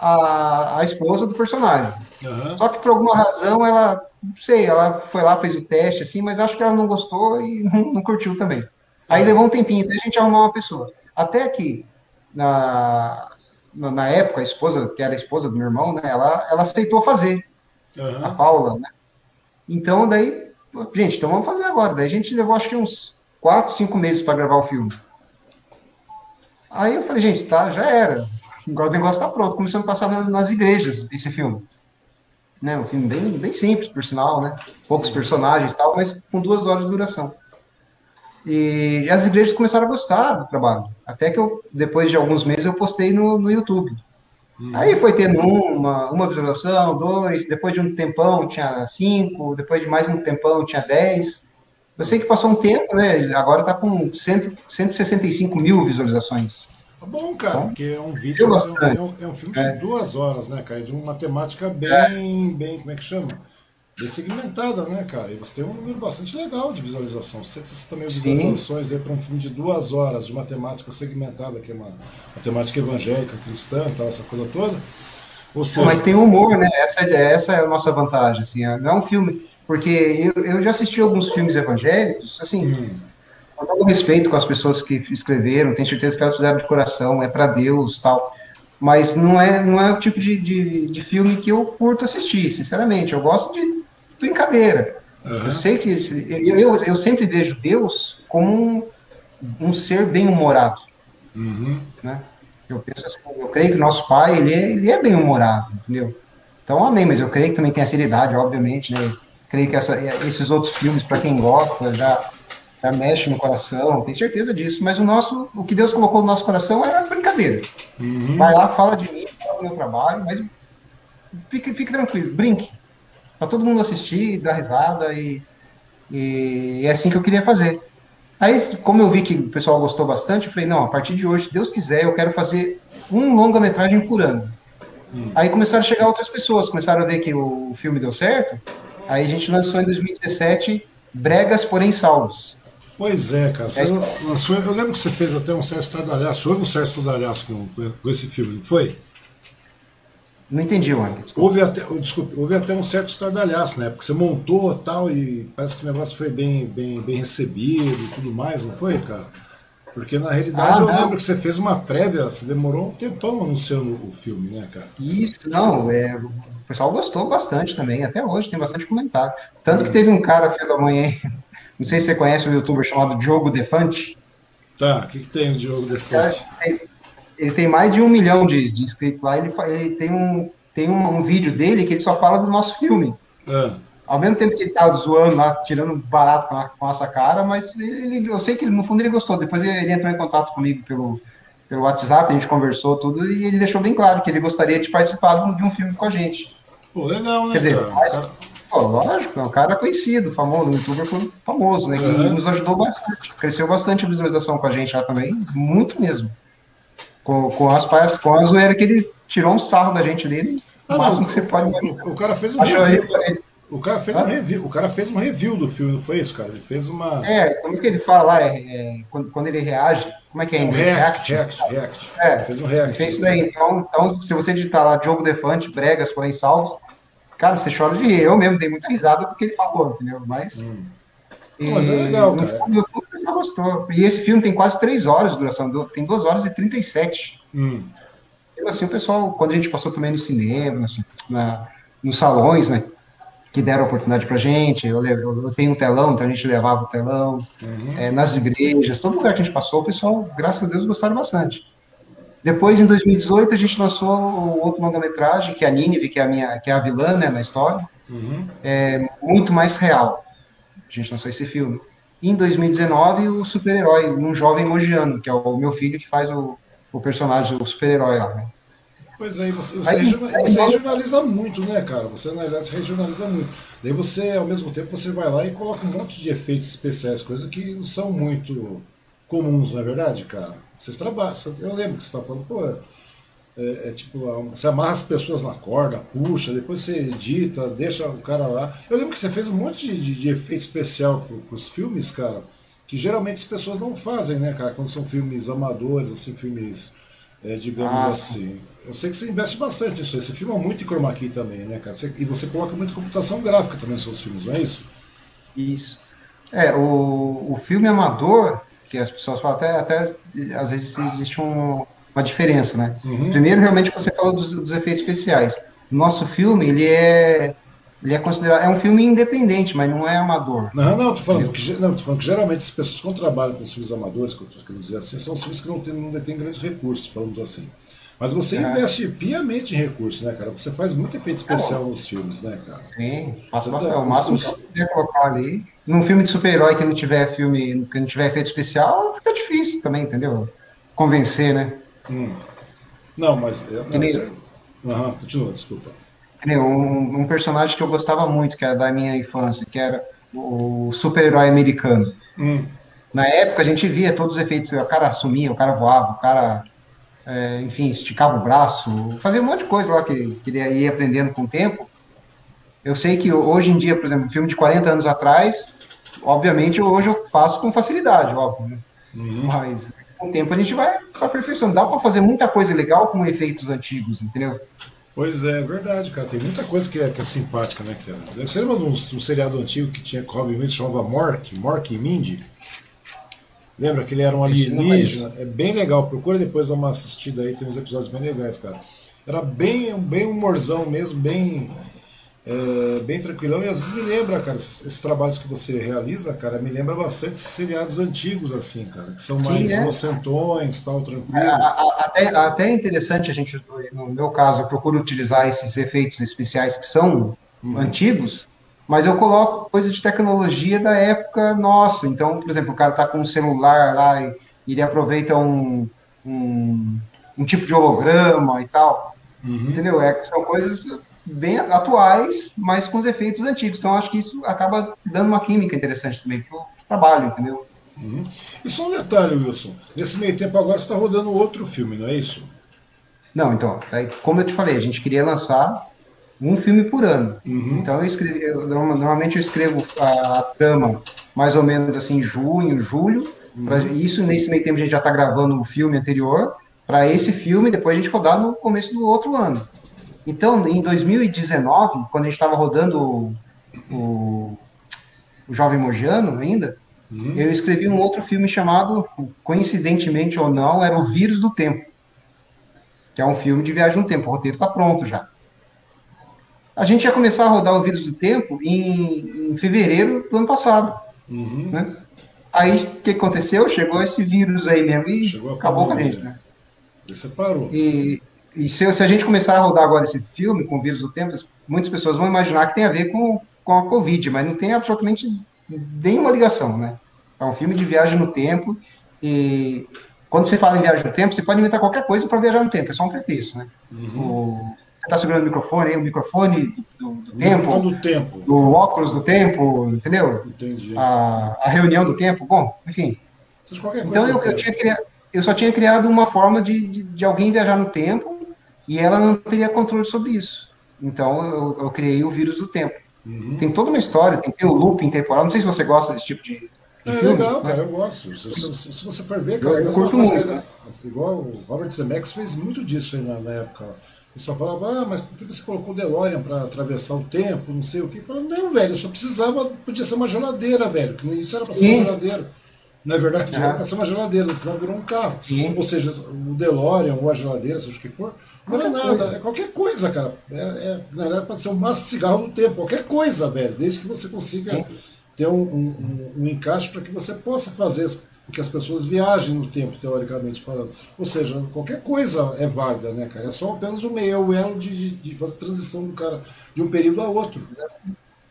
a, a esposa do personagem. Uhum. Só que por alguma razão ela, não sei, ela foi lá, fez o teste, assim, mas acho que ela não gostou e não, não curtiu também. Aí uhum. levou um tempinho até a gente arrumar uma pessoa. Até que, na, na época, a esposa, que era a esposa do meu irmão, né, ela, ela aceitou fazer, uhum. a Paula, né? Então, daí, gente, então vamos fazer agora. Daí a gente levou, acho que uns quatro, cinco meses para gravar o filme. Aí eu falei, gente, tá, já era. Agora o negócio tá pronto. Começamos a passar nas igrejas esse filme. Né, um filme bem, bem simples, por sinal, né? Poucos personagens e tal, mas com duas horas de duração. E as igrejas começaram a gostar do trabalho. Até que eu, depois de alguns meses, eu postei no, no YouTube. Hum. Aí foi tendo uma, uma visualização, dois, depois de um tempão tinha cinco, depois de mais um tempão tinha dez. Eu sei que passou um tempo, né? Agora tá com cento, 165 mil visualizações. Tá bom, cara, então, porque é um vídeo, é um, é um, é um filme de é. duas horas, né, cara? De uma temática bem, bem, como é que chama? Bem segmentada, né, cara? E você tem um número bastante legal de visualização. 160 mil visualizações aí para um filme de duas horas, de matemática segmentada, que é uma matemática evangélica, cristã tal, essa coisa toda. Ou seja... Mas tem humor, né? Essa, essa é a nossa vantagem, assim. É, não é um filme... Porque eu, eu já assisti alguns filmes evangélicos, assim... Hum. Com todo respeito com as pessoas que escreveram, tenho certeza que elas fizeram de coração, é para Deus tal mas não é, não é o tipo de, de, de, filme que eu curto assistir, sinceramente. Eu gosto de brincadeira. Uhum. Eu sei que eu, eu, eu, sempre vejo Deus como um, um ser bem humorado, uhum. né? Eu penso assim, eu creio que nosso pai ele é, ele é bem humorado, entendeu? Então amém, mas eu creio que também tem a seriedade, obviamente, né? Creio que essa, esses outros filmes para quem gosta já já mexe no coração, tenho certeza disso. Mas o nosso, o que Deus colocou no nosso coração era brincadeira. Uhum. Vai lá, fala de mim, fala do meu trabalho, mas fique, fique tranquilo, brinque para todo mundo assistir, dar risada e, e é assim que eu queria fazer. Aí, como eu vi que o pessoal gostou bastante, eu falei, não, a partir de hoje, se Deus quiser, eu quero fazer um longa-metragem por ano. Hum. Aí começaram a chegar outras pessoas, começaram a ver que o filme deu certo, aí a gente lançou em 2017 Bregas, porém salvos. Pois é, cara. É. lançou, eu lembro que você fez até um certo estardalhaço, houve um certo estardalhaço com, com esse filme, não foi? Não entendi, Wanda. Houve até, desculpe, houve até um certo estardalhaço, né? Porque você montou tal e parece que o negócio foi bem, bem, bem recebido e tudo mais, não foi, cara? Porque na realidade ah, eu não. lembro que você fez uma prévia, você demorou um tempão anunciando o filme, né, cara? Isso, não, é, o pessoal gostou bastante também, até hoje tem bastante comentário. Tanto que teve um cara, filho da manhã, não sei se você conhece um youtuber chamado Diogo Defante. Tá, o que, que tem o Diogo Defante? É, ele tem mais de um milhão de, de inscritos lá. Ele, ele tem, um, tem um, um, vídeo dele que ele só fala do nosso filme. É. Ao mesmo tempo que ele tá zoando lá, tirando barato com a, com a nossa cara, mas ele, eu sei que no fundo ele gostou. Depois ele entrou em contato comigo pelo, pelo WhatsApp, a gente conversou tudo e ele deixou bem claro que ele gostaria de participar de um filme com a gente. Pô, legal, né? Quer dizer, mas, pô, lógico, é um cara conhecido, famoso, um youtuber famoso, né? Que uhum. nos ajudou bastante. Cresceu bastante a visualização com a gente lá também, muito mesmo com, com as paias, com a zoeira que ele tirou um sarro da gente dele. O máximo não, que você pode. O, o, cara fez um review. O cara, fez ah? um review, o cara fez um review do filme, não foi isso, cara? Ele fez uma. É, como é que ele fala lá? É, é, quando, quando ele reage, como é que é? Um react, react, react. É, fez um react. Fez isso daí. Então, então, se você digitar lá Diogo Defante, Bregas, porém salvos, cara, você chora de rir. Eu mesmo dei muita risada do que ele falou, entendeu? Mas. Hum. Mas é legal, cara. Fundo, gostou. E esse filme tem quase três horas de duração, tem duas horas e 37. Hum. Então, assim, o pessoal, quando a gente passou também no cinema, assim, na, nos salões, né? Que deram oportunidade pra gente. Eu, eu, eu, tenho um telão, então a gente levava o telão. Uhum. É, nas igrejas, todo lugar que a gente passou, o pessoal, graças a Deus, gostaram bastante. Depois, em 2018, a gente lançou outro longa-metragem, que é a Nínive, que é a, minha, que é a vilã né, na história. Uhum. É muito mais real. Gente lançou esse filme. E em 2019, o super-herói, um jovem mogiano, que é o meu filho que faz o, o personagem, o super-herói lá, né? Pois é, você, você, Aí, regionaliza, você regionaliza muito, né, cara? Você, na verdade, regionaliza muito. Daí você, ao mesmo tempo, você vai lá e coloca um monte de efeitos especiais, coisas que não são muito comuns, não é verdade, cara? Vocês trabalham, eu lembro que você estava falando, pô, é, é, tipo, você amarra as pessoas na corda, puxa, depois você edita, deixa o cara lá. Eu lembro que você fez um monte de, de, de efeito especial para os filmes, cara, que geralmente as pessoas não fazem, né, cara, quando são filmes amadores, assim, filmes, é, digamos ah, assim. Eu sei que você investe bastante nisso aí, você filma muito em chroma key também, né, cara? Você, e você coloca muito computação gráfica também nos seus filmes, não é isso? Isso. É, o, o filme amador, que as pessoas falam, até, até às vezes existe um uma diferença, né? Uhum. Primeiro, realmente, você falou dos, dos efeitos especiais. Nosso filme, ele é ele é considerado. É um filme independente, mas não é amador. Não, não, tô falando, que, não, tô falando que geralmente as pessoas quando trabalham com filmes amadores, que eu tô querendo dizer assim, são filmes que não, tem, não detêm grandes recursos, falamos assim. Mas você é. investe piamente em recursos, né, cara? Você faz muito efeito especial é. nos filmes, né, cara? Sim, faço tá, o máximo que eu puder colocar ali. Num filme de super-herói que não tiver filme, que não tiver efeito especial, fica difícil também, entendeu? Convencer, né? Hum. Não, mas. Mas... Aham, continua, desculpa. Um, um, personagem que eu gostava muito, que era da minha infância, que era o super-herói americano. Hum. Na época a gente via todos os efeitos, o cara sumia, o cara voava, o cara, é, enfim, esticava o braço, fazia um monte de coisa lá que, que ele ia aprendendo com o tempo. Eu sei que hoje em dia, por exemplo, um filme de 40 anos atrás, obviamente hoje eu faço com facilidade, óbvio, né? Uhum. Mas com o tempo a gente vai aperfeiçoando. Dá para fazer muita coisa legal com efeitos antigos, entendeu? Pois é, é verdade, cara. Tem muita coisa que é, que é simpática, né, cara? Você lembra de um, um seriado antigo que tinha Robin Williams, chamava Mork, Mork e Mindy? Lembra que ele era um alienígena? É bem legal, procura depois dar uma assistida aí, tem uns episódios bem legais, cara. Era bem, bem humorzão mesmo, bem é, bem tranquilão. E às vezes me lembra, cara, esses, esses, trabalhos que você realiza, cara, me lembra bastante seriados antigos, assim, cara, que são mais Sim, é. inocentões, tal, tranquilo. É, até, até é interessante a gente, no meu caso, eu procuro utilizar esses efeitos especiais que são uhum. antigos, mas eu coloco coisas de tecnologia da época nossa. Então, por exemplo, o cara tá com um celular lá e ele aproveita um, um, um tipo de holograma e tal. Uhum. Entendeu? É, são coisas bem atuais, mas com os efeitos antigos. Então, acho que isso acaba dando uma química interessante também para o trabalho, entendeu? Uhum. E só um detalhe, Wilson. Nesse meio tempo agora você está rodando outro filme, não é isso? Não, então, como eu te falei, a gente queria lançar um filme por ano. Uhum. Então, eu escrevi, eu, normalmente eu escrevo a, a trama mais ou menos assim, junho, julho. Uhum. Pra, isso, nesse meio tempo, a gente já está gravando o filme anterior. Para esse filme, depois a gente rodar no começo do outro ano. Então, em 2019, quando a gente estava rodando o, o, o, Jovem Mojano ainda, uhum. eu escrevi um outro filme chamado, coincidentemente ou não, era O Vírus do Tempo, que é um filme de viagem no tempo. O roteiro está pronto já. A gente ia começar a rodar O Vírus do Tempo em, em fevereiro do ano passado. Uhum. Né? Aí, o que aconteceu? Chegou esse vírus aí mesmo e acabou com a gente, né? E separou. E, e se, se, a gente começar a rodar agora esse filme com o vírus do tempo, muitas pessoas vão imaginar que tem a ver com, com a Covid, mas não tem absolutamente nenhuma ligação, né? É um filme de viagem no tempo e quando você fala em viagem no tempo, você pode inventar qualquer coisa para viajar no tempo, é só um pretexto, né? Uhum. O, você está segurando o microfone aí, o microfone do, do tempo, do tempo, do óculos do tempo, entendeu? Entendi. A, a reunião do tempo, bom, enfim. Então eu, eu, tinha, eu só tinha criado uma forma de, de, de alguém viajar no tempo e ela não teria controle sobre isso. Então eu, eu criei o vírus do tempo. Uhum. Tem toda uma história, tem que ter o looping temporal. Não sei se você gosta desse tipo de. de é filme, legal, né? cara, eu gosto. Se, se, se, você for ver, cara, eu, eu curto muito. Cara, igual o Robert Zemeckis fez muito disso aí na, na época. Ele só falava, ah, mas por que você colocou o DeLorean para atravessar o tempo, não sei o que. Falando, não, velho, eu só precisava, podia ser uma geladeira, velho. Isso era para ser uma geladeira. Na é verdade, uhum. era para ser uma geladeira, no final virou um carro. Sim. Ou seja, o DeLorean ou a geladeira, seja o que for, não é nada, é qualquer coisa, cara. É, é, na verdade, pode ser um maço de cigarro no tempo, qualquer coisa, velho, desde que você consiga ter um, um, um encaixe para que você possa fazer que as pessoas viajem no tempo, teoricamente falando. Ou seja, qualquer coisa é válida, né, cara? É só apenas o meio, é o elo de, de fazer transição do cara de um período a outro.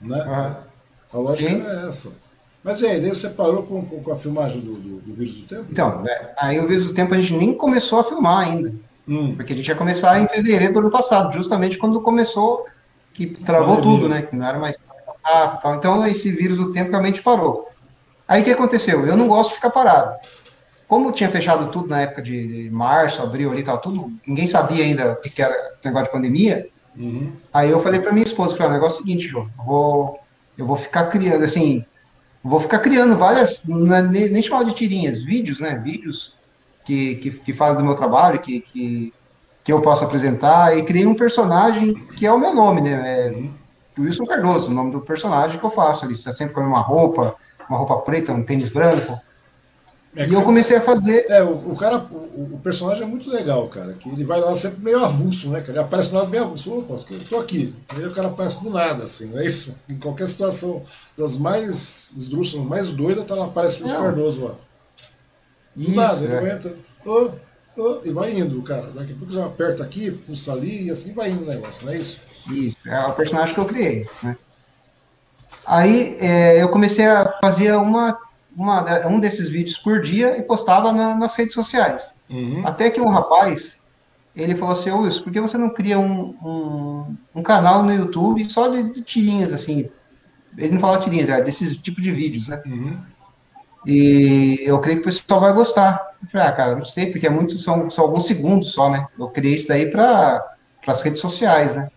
Né? Ah. A lógica Sim. é essa. Mas e aí, daí você parou com, com, a filmagem do, do, do, Vírus do Tempo? Então, né, aí o Vírus do Tempo a gente nem começou a filmar ainda. Hum. Porque a gente ia começar em fevereiro do ano passado, justamente quando começou, que travou tudo, né? Que não era mais tal. Então esse vírus do tempo realmente parou. Aí o que aconteceu? Eu não gosto de ficar parado. Como tinha fechado tudo na época de março, abril ali tal, tudo, ninguém sabia ainda o que era esse negócio de pandemia. Uhum. Aí eu falei para minha esposa, falei, o negócio é o seguinte, João, eu vou, eu vou ficar criando, assim, vou ficar criando várias, nem chamar de tirinhas, vídeos, né? Vídeos que, que, que fala do meu trabalho, que, que, que eu posso apresentar, e criei um personagem que é o meu nome, né? É Wilson Cardoso, o nome do personagem que eu faço. Ele está sempre com uma roupa, uma roupa preta, um tênis branco. É e eu comecei a fazer. É, o, o cara, o, o, personagem é muito legal, cara. Que ele vai lá sempre meio avulso, né? Que ele aparece do lado meio avulso. Opa, eu tô aqui. Aí o cara aparece do nada, assim, não é isso? Em qualquer situação das mais esdrúxulas, mais doidas, tá lá, aparece o Cardoso lá. Do nada, ele é. entra. Oh, oh, e vai indo, cara. Daqui a pouco já aperta aqui, fuça ali e assim vai indo o negócio, não é isso? Isso, é o personagem que eu criei, né? Aí é, eu comecei a fazer uma uma, um desses vídeos por dia e postava na, nas redes sociais. Uhum. Até que um rapaz, ele falou assim, ô Wilson, por que você não cria um, um, um canal no YouTube só de, de, tirinhas, assim? Ele não fala tirinhas, é desses tipo de vídeos, né? Uhum. E eu creio que o pessoal vai gostar. Eu falei, ah, cara, não sei, porque é muito, são, são alguns segundos só, né? Eu criei isso daí para as redes sociais, né?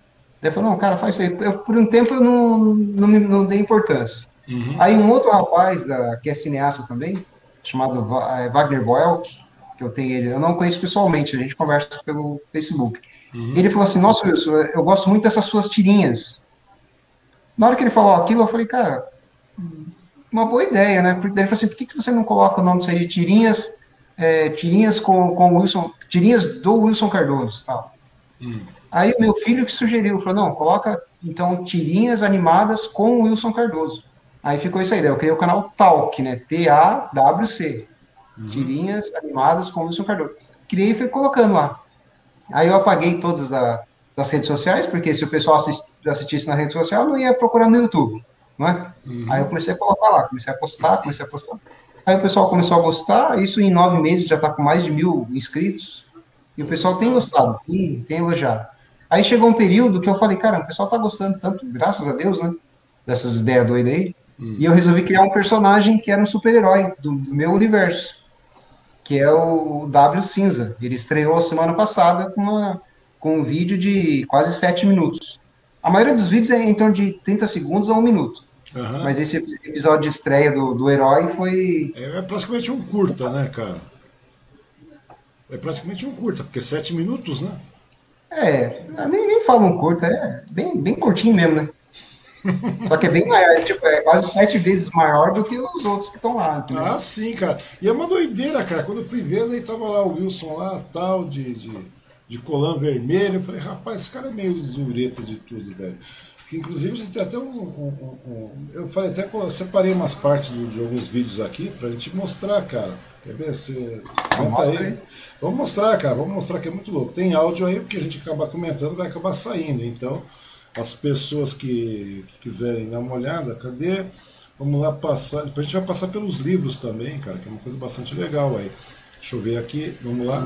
Ele falou, não, cara, faz isso aí. Eu, por um tempo eu não, não, não dei importância. Uhum. Aí um outro rapaz, da, que é cineasta também, chamado é, Wagner Boelk, que eu tenho ele, eu não conheço pessoalmente, a gente conversa pelo Facebook. Uhum. Ele falou assim, nossa, Wilson, eu gosto muito dessas suas tirinhas. Na hora que ele falou aquilo, eu falei, cara, uma boa ideia, né? Porque ele falou assim, por que, que você não coloca o nome disso aí de tirinhas, é, tirinhas com, com Wilson, tirinhas do Wilson Cardoso, tal. Uhum. Aí o meu filho que sugeriu, falou, não, coloca então tirinhas animadas com o Wilson Cardoso. Aí ficou isso aí, daí eu criei o canal Talk, né? T-A-W-C. Uhum. Tirinhas animadas com o Wilson Cardoso. Criei e fui colocando lá. Aí eu apaguei todas a, as redes sociais, porque se o pessoal assist, assistisse na rede social, não ia procurar no YouTube, é? Uhum. Aí eu comecei a colocar lá, comecei a postar, comecei a postar. Aí o pessoal começou a gostar, isso em nove meses já está com mais de mil inscritos, e o pessoal tem gostado, tem, tem elogiado. Aí chegou um período que eu falei, cara, o pessoal está gostando tanto, graças a Deus, né? Dessas ideias doidas aí, Hum. E eu resolvi criar um personagem que era um super-herói do, do, meu universo, que é o W Cinza. Ele estreou semana passada com, uma, com um vídeo de quase 7 minutos. A maioria dos vídeos é em torno de 30 segundos a um minuto. Uhum. Mas esse episódio de estreia do, do herói foi. É, é praticamente um curta, né, cara? É praticamente um curta, porque 7 minutos, né? É, nem, nem um curta, é bem, bem curtinho mesmo, né? Só que é bem maior, é, tipo, é quase sete vezes maior do que os outros que estão lá. Entendeu? Ah, sim, cara. E é uma doideira, cara. Quando eu fui ver, aí tava lá o Wilson lá, tal, de, de, de colã vermelho. Eu falei, rapaz, esse cara é meio zureta de tudo, velho. Que, inclusive, a gente tem até um, um, um, Eu falei, até eu separei umas partes do, de alguns vídeos aqui pra gente mostrar, cara. Quer ver? Você. aí. aí. Vamos mostrar, cara. Vamos mostrar que é muito louco. Tem áudio aí, porque a gente acaba comentando, vai acabar saindo. Então as pessoas que, que, quiserem dar uma olhada, cadê? Vamos lá passar. Depois a gente vai passar pelos livros também, cara, que é uma coisa bastante legal aí. Deixa eu ver aqui, vamos lá.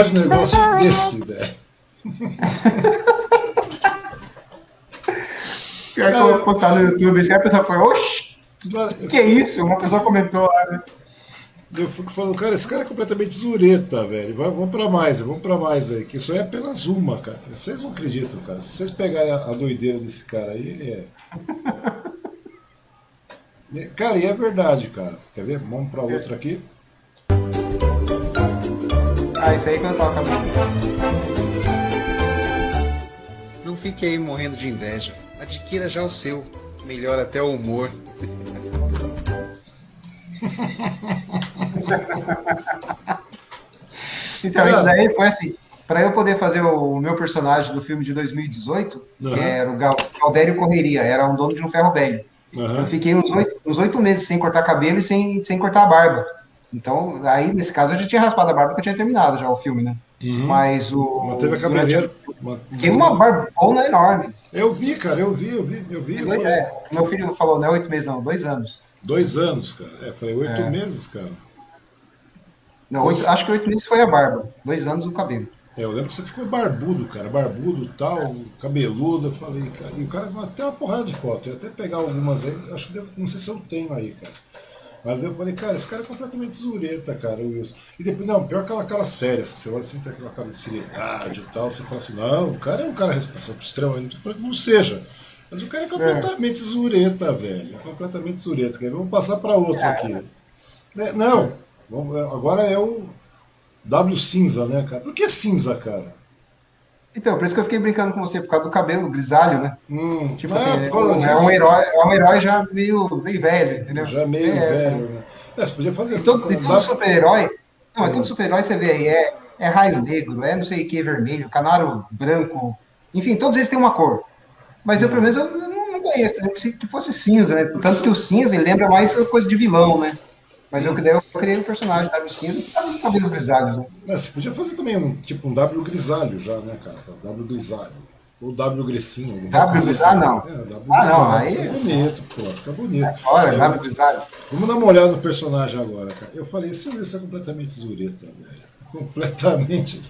É um negócio desse, velho? Pior que eu vou postar no YouTube, assim, a pessoa foi, oxi, o que é isso? Uma pessoa comentou lá, né? Eu fico falando, cara, esse cara é completamente zureta, velho. Vamos pra mais, vamos pra mais aí. Que isso aí é apenas uma, cara. Vocês não acreditam, cara. Se vocês pegarem a, a doideira desse cara aí, ele é. cara, e é verdade, cara. Quer ver? Vamos pra outra aqui. Ah, isso aí que eu toco Não fique aí morrendo de inveja. Adquira já o seu. Melhora até o humor. então, isso daí foi assim. Para eu poder fazer o meu personagem do filme de 2018, uhum. que era o Galdério Correria, era um dono de um ferro velho. Uhum. Eu fiquei uns oito, uns oito meses sem cortar cabelo e sem, sem cortar a barba. Então, aí, nesse caso, eu já tinha raspado a barba porque eu tinha terminado já o filme, né? Uhum. Mas o. Mas teve a cabeleira. Tem uma barbona enorme. Eu vi, cara, eu vi, eu vi, eu vi. Eu é, meu filho falou, não é oito meses, não, dois anos. Dois anos, cara. É, falei oito é. meses, cara. Não, oito, acho que oito meses foi a barba. Dois anos o cabelo. É, eu lembro que você ficou barbudo, cara, barbudo tal, cabeludo. Eu falei, cara, e o cara tem uma porrada de foto. Eu ia até pegar algumas aí, acho que devo, não sei se eu tenho aí, cara. Mas eu falei, cara, esse cara é completamente zureta, cara, o Wilson. E depois, não, pior aquela cara séria, assim, você olha assim, tem aquela cara de seriedade e tal, você fala assim, não, o cara é um cara responsável, extremamente, não falando que não seja. Mas o cara é completamente é. zureta, velho. É completamente zureta. Vamos passar para outro é. aqui. É, não, agora é o W cinza, né, cara? Por que cinza, cara? Então, por isso que eu fiquei brincando com você, por causa do cabelo grisalho, né? Hum, tipo assim, é, é, um herói, é um herói já meio, meio velho, entendeu? Já meio é, velho, né? É, você podia fazer então, todo, todo super-herói, não, é todo super-herói você vê aí, é, é raio negro, é não sei o que, vermelho, canário branco, enfim, todos eles têm uma cor. Mas eu, pelo menos, eu não, não conheço, eu pensei que fosse cinza, né? Tanto que o cinza ele lembra mais coisa de vilão, né? Mas eu, eu criei um personagem W cinza e tava né? É, você podia fazer também um tipo um W grisalho já, né, cara? W grisalho. Ou W grisinho. W grisalho, não. É, w ah, não, aí... Fica bonito, pô, fica bonito. Olha, é, W grisalho. Vamos dar uma olhada no personagem agora, cara. Eu falei, esse Luiz é completamente zureta, velho. Completamente.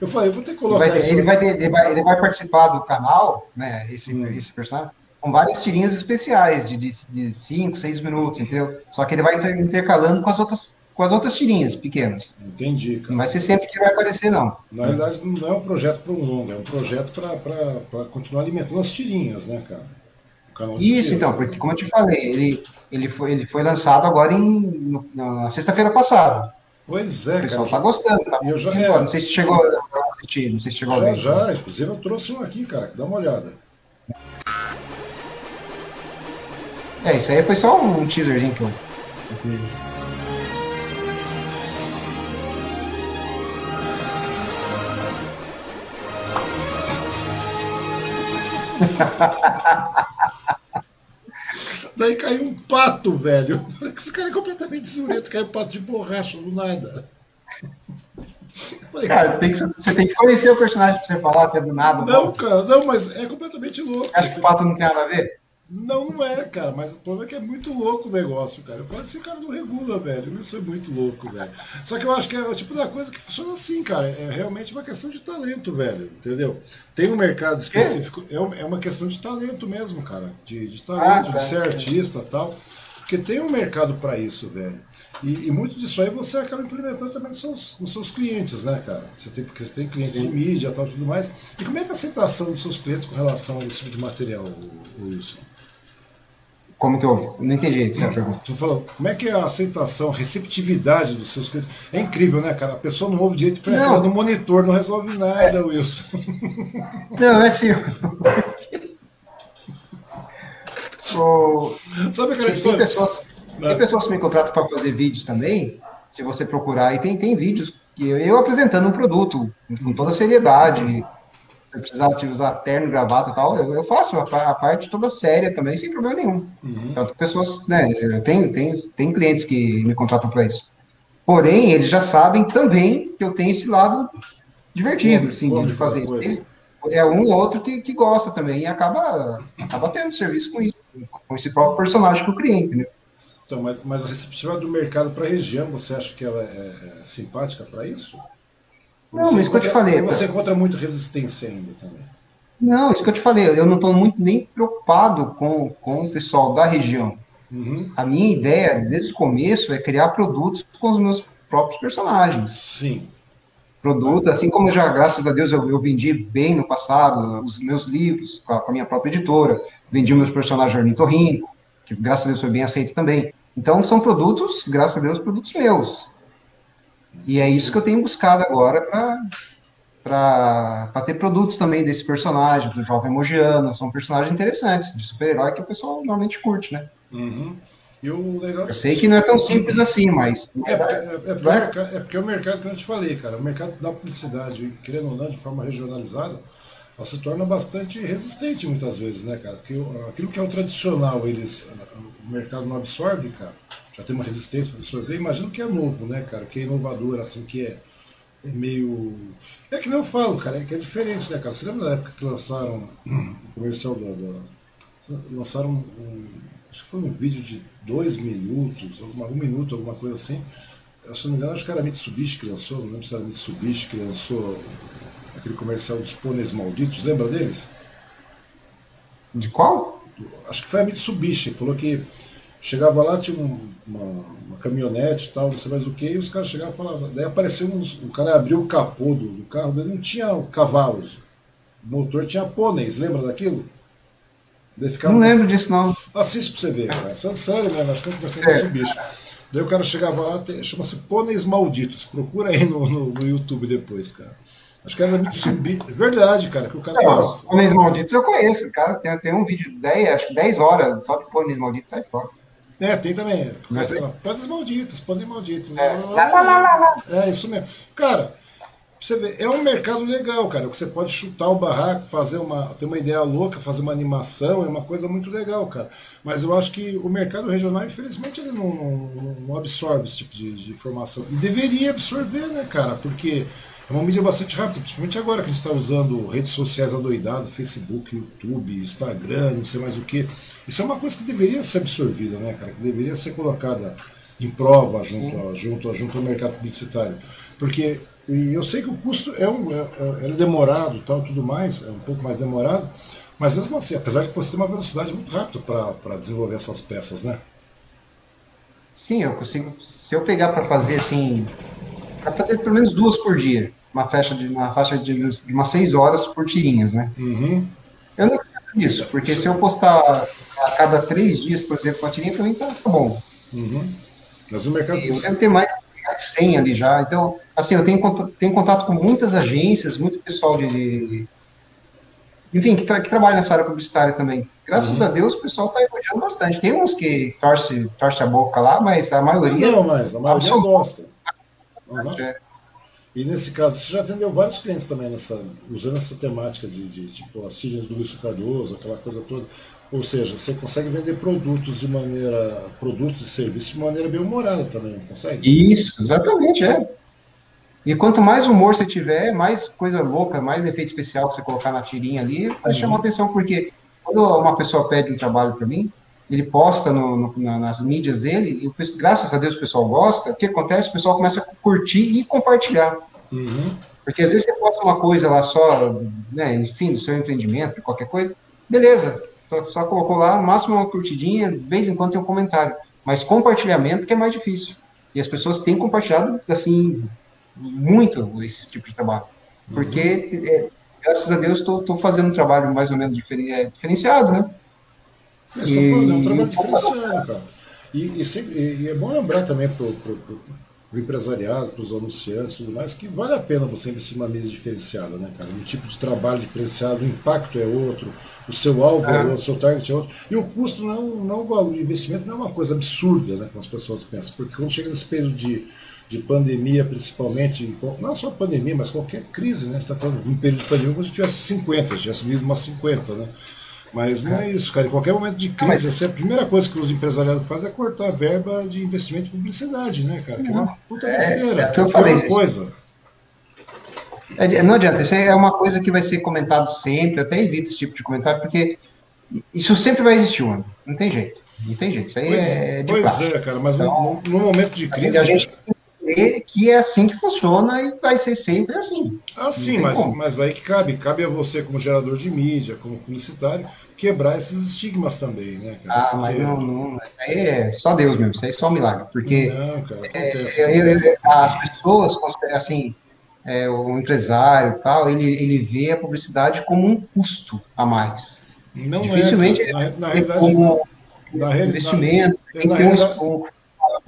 Eu falei, eu vou ter que colocar ele vai, isso. Ele vai, ter, ele, vai, ele vai participar do canal, né? Esse, hum. esse personagem com várias tirinhas especiais de 5, 6 minutos, entendeu? Só que ele vai inter, intercalando com as outras com as outras tirinhas pequenas. Entendi. Cara. Não vai ser sempre que vai aparecer, não. Na realidade, não é um projeto para um longo, é um projeto para continuar alimentando as tirinhas, né, cara? Isso, então, porque como eu te falei, ele, ele, foi, ele foi lançado agora em, no, na sexta-feira passada. Pois é, o pessoal está gostando. Tá eu já, é, não sei se chegou a assistir, não sei se chegou já, a ver. Já, inclusive eu trouxe um aqui, cara, dá uma olhada. É, isso aí foi só um teaserzinho que eu, fiz. Daí caiu um pato, velho. Esse cara é completamente zureta, caiu um pato de borracha do nada. Falei, cara, você tem, que, você tem, que, conhecer o personagem pra você falar se é do nada. Não, cara, não, mas é completamente louco. Acho que o pato não tem nada a ver? Não, não é, cara, mas o problema é que é muito louco o negócio, cara. Eu falo, esse cara não regula, velho. Isso é muito louco, velho. Só que eu acho que é o tipo da coisa que funciona assim, cara. É realmente uma questão de talento, velho. Entendeu? Tem um mercado específico. É, é uma questão de talento mesmo, cara. De, de talento, ah, de ser artista e tal. Porque tem um mercado para isso, velho. E, e, muito disso aí você acaba implementando também nos seus, nos seus clientes, né, cara? Você tem, porque você tem cliente de mídia e tal tudo mais. E como é que é a aceitação dos seus clientes com relação a esse tipo de material, Wilson? Como que eu. Não entendi essa pergunta. Você falou, como é que é a aceitação, a receptividade dos seus clientes? É incrível, né, cara? A pessoa não ouve direito para ela no monitor, não resolve nada, é. Wilson. Não, é assim. o... Sabe aquela história? Tem pessoas, tem né? pessoas que me contratam para fazer vídeos também. Se você procurar, e tem, tem vídeos eu, eu apresentando um produto com toda a seriedade se precisar de usar terno, gravata e tal, eu, eu faço a, a, parte toda séria também, sem problema nenhum. Uhum. Tanto pessoas, né, tem, tem, tem clientes que me contratam para isso. Porém, eles já sabem também que eu tenho esse lado divertido, assim, de fazer isso. É um ou outro que, que gosta também e acaba, acaba tendo serviço com isso, com esse próprio personagem que o cliente, entendeu? Então, mas, mas a receptividade do mercado para a região, você acha que ela é simpática para isso? Não, você isso que eu te falei. Você encontra muito resistência ainda também. Não, isso que eu te falei, eu não estou muito nem preocupado com, com o pessoal da região. Uhum. A minha ideia, desde o começo, é criar produtos com os meus próprios personagens. Sim. Produto, assim como já, graças a Deus, eu, eu vendi bem no passado os meus livros com a, com a minha própria editora, vendi meus personagens ornitorrinco, que graças a Deus foi bem aceito também. Então, são produtos, graças a Deus, produtos meus. E é isso que eu tenho buscado agora para ter produtos também desse personagem, do jovem mogiano. São personagens interessantes, de super-herói que o pessoal normalmente curte, né? Uhum. E o legal... Eu sei que não é tão simples assim, mas. É porque, é, é porque, o, mercado, é porque o mercado que eu te falei, cara. O mercado da publicidade, querendo ou não, de forma regionalizada, ela se torna bastante resistente muitas vezes, né, cara? Porque aquilo que é o tradicional, eles, o mercado não absorve, cara já tem uma resistência para absorver, imagino que é novo, né, cara? Que é inovador, assim, que é, é meio. É que nem eu falo, cara, é que é diferente, né, cara? Você lembra da época que lançaram o comercial da. da lançaram um, acho que foi um vídeo de dois minutos, um minuto, alguma coisa assim. Se não me engano, acho que era Mitsubishi que lançou, não lembro se era Mitsubishi que lançou aquele comercial dos pôneis malditos, lembra deles? De qual? Acho que foi a Mitsubishi, falou que Chegava lá, tinha uma, uma caminhonete e tal, não sei mais o que, e os caras chegavam e falavam. Daí apareceu uns. O cara abriu o capô do, do carro, daí não tinha cavalos. O motor tinha pôneis, lembra daquilo? não lembro disso, não. Assiste pra você ver, cara. Isso é sério mesmo, acho que eu conversei com esse bicho. Daí o cara chegava lá, chama-se Pôneis Malditos. Procura aí no, no, no, YouTube depois, cara. Acho que era Mitsubishi. É verdade, cara, que o cara. Não, os pôneis malditos eu conheço, cara. Tem, tem um vídeo de 10, acho que 10 horas só de pôneis malditos sai fora. É, tem também. Pôneis malditos, pôneis malditos. É. Lá, lá, lá, é, isso mesmo. Cara, você vê, é um mercado legal, cara. Você pode chutar o barraco, fazer uma. ter uma ideia louca, fazer uma animação, é uma coisa muito legal, cara. Mas eu acho que o mercado regional, infelizmente, ele não, não, não absorve esse tipo de, de, informação. E deveria absorver, né, cara? Porque é uma mídia bastante rápida, principalmente agora que a gente está usando redes sociais adoidado, Facebook, YouTube, Instagram, não sei mais o que. Isso é uma coisa que deveria ser absorvida, né, cara? Que deveria ser colocada em prova junto, a, junto, junto ao mercado publicitário. Porque eu sei que o custo é, um, é, é, é demorado tal, tudo mais, é um pouco mais demorado, mas mesmo assim, apesar de você ter uma velocidade muito rápida para desenvolver essas peças, né? Sim, eu consigo. Se eu pegar para fazer assim, para fazer pelo menos duas por dia, uma faixa de uma faixa de, de umas seis horas por tirinhas, né? Uhum. Eu não quero isso, porque se eu postar a cada três dias, por exemplo, uma tirinha, para mim tá, tá bom. Uhum. Mas o mercado. Eu quero ter mais de 100 ali já, então assim, eu tenho, tenho contato com muitas agências, muito pessoal de. de enfim, que, tra que, trabalha nessa área publicitária também. Graças uhum. a Deus, o pessoal está elogiando bastante. Tem uns que torce, torce a boca lá, mas a maioria. Não, mas a maioria gosta. Uhum. É. E nesse caso, você já atendeu vários clientes também nessa, usando essa temática de, de tipo as tiras do Luiz Cardoso, aquela coisa toda. Ou seja, você consegue vender produtos de maneira, produtos e serviços de maneira bem humorada também, consegue? Isso, exatamente, é. E quanto mais humor você tiver, mais coisa louca, mais efeito especial que você colocar na tirinha ali, vai uhum. chamar atenção, porque quando uma pessoa pede um trabalho para mim, ele posta no, no, nas mídias dele, e graças a Deus o pessoal gosta, o que acontece? O pessoal começa a curtir e compartilhar. Uhum. Porque às vezes você posta uma coisa lá só, né, enfim, do seu empreendimento, qualquer coisa, beleza, só, só colocou lá, no máximo uma curtidinha, de vez em quando tem um comentário. Mas compartilhamento que é mais difícil. E as pessoas têm compartilhado, assim, muito esse tipo de trabalho. Porque, uhum. é, graças a Deus, estou fazendo um trabalho mais ou menos é, diferenciado, né? Você está fazendo um trabalho diferenciado, cara. E, e, e, é bom lembrar também para o empresariado, para os anunciantes e tudo mais, que vale a pena você investir numa mídia diferenciada, né, cara? Um tipo de trabalho diferenciado, o impacto é outro, o seu alvo é, é outro, o seu target é outro. E o custo não, não o investimento não é uma coisa absurda, né, como as pessoas pensam. Porque quando chega nesse período de de pandemia, principalmente, não só pandemia, mas qualquer crise, né? A gente está falando de um período de pandemia como se tivesse 50, se tivesse vivido umas 50, né? Mas não é isso, cara. Em qualquer momento de crise, essa é a primeira coisa que os empresariados fazem é cortar a verba de investimento em publicidade, né, cara? Que é uma puta é, besteira. É, é, eu falei, uma coisa. É, não adianta, isso é uma coisa que vai ser comentado sempre, eu até evito esse tipo de comentário, porque isso sempre vai existir, mano. Não tem jeito. Não tem jeito. Isso aí pois, é. pois é, cara, mas então, no, no, momento de crise. A gente que é assim que funciona e vai ser sempre assim. Ah, sim, mas, mas aí que cabe. Cabe a você, como gerador de mídia, como publicitário, quebrar esses estigmas também, né, cara? Ah, porque... mas não, não. Isso aí é só Deus mesmo, isso aí é só um milagre. Porque não, cara, é, acontece, é, acontece. as pessoas, assim, é, o empresário tal, ele, ele vê a publicidade como um custo a mais. Não é, Dificilmente é, na, na realidade, como na, investimento, na, tem que ter um,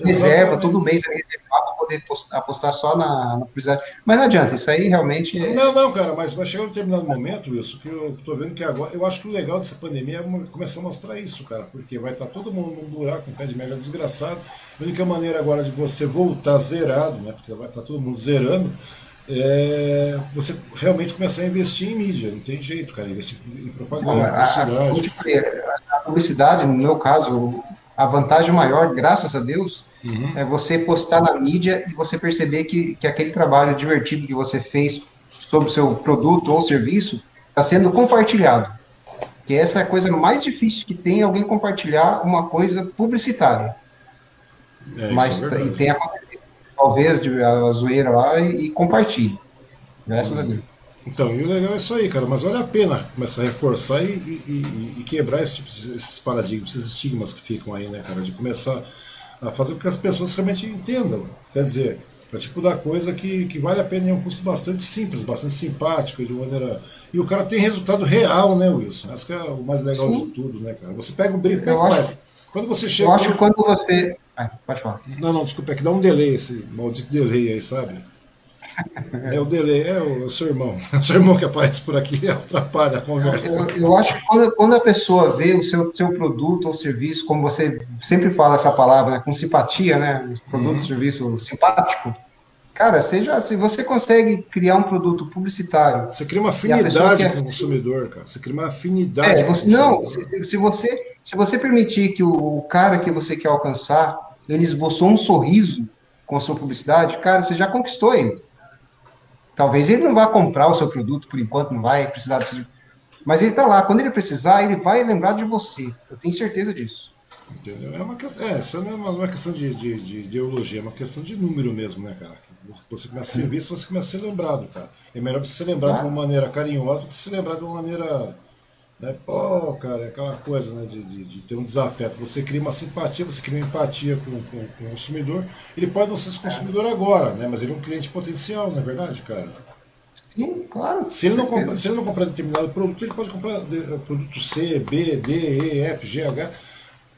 reserva todo mês reservar para poder apostar só na, na publicidade. Mas não adianta, isso aí realmente. É... Não, não, cara, mas vai chegar um determinado momento, isso, que eu estou vendo que agora. Eu acho que o legal dessa pandemia é começar a mostrar isso, cara, porque vai estar tá todo mundo num buraco, um pé de merda desgraçado. A única maneira agora de você voltar zerado, né, porque vai estar tá todo mundo zerando, é você realmente começar a investir em mídia, não tem jeito, cara, investir em propaganda, publicidade. A, a publicidade, no meu caso, a vantagem maior, graças a Deus, uhum. é você postar na mídia e você perceber que, que aquele trabalho divertido que você fez sobre o seu produto ou serviço está sendo compartilhado. Que essa é a coisa mais difícil que tem alguém compartilhar uma coisa publicitária. É, Mas é tem acontecido, talvez, a zoeira lá e, e compartilhe. Graças uhum. a Deus. Então, e o legal é isso aí, cara, mas vale a pena começar a reforçar e, e, e quebrar esse tipo, esses paradigmas, esses estigmas que ficam aí, né, cara, de começar a fazer com que as pessoas realmente entendam. Quer dizer, É o tipo da coisa que, que vale a pena em um custo bastante simples, bastante simpático, de maneira. E o cara tem resultado real, né, Wilson? Acho que é o mais legal Sim. de tudo, né, cara? Você pega o brief, como é que faz? Quando você chega. Eu acho que quando você. Ah, pode falar. Não, não, desculpa, é que dá um delay esse maldito delay aí, sabe? É o delay, é o, seu irmão. É o seu irmão que aparece por aqui atrapalha a conversa. Eu, eu acho que quando, quando, a pessoa vê o seu, seu produto ou serviço, como você sempre fala essa palavra, né, com simpatia, né? Produto, uhum. serviço simpático. Cara, seja, se você consegue criar um produto publicitário. Você cria uma afinidade com o consumidor, cara. Você cria uma afinidade é, com o. Não, se, se, você, se você permitir que o, o cara que você quer alcançar, ele esboçou um sorriso com a sua publicidade, cara, você já conquistou ele. Talvez ele não vá comprar o seu produto por enquanto, não vai precisar disso. Mas ele está lá. Quando ele precisar, ele vai lembrar de você. Eu tenho certeza disso. Entendeu? É uma questão, é, isso não é uma, é questão de, de, de, ideologia, é uma questão de número mesmo, né, cara? Você começa a ser visto, você começa a ser lembrado, cara. É melhor você ser lembrado ah. de uma maneira carinhosa do que se lembrar de uma maneira. Né, pô, cara, é aquela coisa né, de, de, de, ter um desafeto. Você cria uma simpatia, você cria uma empatia com, com, com o consumidor. Ele pode não ser esse consumidor agora, né? Mas ele é um cliente potencial, não é verdade, cara? Sim, claro. Se ele, não compra, se ele não comprar determinado produto, ele pode comprar eh, produto C, B, D, E, F, G, H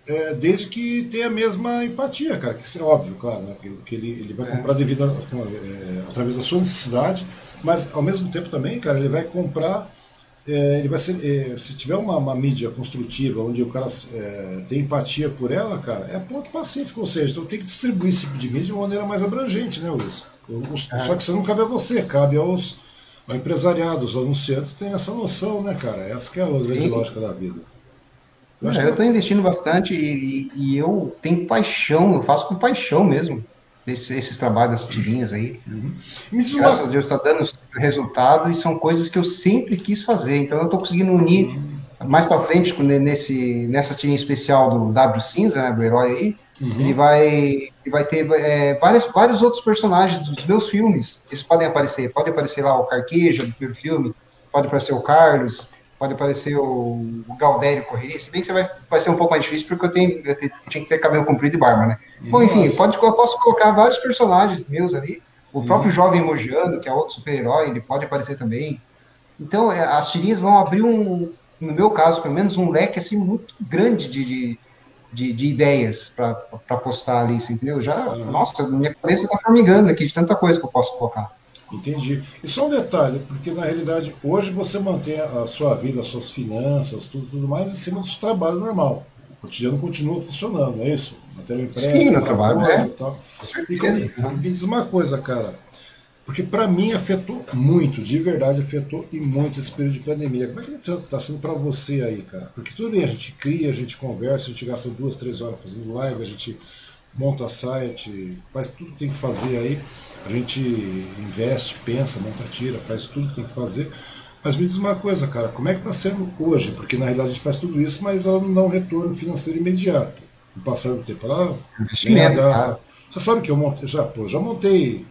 é, desde que tenha a mesma empatia, cara, que é óbvio, claro, né, que, que ele, ele vai é. comprar devido a, é, através da sua necessidade, mas ao mesmo tempo também, cara, ele vai comprar, é, ele vai ser, é, se tiver uma, uma, mídia construtiva onde o cara é, tem empatia por ela, cara, é ponto pacífico, ou seja, então tem que distribuir esse tipo de mídia de uma maneira mais abrangente, né, Wilson? Só que isso não cabe a você, cabe aos ao empresariado, os anunciantes têm essa noção, né, cara? Essa que é a grande Sim. lógica da vida. Eu estou investindo bastante e, e, eu tenho paixão, eu faço com paixão mesmo esses, esses trabalhos das tirinhas aí. Uhum. Graças a Deus está dando resultado e são coisas que eu sempre quis fazer. Então eu estou conseguindo unir uhum. mais para frente nesse nessa tirinha especial do W Cinza, né, do herói aí. Uhum. Ele vai ele vai ter é, vários, vários outros personagens dos meus filmes. Eles podem aparecer. Pode aparecer lá o Carqueja do primeiro filme. Pode aparecer o Carlos pode aparecer o, o Galdério Correria, se bem que você vai, vai ser um pouco mais difícil porque eu tenho, eu tenho, tinha que ter cabelo comprido e barba, né? Nossa. Bom, enfim, pode, eu posso colocar vários personagens meus ali. O uhum. próprio Jovem Mogiano, que é outro super-herói, ele pode aparecer também. Então, é, as tirinhas vão abrir um, no meu caso, pelo menos um leque assim muito grande de, de, de, de ideias para postar ali, entendeu? Já, uhum. nossa, minha cabeça está formigando aqui de tanta coisa que eu posso colocar. Entendi. E só um detalhe, porque na realidade hoje você mantém a sua vida, as suas finanças, tudo, tudo mais em cima do seu trabalho normal. O cotidiano continua funcionando, não é isso? Matéria impressa, Sim, no trabalho, coisa, é. e tal. E, e, me diz uma coisa, cara, porque para mim afetou muito, de verdade afetou e muito esse período de pandemia. Como é que está sendo para você aí, cara? Porque tudo bem, a gente cria, a gente conversa, a gente gasta duas, três horas fazendo live, a gente monta site, faz tudo que tem que fazer aí. A gente investe, pensa, monta tira, faz tudo que tem que fazer. Mas me diz uma coisa, cara, como é que está sendo hoje? Porque na realidade a gente faz tudo isso, mas ela não dá um retorno financeiro imediato. No passar do tempo, ela vem a data. Você sabe que eu montei, já, pô, já montei.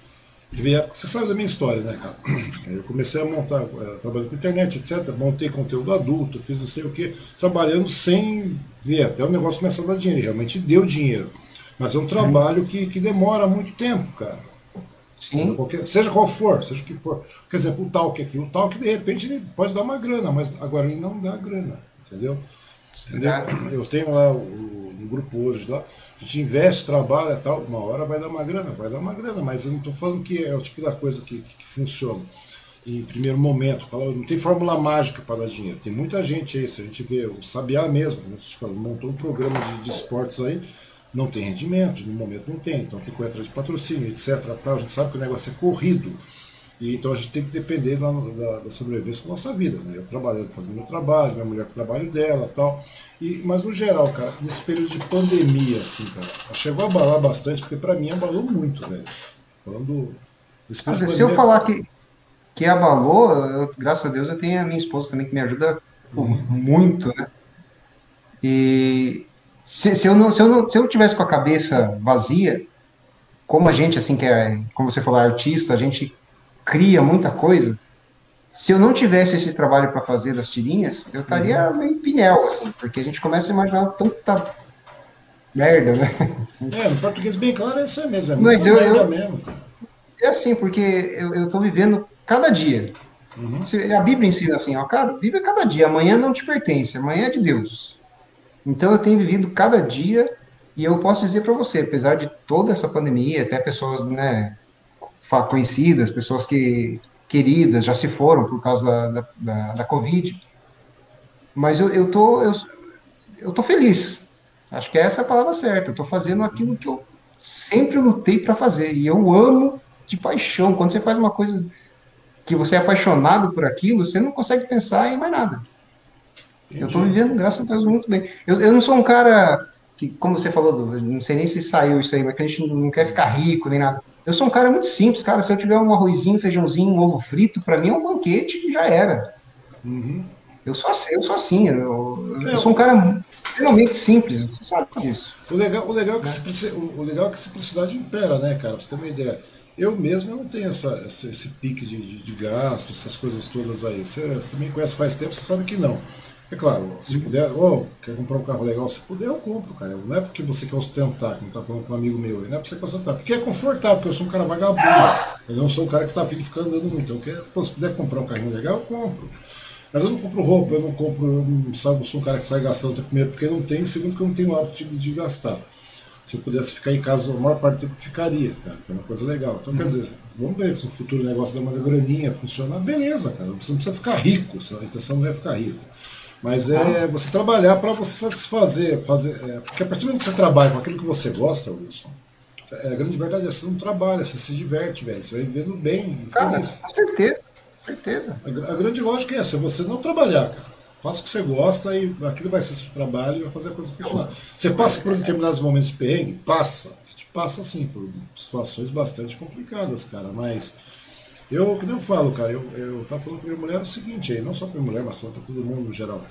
Você sabe da minha história, né, cara? Eu comecei a montar, eh, trabalhando com internet, etc. Montei conteúdo adulto, fiz não sei o que, trabalhando sem ver até o negócio começar a dar dinheiro. Realmente deu dinheiro. Mas é um trabalho que, que demora muito tempo, cara. Sim. Qualquer, seja qual for, seja o que for. Quer dizer, o talk aqui, o talk de repente ele pode dar uma grana, mas agora ele não dá grana, entendeu? entendeu? Eu tenho lá o, no grupo hoje lá, a gente investe, trabalha tal, uma hora vai dar uma grana, vai dar uma grana, mas eu não estou falando que é o tipo da coisa que, que, que funciona em primeiro momento. Não tem fórmula mágica para dar dinheiro. Tem muita gente aí, se a gente vê o Sabiá mesmo, falou, montou um programa de, de esportes aí não tem rendimento, no momento não tem, então tem que atrás de patrocínio, etc. Tal. A gente sabe que o negócio é corrido, e então a gente tem que depender da, da, da sobrevivência da nossa vida. Né? Eu trabalhando, fazendo meu trabalho, minha mulher com o trabalho dela tal. E, mas no geral, cara, nesse período de pandemia, assim, cara, chegou a abalar bastante, porque para mim abalou muito, velho. Falando. Desse mas, se eu falar que, que abalou, eu, graças a Deus eu tenho a minha esposa também que me ajuda uhum. muito, né? E se, se, eu não, se, eu não, se eu tivesse com a cabeça vazia, como a gente, assim, que é, como você falou, artista, a gente cria muita coisa. Se eu não tivesse esse trabalho para fazer das tirinhas, eu estaria uhum. meio pinel, assim, porque a gente começa a imaginar tanta merda, né? É, no português bem claro é isso mesmo, é Mas eu, eu, mesmo, é assim, porque eu estou vivendo cada dia. Uhum. A Bíblia ensina assim, ó, cara, vive cada dia. Amanhã não te pertence, amanhã é de Deus. Então eu tenho vivido cada dia e eu posso dizer para você, apesar de toda essa pandemia, até pessoas, né, conhecidas, pessoas que queridas já se foram por causa da, da, da, Covid, mas eu, eu tô eu, eu tô feliz. Acho que essa é a palavra certa. Eu tô fazendo aquilo que eu sempre lutei para fazer e eu amo de paixão. Quando você faz uma coisa que você é apaixonado por aquilo, você não consegue pensar em mais nada. Entendi. Eu estou vivendo, graças a Deus, muito bem. Eu, eu não sou um cara que, como você falou, não sei nem se saiu isso aí, mas que a gente não quer ficar rico nem nada. Eu sou um cara muito simples, cara. Se eu tiver um arrozinho, feijãozinho, um ovo frito, para mim é um banquete e já era. Uhum. Eu sou assim, eu sou assim. Eu, eu é, sou um cara extremamente simples, você sabe disso. O legal, o legal, é que se, o legal é que a simplicidade impera, né, cara? Pra você ter uma ideia. Eu mesmo eu não tenho essa, essa esse pique de, de, de, gasto, essas coisas todas aí. Você, você, também conhece faz tempo, você sabe que não. É claro, se puder, ou oh, quer comprar um carro legal, se puder, eu compro, cara. Não é porque você quer ostentar, como tá falando com um amigo meu, não é porque você quer ostentar, porque é confortável, porque eu sou um cara vagabundo. Eu não sou um cara que tá de ficar andando muito. Então, quer, pô, se puder comprar um carrinho legal, eu compro. Mas eu não compro roupa, eu não compro, eu não, sabe, eu sou um cara que sai gastando, primeiro porque não tem, segundo porque eu não tenho o hábito de, gastar se eu pudesse ficar em casa a maior parte do tempo ficaria, cara, que é uma coisa legal. Então, quer dizer, vamos ver se no futuro o negócio dá mais graninha, funcionar, beleza, cara, você não precisa ficar rico, a intenção não é ficar rico. Mas é ah. você trabalhar para você satisfazer, fazer, é, porque a partir do momento que você trabalha com aquilo que você gosta, Wilson, é, a grande verdade é que você não trabalha, você se diverte, velho, você vai vivendo bem, cara, feliz. Com certeza, certeza. A, a grande lógica é essa, é você não trabalhar, cara. Faça o que você gosta e aquilo vai ser seu trabalho e vai fazer a coisa funcionar. Você passa por determinados momentos de perrengue? Passa. A gente passa, assim, por situações bastante complicadas, cara. Mas eu, que nem eu falo, cara, eu, eu tava falando pra minha mulher o seguinte aí, não só pra minha mulher, mas pra todo mundo no geral.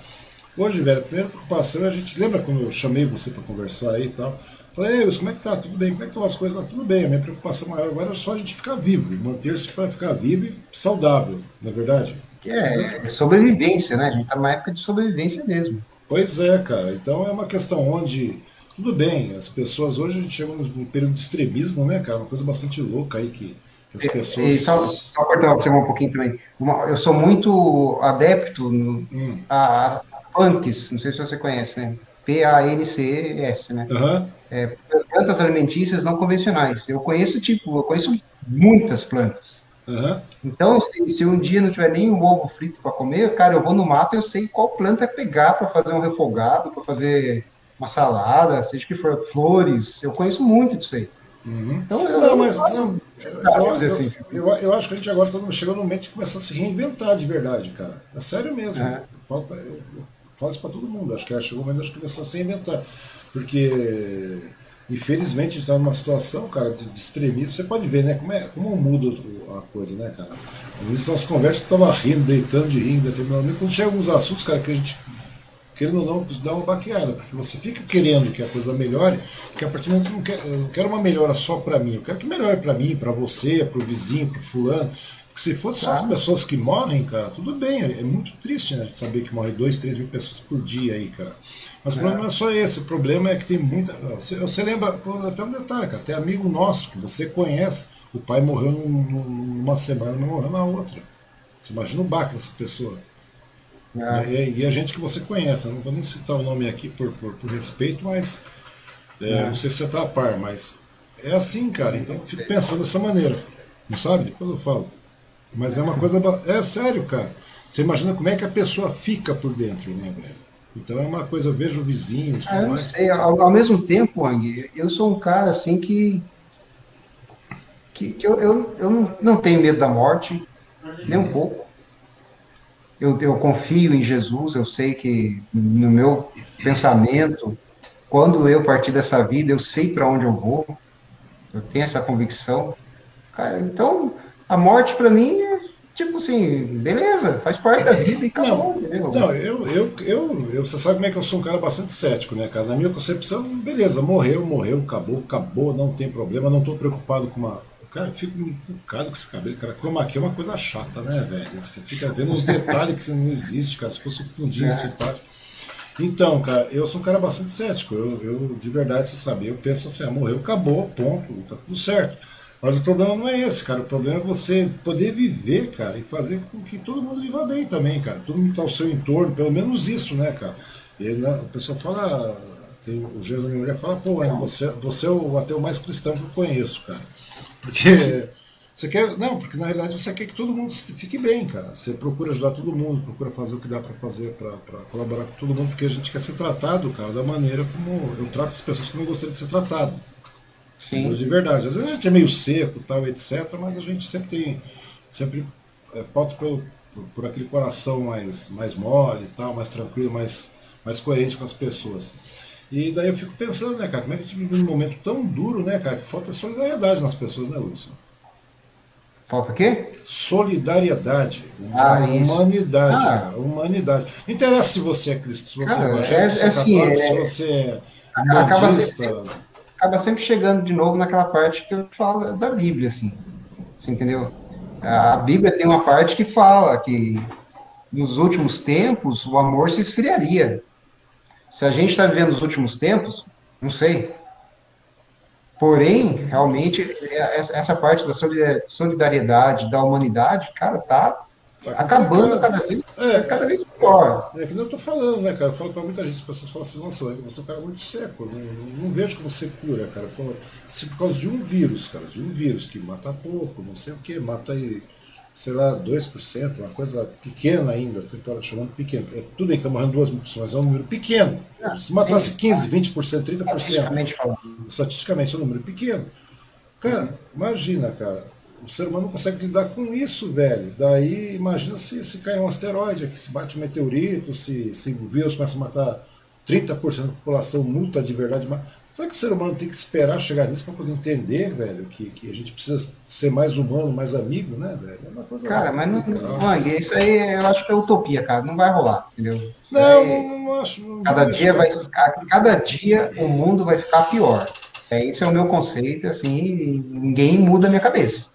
Hoje, velho, a primeira preocupação é a gente. Lembra quando eu chamei você para conversar aí e tal? Falei, Ei, como é que tá? Tudo bem? Como é que estão as coisas? Tudo bem. A minha preocupação maior agora é só a gente ficar vivo, manter-se para ficar vivo e saudável, não é verdade? É, é sobrevivência, né? A gente está numa época de sobrevivência mesmo. Pois é, cara. Então é uma questão onde. Tudo bem, as pessoas hoje a gente chama um período de extremismo, né, cara? Uma coisa bastante louca aí que as pessoas. E, só, só cortar você um pouquinho também. Uma, eu sou muito adepto no, hum. a, a punks, não sei se você conhece, né? P-A-N-C-S, né? Uhum. É, plantas alimentícias não convencionais. Eu conheço, tipo, eu conheço muitas plantas. Uhum. Então, se, se, um dia não tiver nem um ovo frito para comer, cara, eu vou no mato e eu sei qual planta pegar para fazer um refogado, para fazer uma salada, seja que for flores. Eu conheço muito disso aí. Uhum. Então, eu, não, mas não, eu, eu, assim. eu, eu, acho que a gente agora está chegando no momento de começar a se reinventar de verdade, cara. É sério mesmo. É. Eu, falo, eu, falo isso para todo mundo. Acho que chegou o momento de começar a se reinventar. Porque Infelizmente, a gente está numa situação, cara, de, de extremismo. Você pode ver, né? Como, é, como muda a coisa, né, cara? Às vezes nas conversas estava rindo, deitando de rindo, determinadamente. Quando chega alguns assuntos, cara, que a gente, querendo ou não, dá uma baqueada, porque você fica querendo que a coisa melhore, porque a partir do momento que eu não quero, eu não quero uma melhora só para mim, eu quero que melhore para mim, para você, para o vizinho, para o fulano. Porque se fosse só as pessoas que morrem, cara, tudo bem. É, é muito triste, né? Saber que morre 2, 3 mil pessoas por dia aí, cara. Mas o problema não é só esse, o problema é que tem muita. Você, você lembra, até um detalhe, cara, tem amigo nosso que você conhece, o pai morreu numa semana, mas morreu na outra. Você imagina o baque dessa pessoa. É. E, e, a gente que você conhece, não vou nem citar o nome aqui por, por, por respeito, mas é, é. não sei se você está a par, mas é assim, cara. Então eu fico pensando dessa maneira. Não sabe? Quando eu falo. Mas é uma coisa. É sério, cara. Você imagina como é que a pessoa fica por dentro, né, velho? Então é uma coisa, eu vejo vizinhos. Ah, mais... sei, ao, ao, mesmo tempo, Ang, eu sou um cara assim que. que, que eu, eu, eu não, não tenho medo da morte, nem um pouco. Eu, eu confio em Jesus, eu sei que no meu pensamento, quando eu partir dessa vida, eu sei para onde eu vou, eu tenho essa convicção. Cara, então, a morte para mim é tipo assim, beleza, faz parte da vida e acabou, não, Não, eu, eu, eu, eu, você sabe como é que eu sou um cara bastante cético, né, cara? Na minha concepção, beleza, morreu, morreu, acabou, acabou, não tem problema, não estou preocupado com uma. Cara, eu fico encucado com esse cabelo, cara. Chroma key é uma coisa chata, né, velho? Você fica vendo uns detalhes que não existe, cara. Se fosse um fundinho é. simpático. Então, cara, eu sou um cara bastante cético. Eu, eu de verdade, você sabe, eu penso assim, ah, morreu, acabou, ponto, tá tudo certo. Mas o problema não é esse, cara. O problema é você poder viver, cara, e fazer com que todo mundo viva bem também, cara. Todo mundo está ao seu entorno, pelo menos isso, né, cara? E aí, né, a pessoa fala, tem, o da minha mulher fala, pô, você, você é o ateu mais cristão que eu conheço, cara. Porque você quer. Não, porque na realidade você quer que todo mundo fique bem, cara. Você procura ajudar todo mundo, procura fazer o que dá para fazer para colaborar com todo mundo, porque a gente quer ser tratado, cara, da maneira como eu trato as pessoas como eu gostaria de ser tratado. Sim. De verdade. Às vezes a gente é meio seco, tal, etc., mas a gente sempre tem. Sempre é, pauta pelo, por, por, aquele coração mais, mais mole e tal, mais tranquilo, mais, mais coerente com as pessoas. E daí eu fico pensando, né, cara, como é que a gente vive num momento tão duro, né, cara, que falta solidariedade nas pessoas, né, Wilson? Falta o quê? Solidariedade. Ah, humanidade, ah. cara. Humanidade. Não interessa se você é cristão, se você cara, é evangélico, é, se é assim, católico, é, se você é bandista acaba sempre chegando de novo naquela parte que eu falo da Bíblia, assim. Você entendeu? A Bíblia tem uma parte que fala que nos últimos tempos o amor se esfriaria. Se a gente está vivendo os últimos tempos, não sei. Porém, realmente, é, essa parte da solidariedade, da humanidade, cara, tá Tá acabando cada vez, é, cada vez pior. É, é que nem eu tô falando, né, cara? Eu falo pra muita gente, as pessoas falam assim, nossa, você é um cara muito seco, não, não vejo como você cura, cara. Eu falo, se por causa de um vírus, cara, de um vírus que mata pouco, não sei o que, mata aí, sei lá, 2%, uma coisa pequena ainda, chamando pequeno. É, tudo bem que tá morrendo 2 mil pessoas, mas é um número pequeno. Se matasse 15, 20%, 30%, estatisticamente, estatisticamente é um número pequeno. Cara, imagina, cara o ser humano não consegue lidar com isso, velho. Daí, imagina se, se cai um asteroide aqui, se bate um meteorito, se, se o vírus começa a matar 30% da população, multa de verdade. Será que o ser humano tem que esperar chegar nisso para poder entender, velho, que, que a gente precisa ser mais humano, mais amigo, né, velho? É uma coisa Cara, mas não, Wang, isso aí eu acho que é utopia, cara. Não vai rolar, entendeu? Não, aí, não, não, acho. Não cada, dia vai, cada dia o mundo vai ficar pior. É, esse é o meu conceito, assim, ninguém muda a minha cabeça.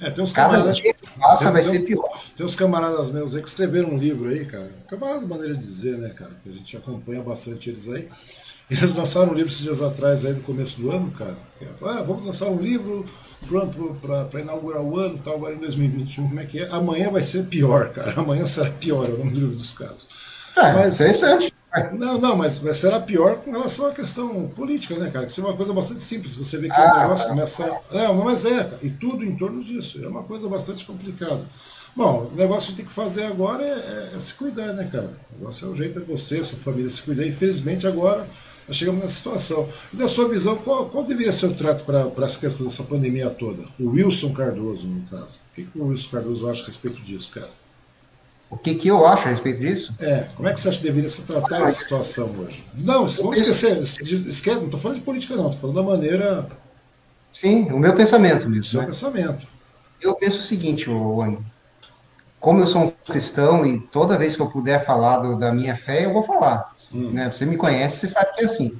É, tem uns camaradas. Nossa, vai ser pior. Tem uns camaradas meus aí que escreveram um livro aí, cara. Camarada maneira de dizer, né, cara? Que a gente acompanha bastante eles aí. Eles lançaram um livro esses dias atrás, aí no começo do ano, cara. Que é, ah, vamos lançar um livro para inaugurar o ano, tal, agora em 2021, como é que é? Amanhã vai ser pior, cara. Amanhã será pior, é o nome do livro dos caras. É, Mas, interessante. Não, não, mas será pior com relação à questão política, né, cara? Isso é uma coisa bastante simples. Você vê que ah, o negócio tá. começa. Não, não, mas é, cara. E tudo em torno disso. É uma coisa bastante complicada. Bom, o negócio que tem que fazer agora é, é, é, se cuidar, né, cara? O negócio é o jeito de você, sua família se cuidar. Infelizmente, agora nós chegamos nessa situação. E da sua visão, qual, qual deveria ser o trato para essa questão dessa pandemia toda? O Wilson Cardoso, no caso. O que, que o Wilson Cardoso acha a respeito disso, cara? O que, que eu acho a respeito disso? É, como é que você acha que deveria se tratar essa situação hoje? Não, vamos esquecer, esquece, não estou falando de política não, estou falando da maneira... Sim, o meu pensamento mesmo. O seu né? pensamento. Eu penso o seguinte, Wang, como eu sou um cristão e toda vez que eu puder falar do, da minha fé, eu vou falar. Né? Você me conhece, você sabe que é assim.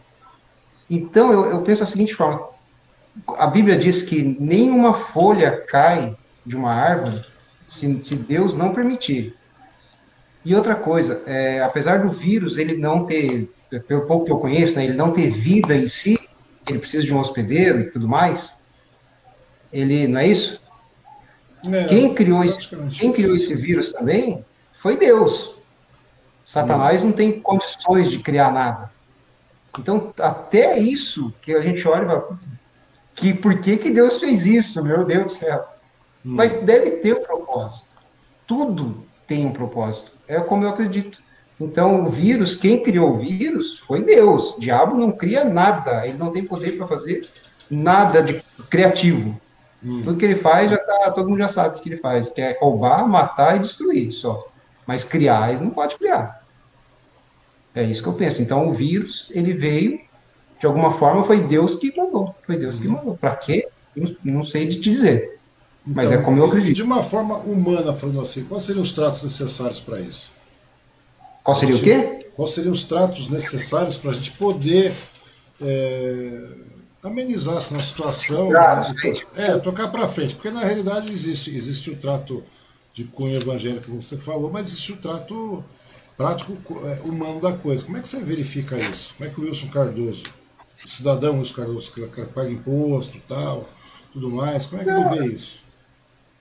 Então, eu, eu penso da seguinte forma, a Bíblia diz que nenhuma folha cai de uma árvore se, se Deus não permitir. E outra coisa, é, apesar do vírus ele não ter, pelo pouco que eu conheço, né, ele não ter vida em si, ele precisa de um hospedeiro e tudo mais. Ele não é isso? Não, quem criou esse, quem criou esse vírus também foi Deus. Satanás não. não tem condições de criar nada. Então, até isso que a gente olha e fala, que por que, que Deus fez isso? Meu Deus do céu. Hum. Mas deve ter um propósito. Tudo tem um propósito. É como eu acredito. Então, o vírus, quem criou o vírus foi Deus. O diabo não cria nada. Ele não tem poder para fazer nada de criativo. Hum. Tudo que ele faz, já tá, todo mundo já sabe o que ele faz. Que é roubar, matar e destruir só. Mas criar, ele não pode criar. É isso que eu penso. Então, o vírus, ele veio, de alguma forma, foi Deus que mandou. Foi Deus hum. que mandou. Para quê? Não, não sei de te dizer. Mas então, é como eu acredito. De uma forma humana, falando assim, quais seriam os tratos necessários para isso? Qual seria o quê? Quais seriam os tratos necessários para a gente poder é, amenizar essa situação? Né? É, tocar para frente, porque na realidade existe, existe o trato de cunho evangélico que você falou, mas existe o trato prático é, humano da coisa. Como é que você verifica isso? Como é que o Wilson Cardoso, o cidadão Wilson Cardoso, que paga imposto e tal, tudo mais. Como é que Não, ele vê isso?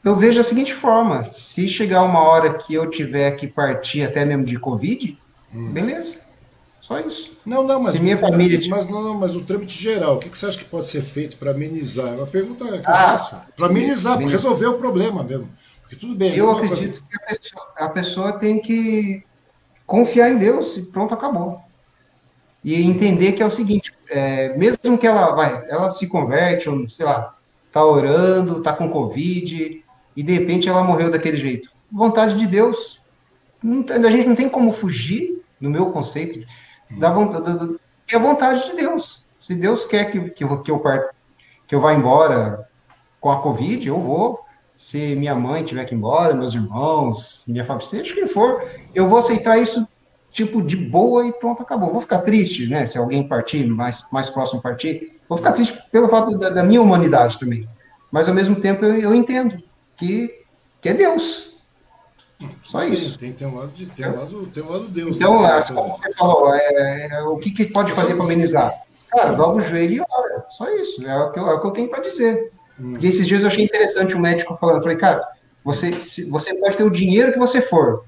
Eu vejo da seguinte forma: se chegar uma hora que eu tiver que partir até mesmo de Covid, hum. beleza. Só isso. Não, não, mas, minha família, mas, não, não, mas o trâmite geral, o que você acha que pode ser feito para amenizar? É uma pergunta que eu ah, faço. Para amenizar, para resolver o problema mesmo. Porque tudo bem. Eu acredito coisa... que a pessoa, a pessoa tem que confiar em Deus e pronto, acabou. E entender que é o seguinte, é, mesmo que ela vai, ela se converte, ou sei lá, tá orando, tá com Covid, e de repente ela morreu daquele jeito. Vontade de Deus. Não, a gente não tem como fugir, no meu conceito, da vontade, é a vontade de Deus. Se Deus quer que, que, eu, que, eu, que eu vá embora com a Covid, eu vou. Se minha mãe tiver que ir embora, meus irmãos, minha família, seja quem for, eu vou aceitar isso tipo de boa e pronto, acabou. Vou ficar triste, né? Se alguém partir, mais, mais próximo partir, vou ficar triste pelo fato da, da minha humanidade também. Mas ao mesmo tempo eu, eu entendo que, que é Deus. Só isso. Tem, tem, um lado de, tem, um lado, tem um lado Deus. Então, né? como você falou, é, é, o que, que pode fazer para amenizar? Cara, dobra o joelho e ora. Só isso. É o que eu, é o que eu tenho para dizer. Hum. Porque esses dias eu achei interessante o médico falando. Eu falei, cara, você, você pode ter o dinheiro que você for.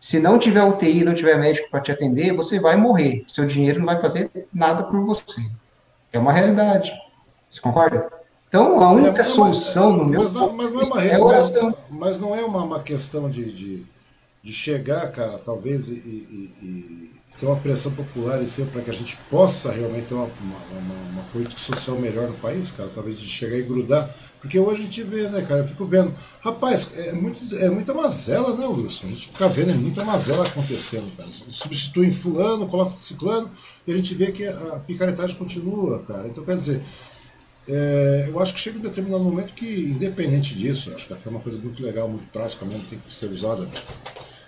Se não tiver UTI, não tiver médico para te atender, você vai morrer. Seu dinheiro não vai fazer nada por você. É uma realidade. Você concorda? Então, a única é, solução no meu mas não, mas não é uma é mas, mas, não é uma, uma questão de, de, de, chegar, cara, talvez, e, e, e ter uma pressão popular e ser para que a gente possa realmente ter uma, uma, uma, uma, política social melhor no país, cara, talvez de chegar e grudar. Porque hoje a gente vê, né, cara, eu fico vendo. Rapaz, é, muito, é muita mazela, né, Wilson? A gente fica vendo, é muita mazela acontecendo, cara. Substituem fulano, coloca ciclano, e a gente vê que a picaretagem continua, cara. Então, quer dizer, é, eu acho que chega um determinado momento que, independente disso, acho que é uma coisa muito legal, muito prática mesmo, tem que ser usada.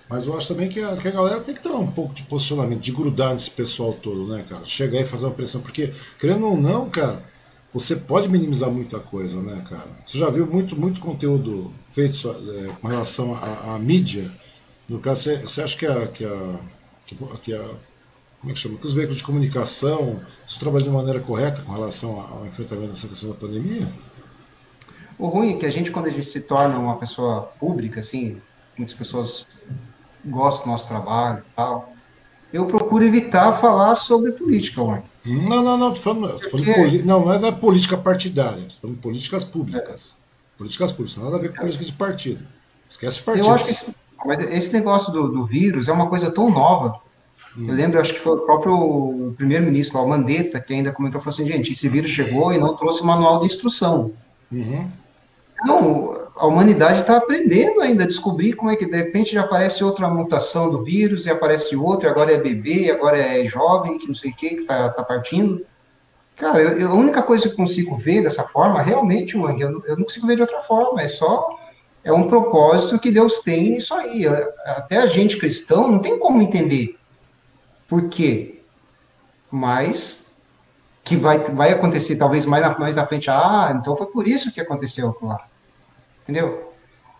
Mas eu acho também que a, que a galera tem que ter um pouco de posicionamento, de grudar nesse pessoal todo, né, cara? Chegar e fazer uma pressão, porque, querendo ou não, cara, você pode minimizar muita coisa, né, cara? Você já viu muito, muito conteúdo feito é, com relação à mídia. No caso, você, acha que a, que a, que a como é que chama? Que os veículos de comunicação se trabalham de maneira correta com relação ao enfrentamento dessa questão da pandemia? O ruim é que a gente, quando a gente se torna uma pessoa pública, assim, muitas pessoas gostam do nosso trabalho e tal, eu procuro evitar falar sobre política, mãe. Não, não, não, tô falando, tô falando não, não é política partidária, tô falando políticas públicas. É. Políticas públicas, não nada a ver com é. políticas de partido. Esquece partido. Eu acho que esse, mas esse negócio do, do vírus é uma coisa tão nova. Eu lembro, acho que foi o próprio primeiro-ministro, o Mandetta, que ainda comentou, falou assim, gente, esse vírus chegou e não trouxe manual de instrução. Uhum. Então, a humanidade está aprendendo ainda a descobrir como é que de repente já aparece outra mutação do vírus, e aparece outra, agora é bebê, agora é jovem, que não sei o que, que está tá partindo. Cara, eu, eu, a única coisa que eu consigo ver dessa forma, realmente, Wang, eu, eu não consigo ver de outra forma, é só é um propósito que Deus tem nisso aí. Até a gente cristão não tem como entender. Por quê? Mas que vai, vai acontecer talvez mais na, mais na frente. Ah, então foi por isso que aconteceu lá. Entendeu?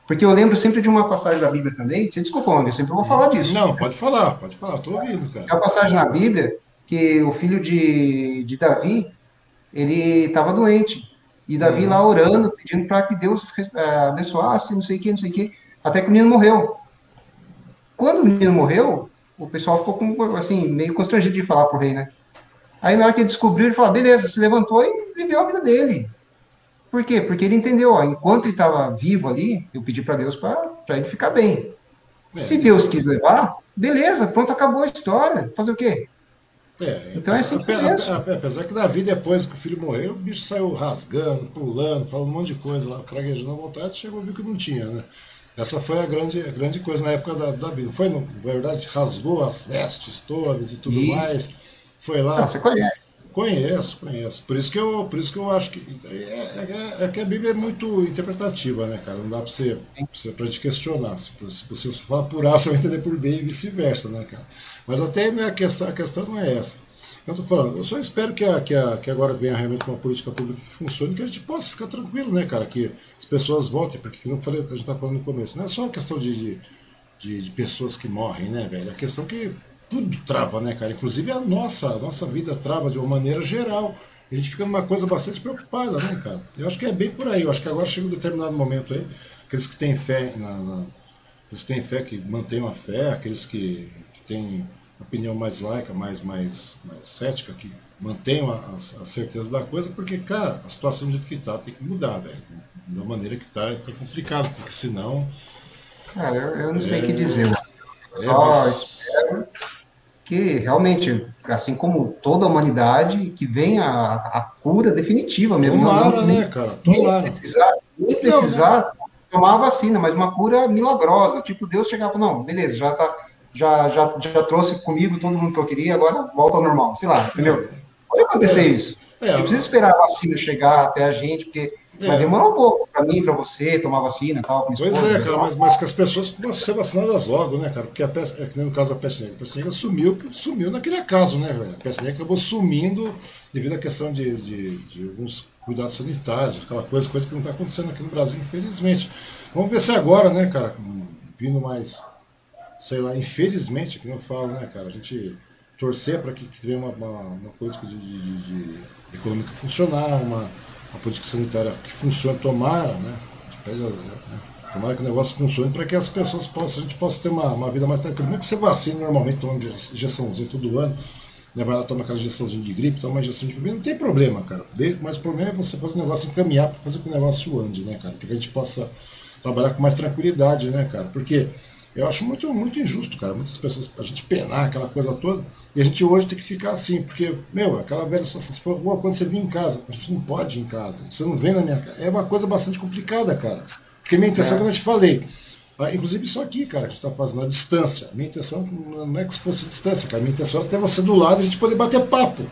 Porque eu lembro sempre de uma passagem da Bíblia também. Você desculpa, eu sempre vou falar disso. Não, pode falar, pode falar, estou ouvindo, cara. É uma passagem na Bíblia que o filho de, de Davi, ele estava doente. E Davi uhum. lá orando, pedindo para que Deus é, abençoasse, não sei o que, não sei o que, até que o menino morreu. Quando o menino morreu, o pessoal ficou com, assim, meio constrangido de falar pro rei, né? Aí na hora que ele descobriu, ele falou, beleza, se levantou e viveu a vida dele. Por quê? Porque ele entendeu, ó, enquanto ele estava vivo ali, eu pedi para Deus para ele ficar bem. É, se Deus quis levar, beleza, pronto, acabou a história. Fazer o quê? É, então é assim apesar, apesar que Davi, depois que o filho morreu, o bicho saiu rasgando, pulando, falando um monte de coisa lá, praguejando à vontade, chegou viu que não tinha, né? Essa foi a grande, a grande coisa na época da, da Bíblia. Foi, na verdade, rasgou as vestes todas e tudo e... mais. Foi lá. Não, você conhece. Conheço, conheço. Por isso que eu, por isso que eu acho que é, é, é, que a Bíblia é muito interpretativa, né, cara? Não dá para você, pra gente questionar. Se, se você falar por A, você vai entender por B e vice-versa, né, cara? Mas até né, a, questão, a questão não é essa. Eu estou falando, eu só espero que, a, que, a, que agora venha realmente uma política pública que funcione, que a gente possa ficar tranquilo, né, cara? Que as pessoas voltem, porque não falei, a gente está falando no começo, não é só uma questão de, de, de, pessoas que morrem, né, velho? É questão que tudo trava, né, cara? Inclusive a nossa, a nossa vida trava de uma maneira geral. a gente fica numa coisa bastante preocupada, né, cara? Eu acho que é bem por aí. Eu acho que agora chega um determinado momento aí, aqueles que têm fé, na, na aqueles que têm fé, que mantêm a fé, aqueles que, que têm opinião mais laica, mais, mais, mais cética, que mantenham a, a, certeza da coisa, porque, cara, a situação do jeito que tá tem que mudar, velho. Da maneira que tá, fica complicado, porque senão. Cara, eu, eu não sei o é... que dizer. Eu é, só mas... espero que realmente, assim como toda a humanidade, que venha a, cura definitiva mesmo. Tomara, não, né, cara? Tomara. Nem precisar, nem precisar não, né? tomar a vacina, mas uma cura milagrosa. Tipo, Deus chegava, não, beleza, já tá. Já, já, já trouxe comigo todo mundo que eu queria, agora volta ao normal, sei lá, entendeu? Pode acontecer é. isso. É, não precisa esperar a vacina chegar até a gente, porque é. vai demorar um pouco para mim, para você, tomar vacina e tal. Pois é, cara, mas, mas que as pessoas precisam ser vacinadas logo, né, cara? Porque a peste, é que nem no caso da peste negra. A peste negra sumiu, sumiu naquele acaso, né, velho? A peste negra acabou sumindo devido à questão de, de, de alguns cuidados sanitários, aquela coisa, coisa que não está acontecendo aqui no Brasil, infelizmente. Vamos ver se agora, né, cara, vindo mais, sei lá, infelizmente, que não falo, né, cara, a gente torcer para que, que tenha uma, uma, uma política de, de, de, econômica funcionar, uma, uma política sanitária que funcione, tomara, né? Pede, né? Tomara que o negócio funcione para que as pessoas possam, a gente possa ter uma, uma vida mais tranquila. Muito que você vacina normalmente, toma injeçãozinha todo ano, né? vai lá tomar aquela injeçãozinha de gripe, toma uma injeção de gripe, não tem problema, cara. Mas o problema é você fazer o negócio encaminhar para fazer que o negócio ande, né, cara? Para que a gente possa trabalhar com mais tranquilidade, né, cara? Porque eu acho muito, muito injusto, cara. Muitas pessoas, a gente penar aquela coisa toda, e a gente hoje tem que ficar assim, porque, meu, aquela velha situação, se for quando você vem em casa, a gente não pode ir em casa, você não vem na minha casa. É uma coisa bastante complicada, cara. Porque minha intenção, é. como eu te falei, ah, inclusive isso aqui, cara, a gente está fazendo a distância. Minha intenção não é que se fosse distância, cara. Minha intenção é ter você do lado e a gente poder bater papo.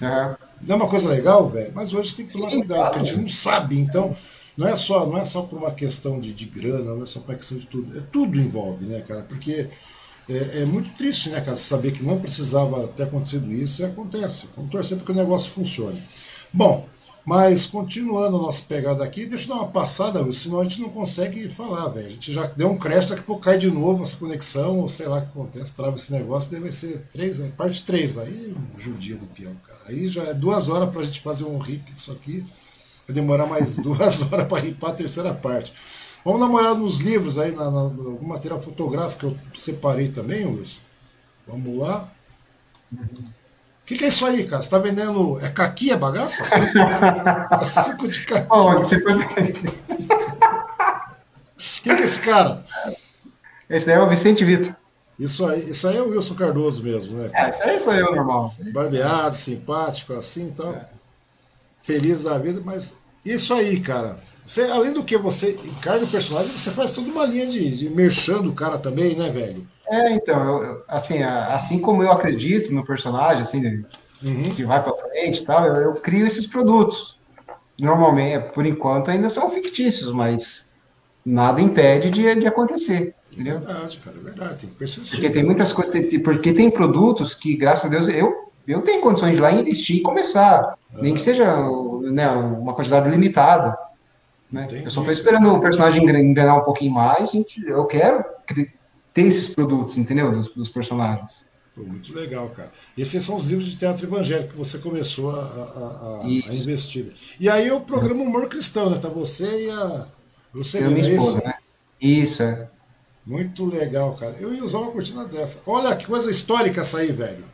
Uhum. Não é uma coisa legal, velho? Mas hoje tem que tomar cuidado, porque a gente não sabe. Então, não é só, não é só por uma questão de, de grana, não é só por uma questão de tudo. É tudo envolve, né, cara? Porque é, é, muito triste, né, cara, saber que não precisava ter acontecido isso e acontece. Vamos torcer para que o negócio funcione. Bom, mas continuando a nossa pegada aqui, deixa eu dar uma passada, senão a gente não consegue falar, velho. A gente já deu um crash, daqui a pouco cai de novo essa conexão, ou sei lá o que acontece, trava esse negócio, deve ser três, né? parte 3, aí judia do peão, cara. Aí já é duas horas para a gente fazer um rip disso aqui. Vai demorar mais duas horas para ir para a terceira parte. Vamos dar uma olhada nos livros aí, na, na, algum material fotográfico que eu separei também, Wilson. Vamos lá. O que, que, é isso aí, cara? Você está vendendo. É caqui, é bagaça? é suco de caqui. Você foi... Quem que é esse cara? Esse daí é o Vicente Vitor. Isso aí, isso aí é o Wilson Cardoso mesmo, né? Cara? É, isso aí sou eu, normal. Barbeado, simpático, assim e tal. É feliz da vida, mas isso aí, cara. Você, além do que você encarna o personagem, você faz toda uma linha de, de merchando o cara também, né, velho? É, então, eu, assim, assim como eu acredito no personagem, assim, uhum. que vai pra frente e tal, eu, eu, crio esses produtos. Normalmente, por enquanto, ainda são fictícios, mas nada impede de, de acontecer. Entendeu? É verdade, cara, é verdade, tem que persistir. Porque tem muitas coisas, porque tem produtos que, graças a Deus, eu eu tenho condições de ir lá investir e começar, nem que seja né, uma quantidade limitada. Né? Eu só estou esperando o personagem engrenar um pouquinho mais, eu quero ter esses produtos, entendeu? Dos, dos personagens. Pô, muito legal, cara. Esses são os livros de teatro evangélico que você começou a, a, a, a investir. E aí o programa Humor Cristão, né? Tá você e a Lucilina, é isso? Né? Isso, é. Muito legal, cara. Eu ia usar uma cortina dessa. Olha que coisa histórica essa aí, velho.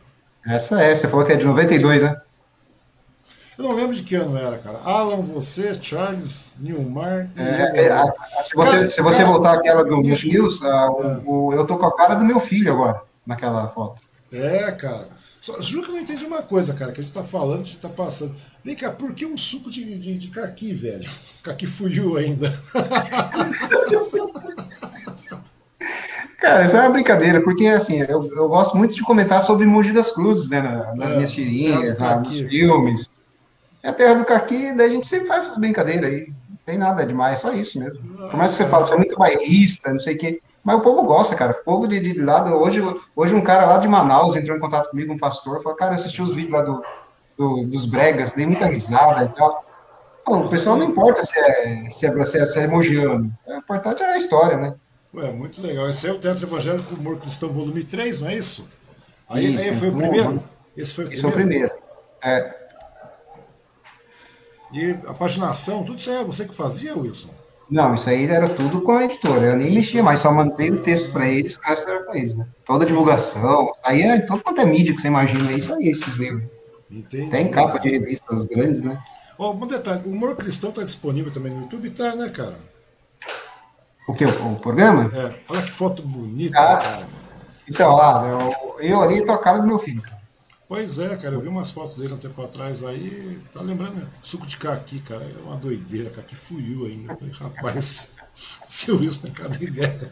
Essa é, você falou que é de 92, né? Eu não lembro de que ano era, cara. Alan, você, Charles, Nilmar. É, é, se você, cara, se você cara, voltar aquela do isso, News, a, o, é. o, eu tô com a cara do meu filho agora, naquela foto. É, cara. Só, juro que eu não entendi uma coisa, cara, que a gente tá falando, a gente tá passando. Vem cá, por que um suco de, de, de caqui, velho? Caqui fuiu ainda. Cara, isso é uma brincadeira, porque assim, eu, eu gosto muito de comentar sobre Mogi das Cruzes, né? Nas é, minhas tirinhas, nos filmes. É a terra do caqui, daí a gente sempre faz essas brincadeiras aí. Não tem nada demais, só isso mesmo. Por mais que você fala, você é muito bairrista, não sei o quê. Mas o povo gosta, cara. O povo de, de lado. Hoje, hoje um cara lá de Manaus entrou em contato comigo, um pastor, falou, cara, eu assisti os vídeos lá do, do dos bregas, dei muita risada e tal. o pessoal não importa se é, se é, se é, se é mogiano. O importante é a história, né? Ué, muito legal. Esse é o Teatro Evangélico Humor Cristão, volume 3, não é isso? Aí, isso, aí foi o primeiro? Esse foi o Esse primeiro? Esse foi o primeiro. É. E a paginação, tudo isso é você que fazia, Wilson? Não, isso aí era tudo com a editora. Eu nem mexia mais, só mandei o texto para eles, o resto era para eles, né? Toda a divulgação, saía todo quanto é mídia que você imagina aí, saía esses livros. Entendi. Tem capa de revistas grandes, né? Oh, um detalhe, o Humor Cristão tá disponível também no YouTube? Tá, né, cara? O que? O, o programa? É, olha que foto bonita, ah, cara. Então, lá, eu, eu ali tô a cara do meu filho. Pois é, cara, eu vi umas fotos dele um tempo atrás aí, tá lembrando? Suco de caqui, cara, é uma doideira, caqui fuiu ainda. Eu falei, rapaz, seu Wilson tem cada ideia.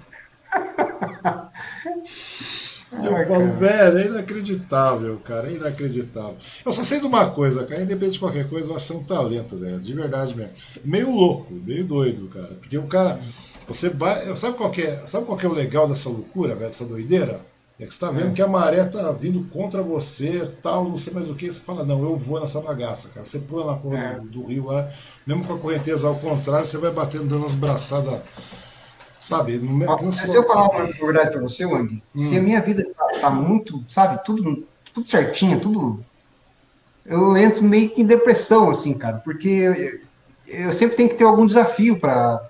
Eu Ai, falo, cara. velho, é inacreditável, cara, é inacreditável. Eu só sei de uma coisa, cara, independente de qualquer coisa, eu acho que é um talento, velho, de verdade mesmo. Meio louco, meio doido, cara. Porque o cara, você vai. Sabe qual, é, sabe qual é o legal dessa loucura, velho, dessa doideira? É que você tá vendo é. que a maré tá vindo contra você, tal, não sei mais o que, você fala, não, eu vou nessa bagaça, cara. Você pula na porra é. do, do, rio lá, mesmo com a correnteza ao contrário, você vai batendo, dando as braçadas, sabe? No, Ó, se eu falar uma verdade pra você, Wang, hum. se a minha vida tá, tá, muito, sabe, tudo, tudo certinho, tudo. Eu entro meio que em depressão, assim, cara, porque eu, eu sempre tenho que ter algum desafio para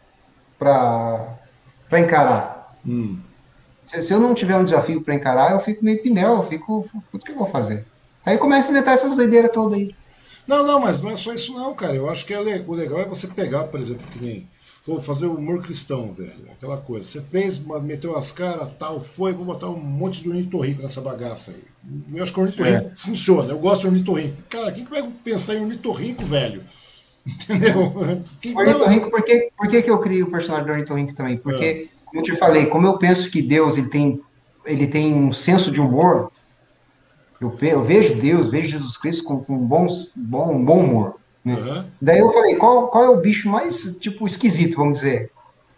para encarar. Hum. Se, se, eu não tiver um desafio para encarar, eu fico meio pinel, eu fico, o que eu vou fazer? Aí começa a inventar essas doideiras todas aí. Não, não, mas não é só isso não, cara. Eu acho que é, o legal é você pegar, por exemplo, que nem vou fazer o humor cristão, velho. Aquela coisa. Você fez, meteu as caras, tal, foi, vou botar um monte de ornitorrinco nessa bagaça aí. Eu acho que o ornitorrinco é. funciona. Eu gosto de ornitorrinco. Cara, quem que vai pensar em ornitorrinco, velho? Entendeu? Ornitorrinco, por, que, por que, que eu criei o personagem do ornitorrinco também? Porque, é. como eu te falei, como eu penso que Deus ele tem, ele tem um senso de humor, eu, eu vejo Deus, vejo Jesus Cristo com, com um bom, bom, um bom humor. Né? Uhum. Daí eu falei, qual, qual é o bicho mais, tipo, esquisito, vamos dizer,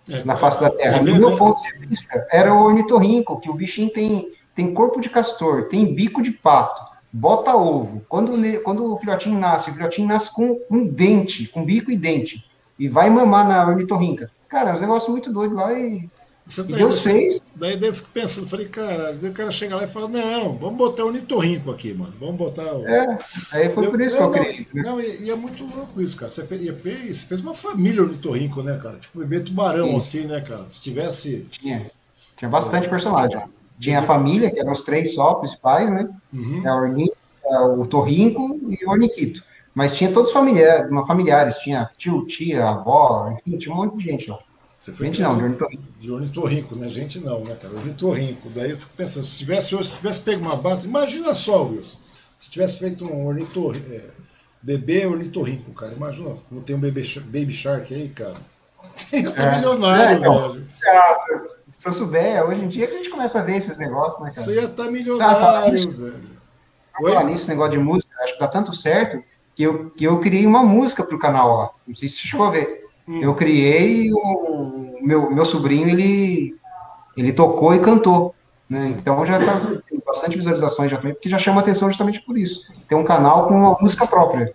é, na face da Terra? Do meu ponto de vista, era o ornitorrinco, que o bichinho tem, tem corpo de castor, tem bico de pato, bota ovo. Quando, quando o filhotinho nasce, o filhotinho nasce com um dente, com bico e dente, e vai mamar na ornitorrinca. Cara, é um negócio muito doido lá e você tá deu seis. Daí, daí eu fico pensando, falei, cara, daí o cara chega lá e fala, não, vamos botar o nitorrinco aqui, mano. Vamos botar o. É, aí foi eu, por isso não, que eu queria. Não, não e, e, é muito louco isso, cara. Você fez, você fez uma família ornitorrinco, né, cara? Tipo, bebê tubarão, Sim. assim, né, cara? Se tivesse. Tinha. Tinha bastante é, personagem. Tinha a família, que eram os três só principais, né? Uhum. É, o, ornico, é, o Torrinco e o Orniquito. Mas tinha todos familiares, familiares, tinha tio, tia, avó, enfim, tinha um monte de gente lá. Você foi gente não, de ornitorrinco. De ornitorrinco, né? Gente não, né, cara? Ornitorrinco. Daí eu fico pensando, se tivesse hoje, se tivesse pego uma base, imagina só, Wilson, se tivesse feito um ornitorrinco, é, bebê ornitorrinco, cara, imagina, como tem um bebê, baby shark aí, cara. Você ia estar é. milionário, é, então, velho. Se eu souber, hoje em dia que a gente começa a ver esses negócios, né, cara? Você ia estar milionário, tá, velho. Falar nisso, negócio de música, acho que tá tanto certo que eu, que eu criei uma música pro canal lá. Não sei se você chegou a ver. Hum. Eu criei o meu, meu sobrinho, ele, ele tocou e cantou. Né? Então já tá, tem bastante visualizações já também, porque já chama atenção justamente por isso. Tem um canal com uma música própria.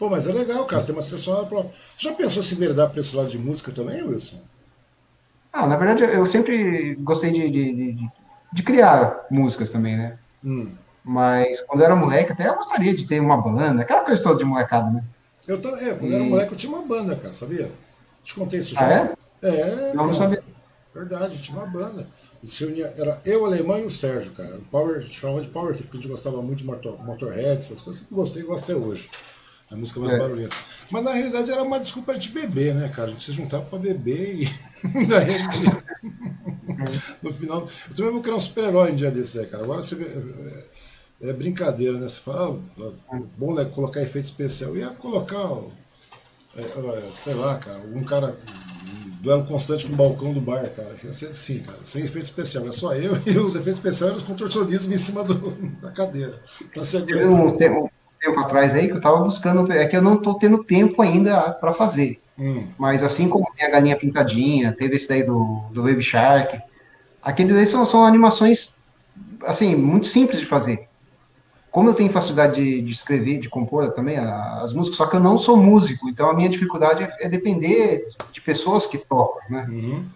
Pô, mas é legal, cara, tem umas pessoas próprias. Você já pensou se enveredar para esse lado de música também, Wilson? Ah, na verdade, eu sempre gostei de, de, de, de criar músicas também, né? Hum. Mas quando eu era moleque, até eu gostaria de ter uma banda, aquela coisa toda de molecada, né? Eu também, é, quando e... eu era moleque eu tinha uma banda, cara, sabia? Te contei isso ah, já? é? É, não, não sabia. Verdade, tinha uma banda. Se unia, era eu, o Alemão e o Sérgio, cara. Power, a gente falava de Power porque a gente gostava muito de Motor, Motorhead, essas coisas. Sempre gostei e gosto até hoje. A música mais é. barulhenta. Mas na realidade era uma desculpa de beber, né, cara? A gente se juntava pra beber e. Daí a gente. no final. Eu também vou criar um super-herói um dia desse, cara. Agora você vê. É, é brincadeira, né? Você fala, ah, bom é colocar efeito especial. Eu ia colocar, é, é, sei lá, cara, um cara duelo constante com o balcão do bar, cara. Ia ser assim, cara, sem efeito especial. É só eu e os efeitos especiais e os contorcionistas em cima do, da cadeira. Pra se aguentar. Um tempo, tempo atrás aí que eu tava buscando, é que eu não tô tendo tempo ainda para fazer. Hum. Mas assim como tem a galinha pintadinha, teve esse daí do, do Baby Shark, aqueles aí são, são animações assim, muito simples de fazer como eu tenho facilidade de, de escrever, de compor também as músicas, só que eu não sou músico, então a minha dificuldade é, é depender de pessoas que tocam, né? Uhum.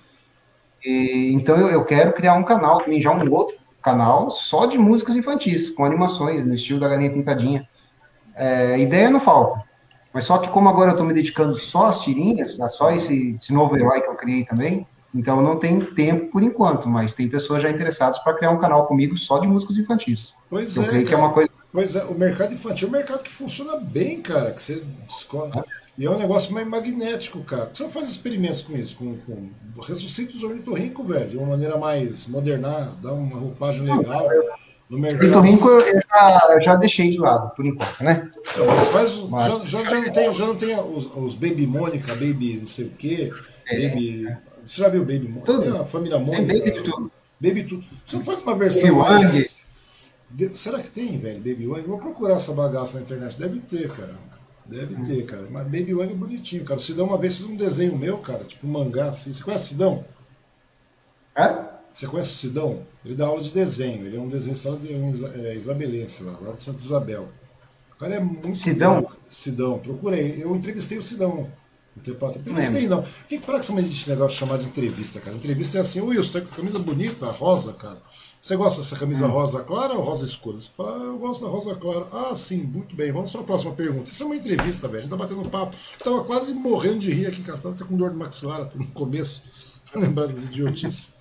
E, então eu, eu, quero criar um canal, também já um outro canal só de músicas infantis, com animações, no estilo da Galinha Pintadinha. É, ideia não falta. Mas só que como agora eu estou me dedicando só às tirinhas, a só esse, esse novo herói que eu criei também, então eu não tenho tempo por enquanto, mas tem pessoas já interessadas para criar um canal comigo só de músicas infantis. Pois eu é. creio que é uma coisa. Pois é, o mercado infantil é um mercado que funciona bem, cara. Que você descobre. E é um negócio mais magnético, cara. Você faz experimentos com isso, com, com ressuscita os ornitorrinco, velho, de uma maneira mais moderna, dá uma roupagem legal. No mercado. Ornitorrinco eu já, eu já deixei de lado, por enquanto, né? Então, mas faz. Mas... Já, já, já, não tem, já não tem os, os Baby Mônica, Baby não sei o quê, é. Baby. Você já viu Baby Mônica? Tudo. Tem a família Mônica. Tem Baby tudo. Baby tudo. Você não faz uma versão mais. De... Será que tem, velho? Baby Wang? Vou procurar essa bagaça na internet. Deve ter, cara. Deve hum. ter, cara. Mas Baby Wang é bonitinho, cara. O Sidão uma vez fez um desenho meu, cara, tipo um mangá assim. Você conhece Sidão? É? Você conhece o Sidão? Ele dá aula de desenho. Ele é um desenhista de um é, isabelense, lá, lá de Santa Isabel. O cara é muito. Sidão? Bom. Sidão, procurei. Eu entrevistei o Sidão. Entrevistei não. Que para que você esse negócio chamado de entrevista, cara? Entrevista é assim, Wilson, você com camisa bonita, rosa, cara. Você gosta dessa camisa hum. rosa clara ou rosa escura? Você fala, ah, eu gosto da rosa clara. Ah, sim, muito bem. Vamos para a próxima pergunta. Isso é uma entrevista, velho. A gente tá batendo papo. Eu tava quase morrendo de rir aqui, cara. Tava até com dor no maxilar no começo. Lembrar das idiotices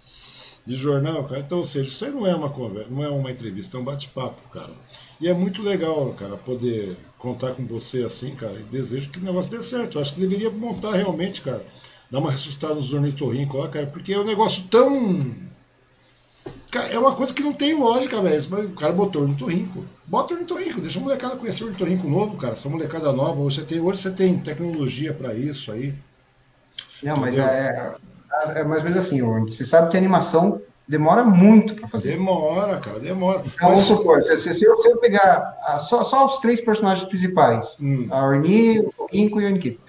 de jornal, cara. Então, ou seja, isso aí não é uma conversa, não é uma entrevista, é um bate-papo, cara. E é muito legal, cara, poder contar com você assim, cara. E desejo que o negócio dê certo. Eu acho que deveria montar realmente, cara. Dar uma ressuscitada nos ornitorrincos lá, cara, porque é um negócio tão. Cara, é uma coisa que não tem lógica, velho. O cara botou ornitorrinco. Bota ornitorrinco, deixa a molecada conhecer o ornitorrinco novo, cara. Essa molecada nova. Hoje você tem, hoje você tem tecnologia para isso aí. Não, mas é, é mais ou menos assim, você sabe que a animação demora muito para fazer. Demora, cara, demora. Então, Mas... supor, se, se, se, eu, se eu pegar a, só, só os três personagens principais, hum. a Orni, o Inco e o Nikito,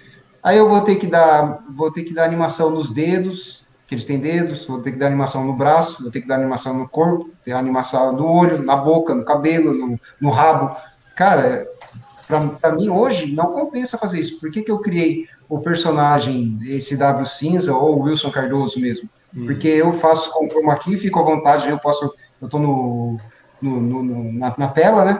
aí eu vou ter que dar, vou ter que dar animação nos dedos, que eles têm dedos, vou ter que dar animação no braço, vou ter que dar animação no corpo, ter animação no olho, na boca, no cabelo, no, no rabo. Cara, para mim hoje não compensa fazer isso. Por que, que eu criei o personagem, esse W cinza ou o Wilson Cardoso mesmo? Hum. Porque eu faço com chroma aqui, fico à vontade, eu posso, eu tô no, no, no na, na, tela, né?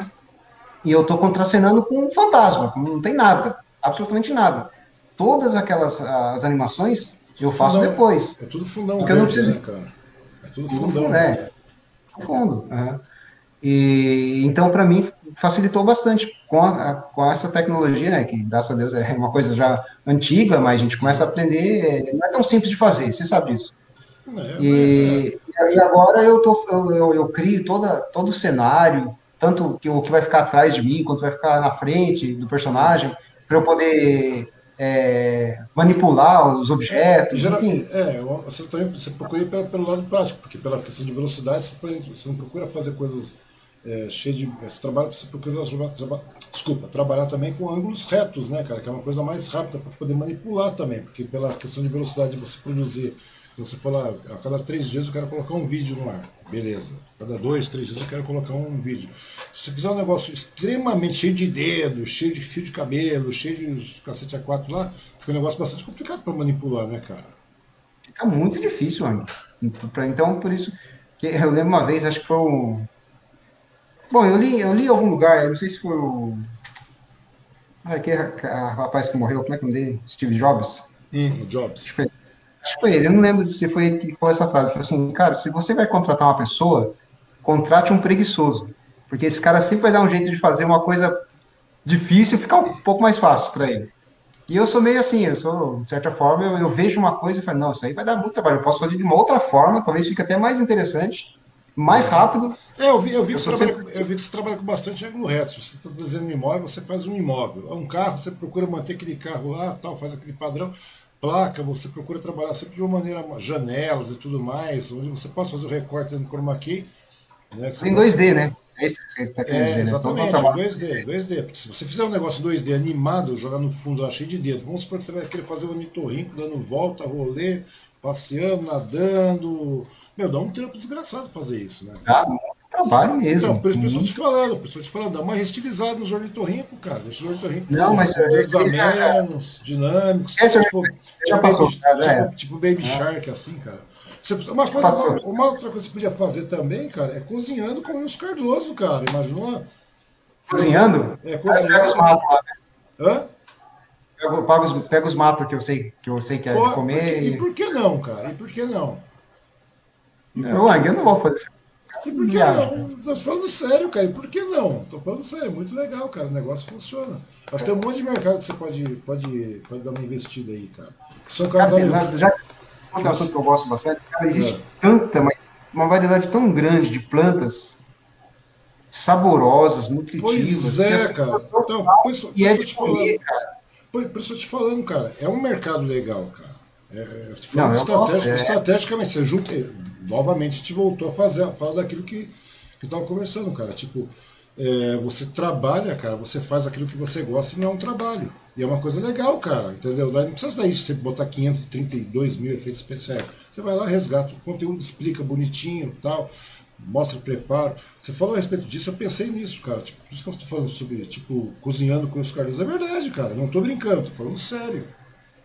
E eu tô contracenando com um fantasma, não tem nada, absolutamente nada. Todas aquelas as animações eu faço fundão, depois. É tudo fundão verde, eu não preciso... né, cara? É tudo fundão. Fundo, é, fundo. Uhum. E, então, para mim, facilitou bastante com, a, com essa tecnologia, né, que, graças a Deus, é uma coisa já antiga, mas a gente começa a aprender, é, não é tão simples de fazer, você sabe disso. É, e, é. e, agora eu, tô, eu, eu, eu, crio toda, todo o cenário, tanto que, o que vai ficar atrás de mim, quanto vai ficar na frente do personagem, para eu poder é, manipular os objetos. É, geral, é você, também, você procura pelo, pelo, lado prático, porque pela questão de velocidade você, você não procura fazer coisas é, cheias de. Você trabalha, você procura traba, desculpa, trabalhar também com ângulos retos, né, cara? Que é uma coisa mais rápida para poder manipular também, porque pela questão de velocidade de você produzir você fala, a cada três dias eu quero colocar um vídeo no ar. Beleza. Cada dois, três dias eu quero colocar um vídeo. Se você fizer um negócio extremamente cheio de dedos, cheio de fio de cabelo, cheio de cacete A4 lá, fica um negócio bastante complicado para manipular, né, cara? Fica muito difícil, amigo. Então, por isso, que eu lembro uma vez, acho que foi um. Bom, eu li, eu li em algum lugar, eu não sei se foi o. Ah, aquele rapaz que morreu, como é que é o nome dele? Steve Jobs? Hum, Jobs. Acho que foi Acho que foi ele, eu não lembro se foi ele que falou essa frase. Ele falou assim, cara, se você vai contratar uma pessoa, contrate um preguiçoso. Porque esse cara sempre vai dar um jeito de fazer uma coisa difícil ficar um pouco mais fácil para ele. E eu sou meio assim, eu sou, de certa forma, eu, eu, vejo uma coisa e falo, não, isso aí vai dar muito trabalho, eu posso fazer de uma outra forma, talvez fique até mais interessante, mais rápido. É, eu vi, eu vi, que, você trabalha, sempre... eu vi que você trabalha com bastante ângulo reto. Se você está desenhando um imóvel, você faz um imóvel. Um carro, você procura manter aquele carro lá, tal, faz aquele padrão placa, você procura trabalhar sempre de uma maneira, janelas e tudo mais, onde você possa fazer o recorte no chroma key. Né, Em 2D, né? É, isso que você está querendo é, né? exatamente, 2D, 2D. Porque se você fizer um negócio 2D animado, jogar no fundo lá cheio de dedo, vamos supor que você vai querer fazer o ornitorrinco dando volta, rolê, passeando, nadando. Meu, dá um trampo desgraçado fazer isso, né? Ah, trabalho mesmo. Então, por isso estou te falando, eu te falando, dá uma restilizada nos ornitorrincos, cara. Deixa os ornitorrincos não, mas, dedos a menos, dinâmicos. Esse tipo, tipo, passou, baby, cara, tipo, é. tipo, Baby Shark, assim, cara. Você, uma, coisa, uma, uma, outra coisa que você podia fazer também, cara, é cozinhando com Wilson Cardoso, cara. Imaginou? Cozinhando? É, cozinhando. Né? Hã? pego, os, pego os matos que eu sei que eu sei que é Pô, de comer. porque- e por que não, cara? E por que não? Não, Wang, eu não vou fazer isso. E por que não? Tô falando sério, cara. E por que não? Tô falando sério, é muito legal, cara. O negócio funciona. Mas tem um monte de mercado que você pode, pode, pode dar uma investida aí, cara. Que são Cara, cara tem- já é um assunto que eu gosto bastante. Cara, existe É. tanta, mas uma variedade tão grande de plantas saborosas, nutritivas. Pois é, cara. Então, por isso, por E é isso eu te falando. cara. Por isso eu te falando, cara. É um mercado legal, cara. É, é, te Não, eu é. estrategicamente, você junta. Novamente, gente voltou a fazer, a falar daquilo que, que tava conversando, cara. Tipo, é, você trabalha, cara, você faz aquilo que você gosta e não é um trabalho. E é uma coisa legal, cara, entendeu? Não precisa daí você botar 532 mil efeitos especiais. Você vai lá, resgata o conteúdo, explica bonitinho tal, mostra o preparo. Você falou a respeito disso, eu pensei nisso, cara. Tipo, por isso que eu estou falando sobre, tipo, cozinhando com os Carlos. É verdade, cara, não tô brincando, tô falando sério.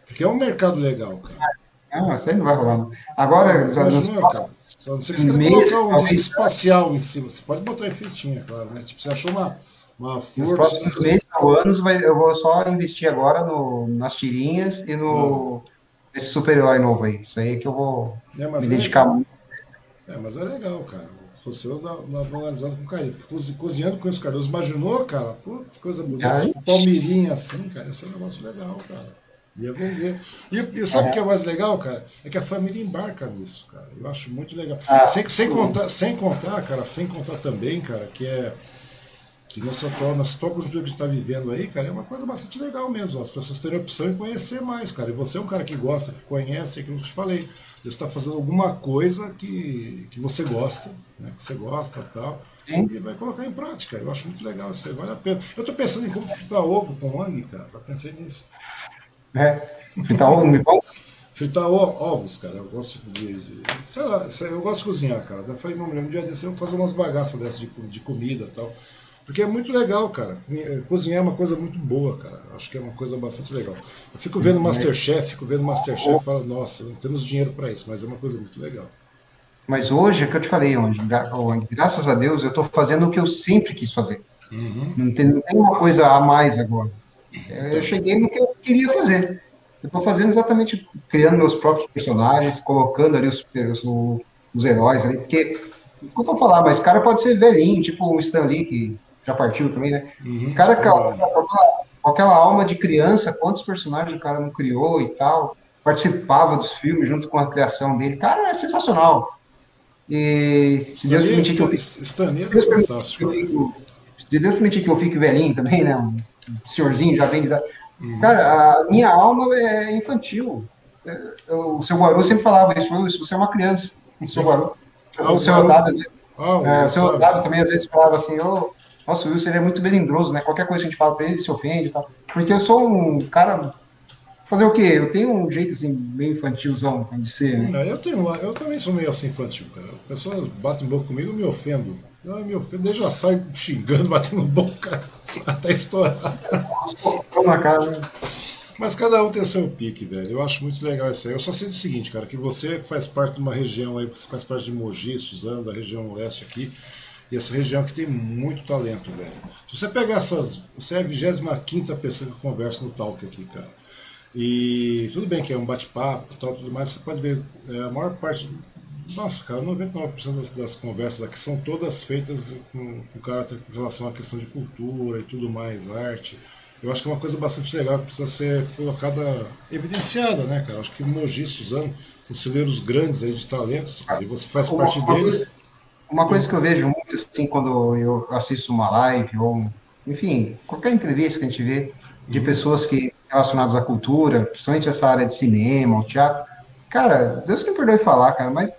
Porque é um mercado legal, cara. Não, isso aí não vai rolar. não. Agora, Mas nos- Imagina, cara. Só não sei que você quer colocar um disco espacial em cima. Você pode botar efeitinho, é claro, né? Tipo, você achou uma, uma Nos força. próximos meses ou anos, vai- eu vou só investir agora no, nas tirinhas e no nesse super-herói novo aí. Isso aí que eu vou É, me é dedicar legal. muito. É, mas é legal, cara. Se você dá, dá analisada com carinho. Cozinhando com os Cardoso, imaginou, cara? Putz, coisa bonita. Palmeirinha assim, cara. Esse é um negócio legal, cara. Ia vender. E, e sabe o que é mais legal, cara? É que a família embarca nisso, cara. Eu acho muito legal. Ah, sem, sem, contar, sem contar, cara, sem contar também, cara, que é. Que nessa atual, nessa atual conjuntura que a gente está vivendo aí, cara, é uma coisa bastante legal mesmo. As pessoas terem opção em conhecer mais, cara. E você é um cara que gosta, que conhece, é aquilo que eu te falei. Você está fazendo alguma coisa que, que você gosta, né? Que você gosta e tal. Sim. E vai colocar em prática. Eu acho muito legal isso aí, vale a pena. Eu tô pensando em como fritar ovo com mangue, cara. Já pensei nisso. É. Então, ovo bom. Fritar o- ovos, cara. Eu gosto de, de- Sei lá, eu gosto de cozinhar, cara. Eu falei, não, um dia desse eu vou fazer umas bagaças dessas de, de comida e tal. Porque é muito legal, cara. Eh, Cozinhar é uma coisa muito boa, cara. Acho que é uma coisa bastante legal. Eu fico vendo Masterchef, fico vendo Masterchef e falo, nossa, não temos dinheiro pra isso, mas é uma coisa muito legal. Mas hoje, é que eu te falei, onde, graças a Deus, eu estou fazendo o que eu sempre quis fazer. Não, tem, não tem uma coisa a mais agora. Eu cheguei no que eu queria fazer. Eu estou fazendo exatamente, criando meus próprios personagens, colocando ali os, os, os heróis ali, porque, desculpa eu falar, mas o cara pode ser velhinho, tipo o Stan Lee, que já partiu também, né? Uhum, O cara, com aquela, com aquela alma de criança, quantos personagens o cara não criou e tal, participava dos filmes junto com a criação dele. Cara, é sensacional. E se Deus permitir que é Deus permitir que eu fique- se Deus permitir que eu fique velhinho também, né? Um senhorzinho já vem de idade. Cara, a minha alma é infantil. É, O seu Guaru sempre falava isso, "Wilson, você é uma criança. O seu Guaru. Ah, O seu. Otávio, vezes- Ah, o é, o seu Otávio. Também às vezes falava assim, ô, nossa, o Wilson ele é muito melindroso, né? Qualquer coisa que a gente fala pra ele, ele se ofende e tal. Porque eu sou um cara. Fazer o quê? Eu tenho um jeito assim, meio infantilzão de ser, né? Ah, Eu, tenho, eu também sou meio assim infantil, cara. As pessoas batem boca comigo, eu me ofendo. Eu me ofendo, eu já saio xingando, batendo boca, até estourar. Na cara. né? Mas cada um tem o seu pique, velho. Eu acho muito legal isso aí. Eu só sei o seguinte, cara, que você faz parte de uma região aí, você faz parte de Mogi, Suzano, da região leste aqui. E essa região aqui tem muito talento, velho. Se você pegar essas. Você é a 25 pessoa que conversa no Talk aqui, cara. E tudo bem que é um bate-papo e tal, tudo mais, você pode ver é, a maior parte. Nossa, cara, 99% das, das conversas aqui são todas feitas com, com caráter com relação à questão de cultura e tudo mais, arte. Eu acho que é uma coisa bastante legal que precisa ser colocada, evidenciada, né, cara? Eu acho que Mogi, Suzano, são celeiros grandes aí de talentos, e você faz Uma- parte uma deles. coisa- Uma coisa que eu vejo muito assim quando eu assisto uma live ou, enfim, qualquer entrevista que a gente vê de pessoas que relacionadas à cultura, principalmente essa área de cinema, o teatro, cara, Deus que me perdoe falar, cara, mas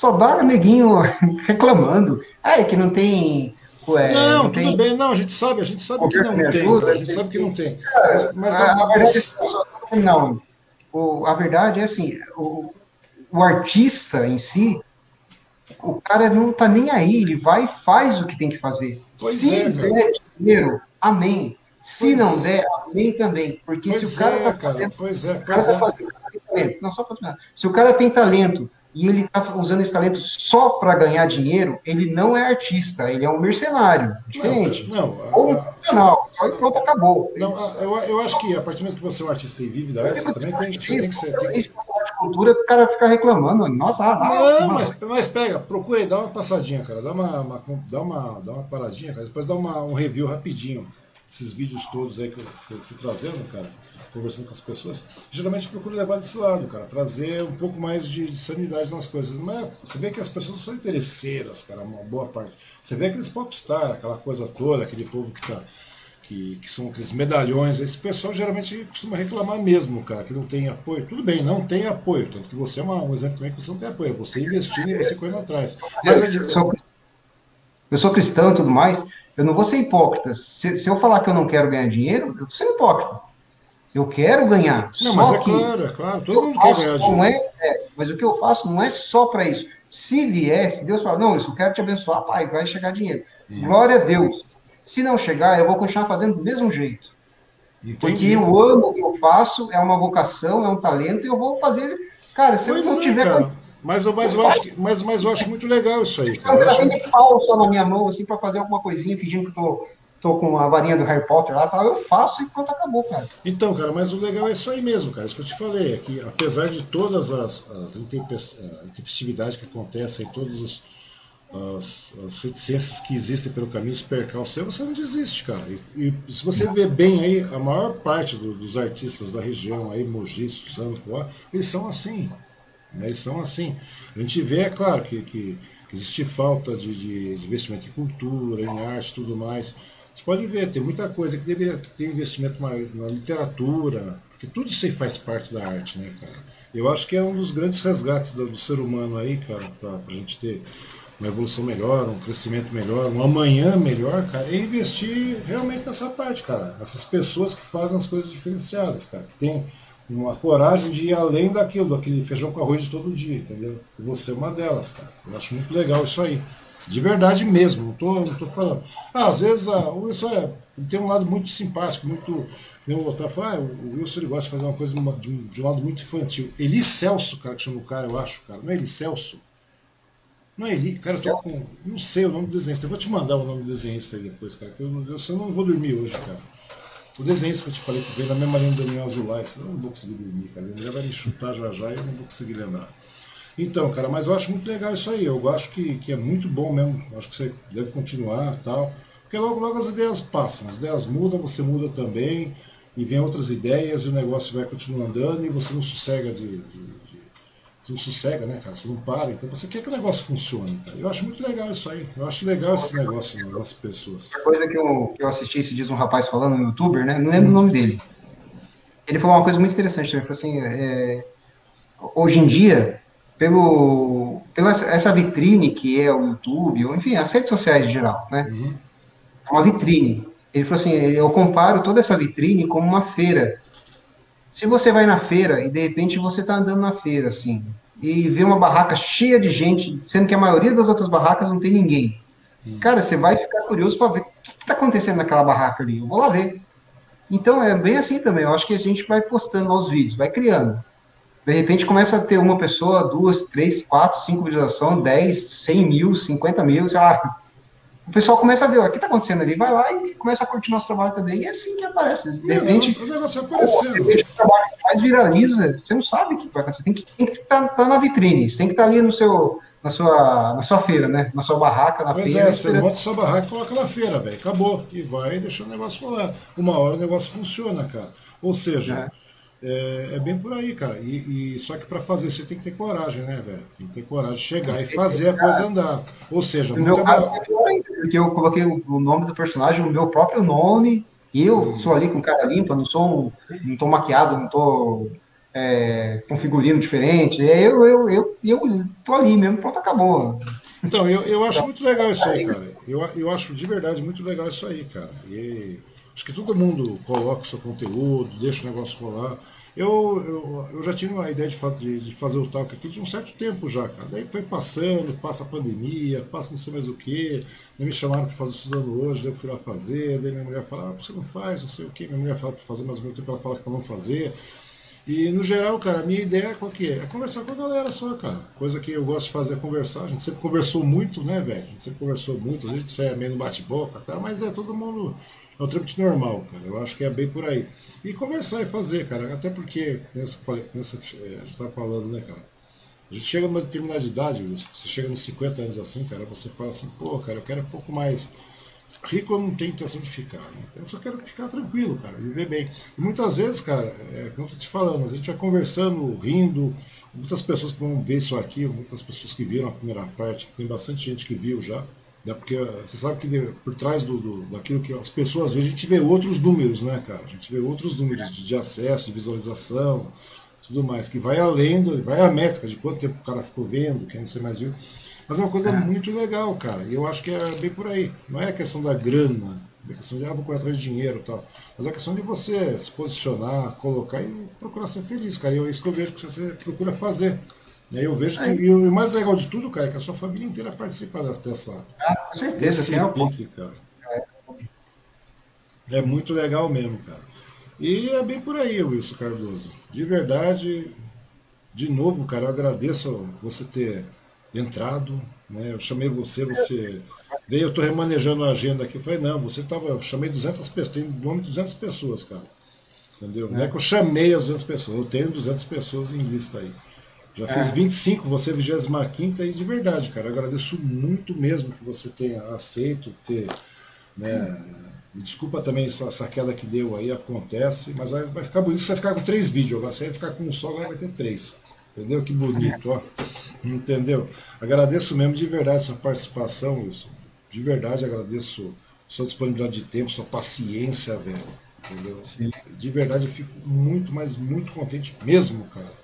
só dá neguinho reclamando. Ah, é que não tem. ué, não, tudo tem bem, não, a gente sabe, a gente sabe que não tem, ajuda, a gente sabe que não tem. Cara, Mas, mas, a, dá- a verdade mas- é, não, o, a verdade é assim, o, o artista em si, o cara não tá nem aí, ele vai e faz o que tem que fazer. Pois Se é, der dinheiro, amém. Se Pois- não der, amém também. Porque Pois se o cara é, tá cara, fazendo pois é, o cara pois tá é. fazendo, tem talento. Não, só pra. Se o cara tem talento e ele está usando esse talento só para ganhar dinheiro, ele não é artista, ele é um mercenário, diferente. Não, não Ou um profissional, só e pronto, acabou. Não, eu, eu acho que a partir do momento que você é um artista e vive da arte, você também tem, tem que ser. Tem que... cultura, o cara fica reclamando, nossa, ah, não, mas, mas pega, procura aí, dá uma passadinha, cara, dá uma, uma dá uma, dá uma paradinha, cara, depois dá uma, um review rapidinho, esses vídeos todos aí que eu, que eu tô trazendo, cara conversando com as pessoas, geralmente procuro levar desse lado, cara, trazer um pouco mais de, de sanidade nas coisas. Mas você vê que as pessoas são interesseiras, cara, uma boa parte. Você vê aqueles popstar, aquela coisa toda, aquele povo que tá. Que, que são aqueles medalhões, esse pessoal geralmente costuma reclamar mesmo, cara, que não tem apoio. Tudo bem, não tem apoio, tanto que você é uma, um exemplo também que você não tem apoio, é você investindo e você correndo atrás. Mas eu, é sou, eu sou cristão e tudo mais, eu não vou ser hipócrita. Se, se, eu falar que eu não quero ganhar dinheiro, eu sou hipócrita. Eu quero ganhar. Não, mas é claro, é claro, todo mundo quer ganhar. É, é, mas o que eu faço não é só para isso. Se viesse, Deus fala, não, isso eu quero te abençoar, pai, vai chegar dinheiro. Hum. Glória a Deus. Se não chegar, eu vou continuar fazendo do mesmo jeito. Entendi. Porque eu amo o que eu faço, é uma vocação, é um talento, e eu vou fazer. Cara, se pois eu não é, tiver. Cara. Mas, mas, eu acho que, mas, mas eu acho muito legal isso aí. Cara. Eu acho... de pau só na minha mão, assim, para fazer alguma coisinha, fingindo que estou tô com a varinha do Harry Potter lá, eu faço e pronto, acabou, cara. Então, cara, mas o legal é isso aí mesmo, cara. Isso que eu te falei, é que apesar de todas as, as intempestividades que acontecem, todas as, as, as, reticências que existem pelo caminho, os percalços, você não desiste, cara. E, e se você ver bem aí, a maior parte do, dos artistas da região aí, Mogi, Suzano, eles são assim. Né? Eles são assim. A gente vê, é claro, que, que, que existe falta de, de, investimento em cultura, em arte tudo mais. Você pode ver, tem muita coisa que deveria ter investimento na literatura, porque tudo isso aí faz parte da arte, né, cara? Eu acho que é um dos grandes resgates do, do ser humano aí, cara, para a gente ter uma evolução melhor, um crescimento melhor, um amanhã melhor, cara, é investir realmente nessa parte, cara. Essas pessoas que fazem as coisas diferenciadas, cara, que tem uma coragem de ir além daquilo, daquele feijão com arroz de todo dia, entendeu? E você é uma delas, cara. Eu acho muito legal isso aí. De verdade mesmo, não tô, não tô falando. Ah, às vezes ah, o Wilson é, tem um lado muito simpático, muito. Eu vou falar, ah, o Wilson ele gosta de fazer uma coisa de um, de um lado muito infantil. Eli Celso, cara, que chama o cara, eu acho, cara. Não é Eli Celso? Não é Eli, cara, eu tô com. Não sei o nome do desenhista. Eu vou te mandar o nome do desenhista aí depois, cara. Que eu, eu, eu não vou dormir hoje, cara. O desenhista que eu te falei que veio na mesma linha do Daniel Azulay, eu não vou conseguir dormir, cara. Ele vai me chutar já já e eu não vou conseguir lembrar. Então, cara, mas eu acho muito legal isso aí. Eu acho que, que é muito bom mesmo. Eu acho que você deve continuar tal. Porque logo, logo as ideias passam, as ideias mudam, você muda também, e vem outras ideias, e o negócio vai continuar andando, e você não sossega de, de, de você não sossega, né, cara? Você não para. Então você quer que o negócio funcione, cara. Eu acho muito legal isso aí. Eu acho legal esse negócio nas pessoas. A coisa que eu, que eu assisti esse dias um rapaz falando no youtuber, né? Não lembro hum. o nome dele. Ele falou uma coisa muito interessante. Ele falou assim: é, hoje em dia, pelo, pela essa vitrine que é o YouTube, ou enfim, as redes sociais em geral, né? Uhum. É uma vitrine. Ele falou assim, eu comparo toda essa vitrine como uma feira. Se você vai na feira e de repente você está andando na feira, assim, e vê uma barraca cheia de gente, sendo que a maioria das outras barracas não tem ninguém. Uhum. Cara, você vai ficar curioso para ver o que está acontecendo naquela barraca ali. Eu vou lá ver. Então é bem assim também. Eu acho que a gente vai postando aos vídeos, vai criando. De repente começa a ter uma pessoa, duas, três, quatro, cinco visualizações, dez, cem mil, cinquenta mil, sei lá. O pessoal começa a ver, o que está acontecendo ali, vai lá e começa a curtir nosso trabalho também. E é assim que aparece. De repente, o negócio aparecendo. De repente, o trabalho mais viraliza, você não sabe o que vai acontecer. Tem que estar tá, tá na vitrine, você tem que estar tá ali no seu, na sua, na sua feira, né? Na sua barraca, na pois feira. Pois é, você monta sua barraca e coloca na feira, velho. Acabou. E vai deixando o negócio rolar. Uma hora o negócio funciona, cara. Ou seja, é. É, bem por aí, cara. E, e só que para fazer isso você tem que ter coragem, né, velho? Tem que ter coragem de chegar e fazer a coisa andar. Ou seja, no meu caso, é porque eu coloquei o nome do personagem no meu próprio nome. E eu sou ali com cara limpa, não sou não tô maquiado, não tô é, com figurino diferente. É, eu, eu, eu, eu tô ali mesmo, pronto, acabou. Então, eu, eu acho muito legal isso aí, cara. Eu, eu acho de verdade muito legal isso aí, cara. E Acho que todo mundo coloca o seu conteúdo, deixa o negócio rolar. Eu, eu, eu já tinha uma ideia de, de, fazer o talk aqui de um certo tempo já, cara. Daí foi passando, passa a pandemia, passa não sei mais o que. Me chamaram para fazer estudando hoje, daí eu fui lá fazer. Daí minha mulher fala, ah, você não faz, não sei o que. Minha mulher fala para fazer, mas ao mesmo tempo ela fala para não fazer. E no geral, cara, a minha ideia qual que é? É conversar com a galera só, cara. Coisa que eu gosto de fazer é conversar. A gente sempre conversou muito, né, velho? A gente sempre conversou muito, a gente sai meio no bate-boca, tá? mas é todo mundo. É o trâmite normal, cara. Eu acho que é bem por aí. E conversar e fazer, cara. Até porque, nessa, nessa, é, a gente tá falando, né, cara? A gente chega numa determinada idade, você chega nos 50 anos assim, cara, você fala assim, pô, cara, eu quero um pouco mais rico eu não tenho intenção de ficar, né? eu só quero ficar tranquilo, cara, viver bem. E muitas vezes, cara, é como eu tô te falando, a gente vai conversando, rindo, muitas pessoas que vão ver isso aqui, muitas pessoas que viram a primeira parte, tem bastante gente que viu já, né? porque você sabe que por trás do, do, daquilo que as pessoas veem, a gente vê outros números, né, cara? A gente vê outros números de, de acesso, de visualização, tudo mais, que vai além, do, vai a métrica de quanto tempo o cara ficou vendo, quem não sei mais viu. Mas é uma coisa é. muito legal, cara. E eu acho que é bem por aí. Não é a questão da grana, é a questão de ah, vou correr atrás de dinheiro e tal. Mas é a questão de você se posicionar, colocar e procurar ser feliz, cara. E é isso que eu vejo que você procura fazer. E aí eu vejo que. E o mais legal de tudo, cara, é que a sua família inteira participa dessa. Ah, com certeza, desse pique, cara. É. é muito legal mesmo, cara. E é bem por aí, Wilson Cardoso. De verdade, de novo, cara, eu agradeço você ter entrado, né? Eu chamei você, você veio, eu estou remanejando a agenda aqui, eu falei, não, você estava, eu chamei 200 pessoas, tem nome de 200 pessoas, cara. Entendeu? É. Não é que eu chamei as 200 pessoas, eu tenho 200 pessoas em lista aí. Já fiz é. 25, você 25 e de verdade, cara, eu agradeço muito mesmo que você tenha aceito, ter, né, me desculpa também essa, essa, queda que deu aí, acontece, mas vai, vai ficar bonito, você vai ficar com três vídeos, agora você vai ficar com um só, agora vai ter três. Entendeu? Que bonito, ó. Entendeu? Agradeço mesmo de verdade sua participação, Wilson. De verdade agradeço sua disponibilidade de tempo, sua paciência, velho. Entendeu? Sim. De verdade eu fico muito, mas muito contente mesmo, cara.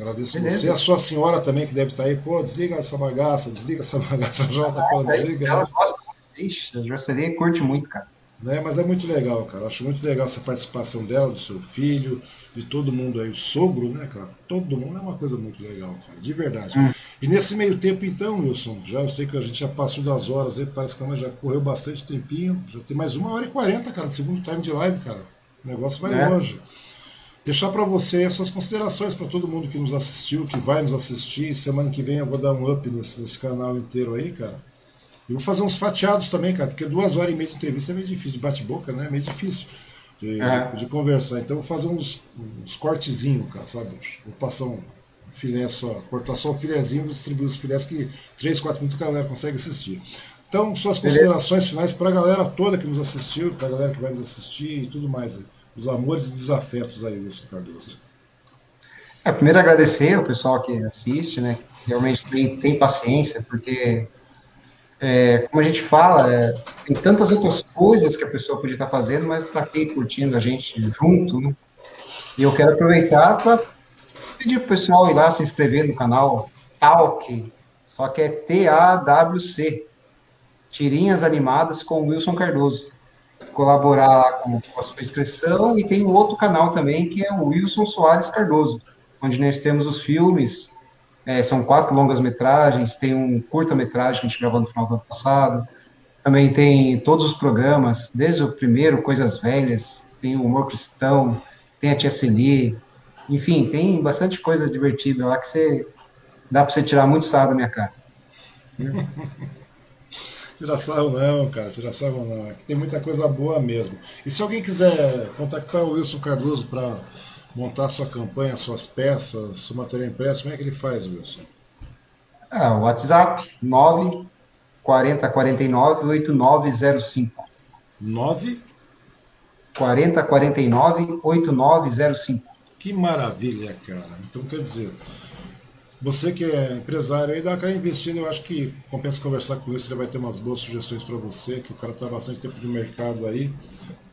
Agradeço Beleza. você, a sua senhora também que deve estar aí, pô, desliga essa bagaça, desliga essa bagaça, tá falando, desliga. Ela gosta, ixi, a Jocelyn curte muito, cara. Né, mas é muito legal, cara. Acho muito legal essa participação dela, do seu filho, de todo mundo aí, o sogro, né, cara? Todo mundo é uma coisa muito legal, cara, de verdade. Hum. E nesse meio tempo, então, Wilson, já eu sei que a gente já passou das horas aí, parece que já correu bastante tempinho, já tem mais uma hora e quarenta, cara, de segundo time de live, cara. O negócio vai é. longe. Deixar para você as suas considerações para todo mundo que nos assistiu, que vai nos assistir. Semana que vem eu vou dar um up nesse, nesse canal inteiro aí, cara. E vou fazer uns fatiados também, cara, porque duas horas e meia de entrevista é meio difícil, de bate-boca, né? É meio difícil de, é. de, de, conversar. Então eu vou fazer uns, uns cortezinhos, cara, sabe? Vou passar um filé só, cortar só um filézinho, distribuir os filés que 3, 4 minutos a galera consegue assistir. Então, suas considerações finais para a galera toda que nos assistiu, para a galera que vai nos assistir e tudo mais. Os amores e desafetos aí, Wilson Cardoso. É, primeiro agradecer ao pessoal que assiste, né? Realmente tem, tem paciência, porque é, como a gente fala, é, tem tantas outras coisas que a pessoa podia estar fazendo, mas está aqui curtindo a gente junto, né? E eu quero aproveitar para pedir para o pessoal ir lá se inscrever no canal Talk, só que é T-A-W-C, Tirinhas Animadas com Wilson Cardoso. Colaborar com, com a sua inscrição e tem um outro canal também que é o Wilson Soares Cardoso, onde nós temos os filmes é, são quatro longas-metragens, tem um curta-metragem que a gente gravou no final do ano passado. Também tem todos os programas, desde o primeiro, Coisas Velhas, tem o Humor Cristão, tem a Tia Celi. Enfim, tem bastante coisa divertida lá que você dá para você tirar muito sarro da minha cara. Tirar sarro não, cara, tirar sarro não. Aqui tem muita coisa boa mesmo. E se alguém quiser contactar o Wilson Cardoso para montar sua campanha, suas peças, seu material impresso, como é que ele faz, Wilson? Ah, o WhatsApp 9 40 49 8905. 9 40 49 8905. Que maravilha, cara. Então, quer dizer, você que é empresário aí, dá aquela investindo, eu acho que compensa conversar com isso, ele vai ter umas boas sugestões para você, que o cara está bastante tempo no mercado aí.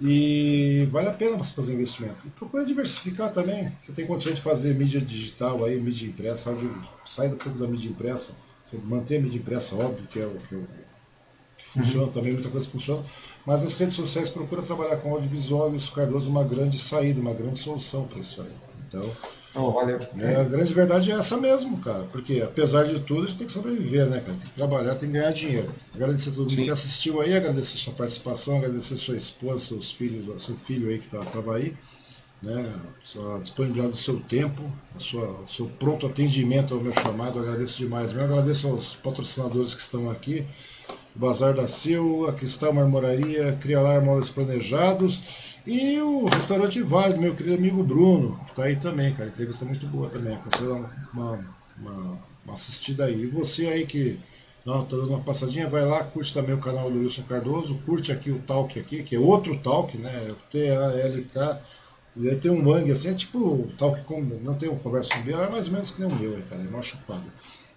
E vale a pena você fazer investimento. E procura diversificar também. Você tem condições de fazer mídia digital aí, mídia impressa, áudio, sai um pouco da mídia impressa. Você mantém a mídia impressa, óbvio que é o que, o, que funciona uhum. também, muita coisa funciona. Mas as redes sociais procura trabalhar com audiovisual e o Cardoso é uma grande saída, uma grande solução para isso aí. Então, Oh, valeu. É, a grande verdade é essa mesmo, cara. Porque apesar de tudo, a gente tem que sobreviver, né, cara? Tem que trabalhar, tem que ganhar dinheiro. Agradecer a todo mundo que assistiu aí, agradecer a sua participação, agradecer a sua esposa, seus filhos, seu filho aí que estava tá, aí. né, a disponibilidade do seu tempo, a sua, o seu pronto atendimento ao meu chamado. Agradeço demais. Eu agradeço aos patrocinadores que estão aqui. Bazar da Sil, a Cristal Marmoraria, Crialar Móveis Planejados e o Restaurante Vale, meu querido amigo Bruno, que está aí também, cara. Entrevista muito boa também. Aconselho uma, uma, uma assistida aí. E você aí que não, tá dando uma passadinha, vai lá, curte também o canal do Wilson Cardoso, curte aqui o Talk aqui, que é outro Talk, né? T-A-L-K e aí tem um mangue assim, é tipo tal que com, não tem um conversa com o meu, é mais ou menos que nem o meu, aí, cara, é uma chupada.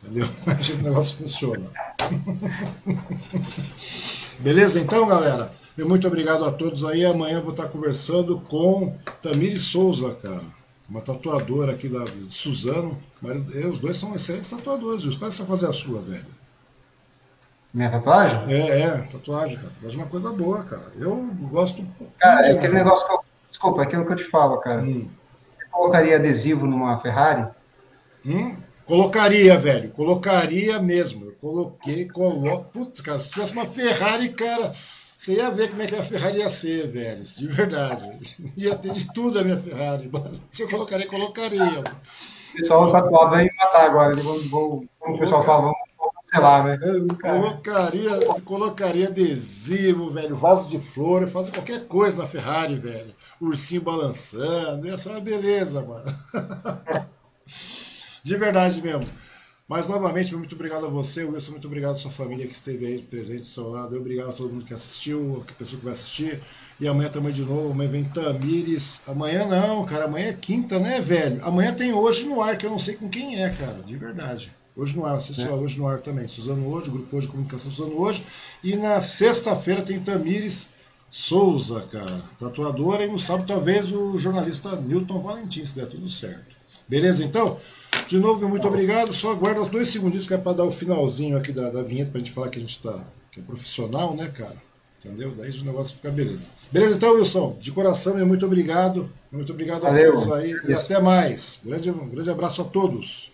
Entendeu? O negócio funciona. Beleza então, galera? Muito obrigado a todos aí. Amanhã eu vou estar conversando com Tamiri Souza, cara. Uma tatuadora aqui da, de Suzano. Os dois são excelentes tatuadores. Os caras sabem fazer a sua, velho. Minha tatuagem? É, é, tatuagem, cara. Tatuagem é uma coisa boa, cara. Eu gosto. Cara, é aquele negócio que eu Desculpa, aquilo que eu te falo, cara. Hum. Você colocaria adesivo numa Ferrari? Hum? Colocaria, velho. Colocaria mesmo. Eu coloquei, coloco. Putz, cara, se tivesse uma Ferrari, cara, você ia ver como é que a Ferrari ia ser, velho. De verdade. Ia ter de tudo a minha Ferrari. Mas se eu colocaria, colocaria. O pessoal tatuado vai me matar agora. Vamos, vamos, como o pessoal fala, vamos sei lá, né? Colocaria, colocaria adesivo, velho, vaso de flor, fazer qualquer coisa na Ferrari, velho. Ursinho balançando, ia ser uma beleza, mano. De verdade mesmo. Mas novamente, muito obrigado a você, Wilson, muito obrigado à sua família que esteve aí presente do seu lado. Obrigado a todo mundo que assistiu, a pessoa que vai assistir. E amanhã também de novo, amanhã vem Tamires. Amanhã não, cara, amanhã é quinta, né, velho? Amanhã tem hoje no ar, que eu não sei com quem é, cara, de verdade. Hoje no ar, assiste é. lá hoje no ar também. Suzano hoje, Grupo Hoje de Comunicação Suzano hoje. E na sexta-feira tem Tamires Souza, cara, tatuadora. E no sábado, talvez, o jornalista Milton Valentim, se der tudo certo. Beleza, então? De novo, muito obrigado. Só aguarda os dois segundinhos que é para dar o finalzinho aqui da, da vinheta, para a gente falar que a gente tá, que é profissional, né, cara? Entendeu? Daí o negócio fica beleza. Beleza, então, Wilson, de coração, meu muito obrigado. Muito obrigado Valeu. a todos aí. E até mais. Grande, um grande abraço a todos.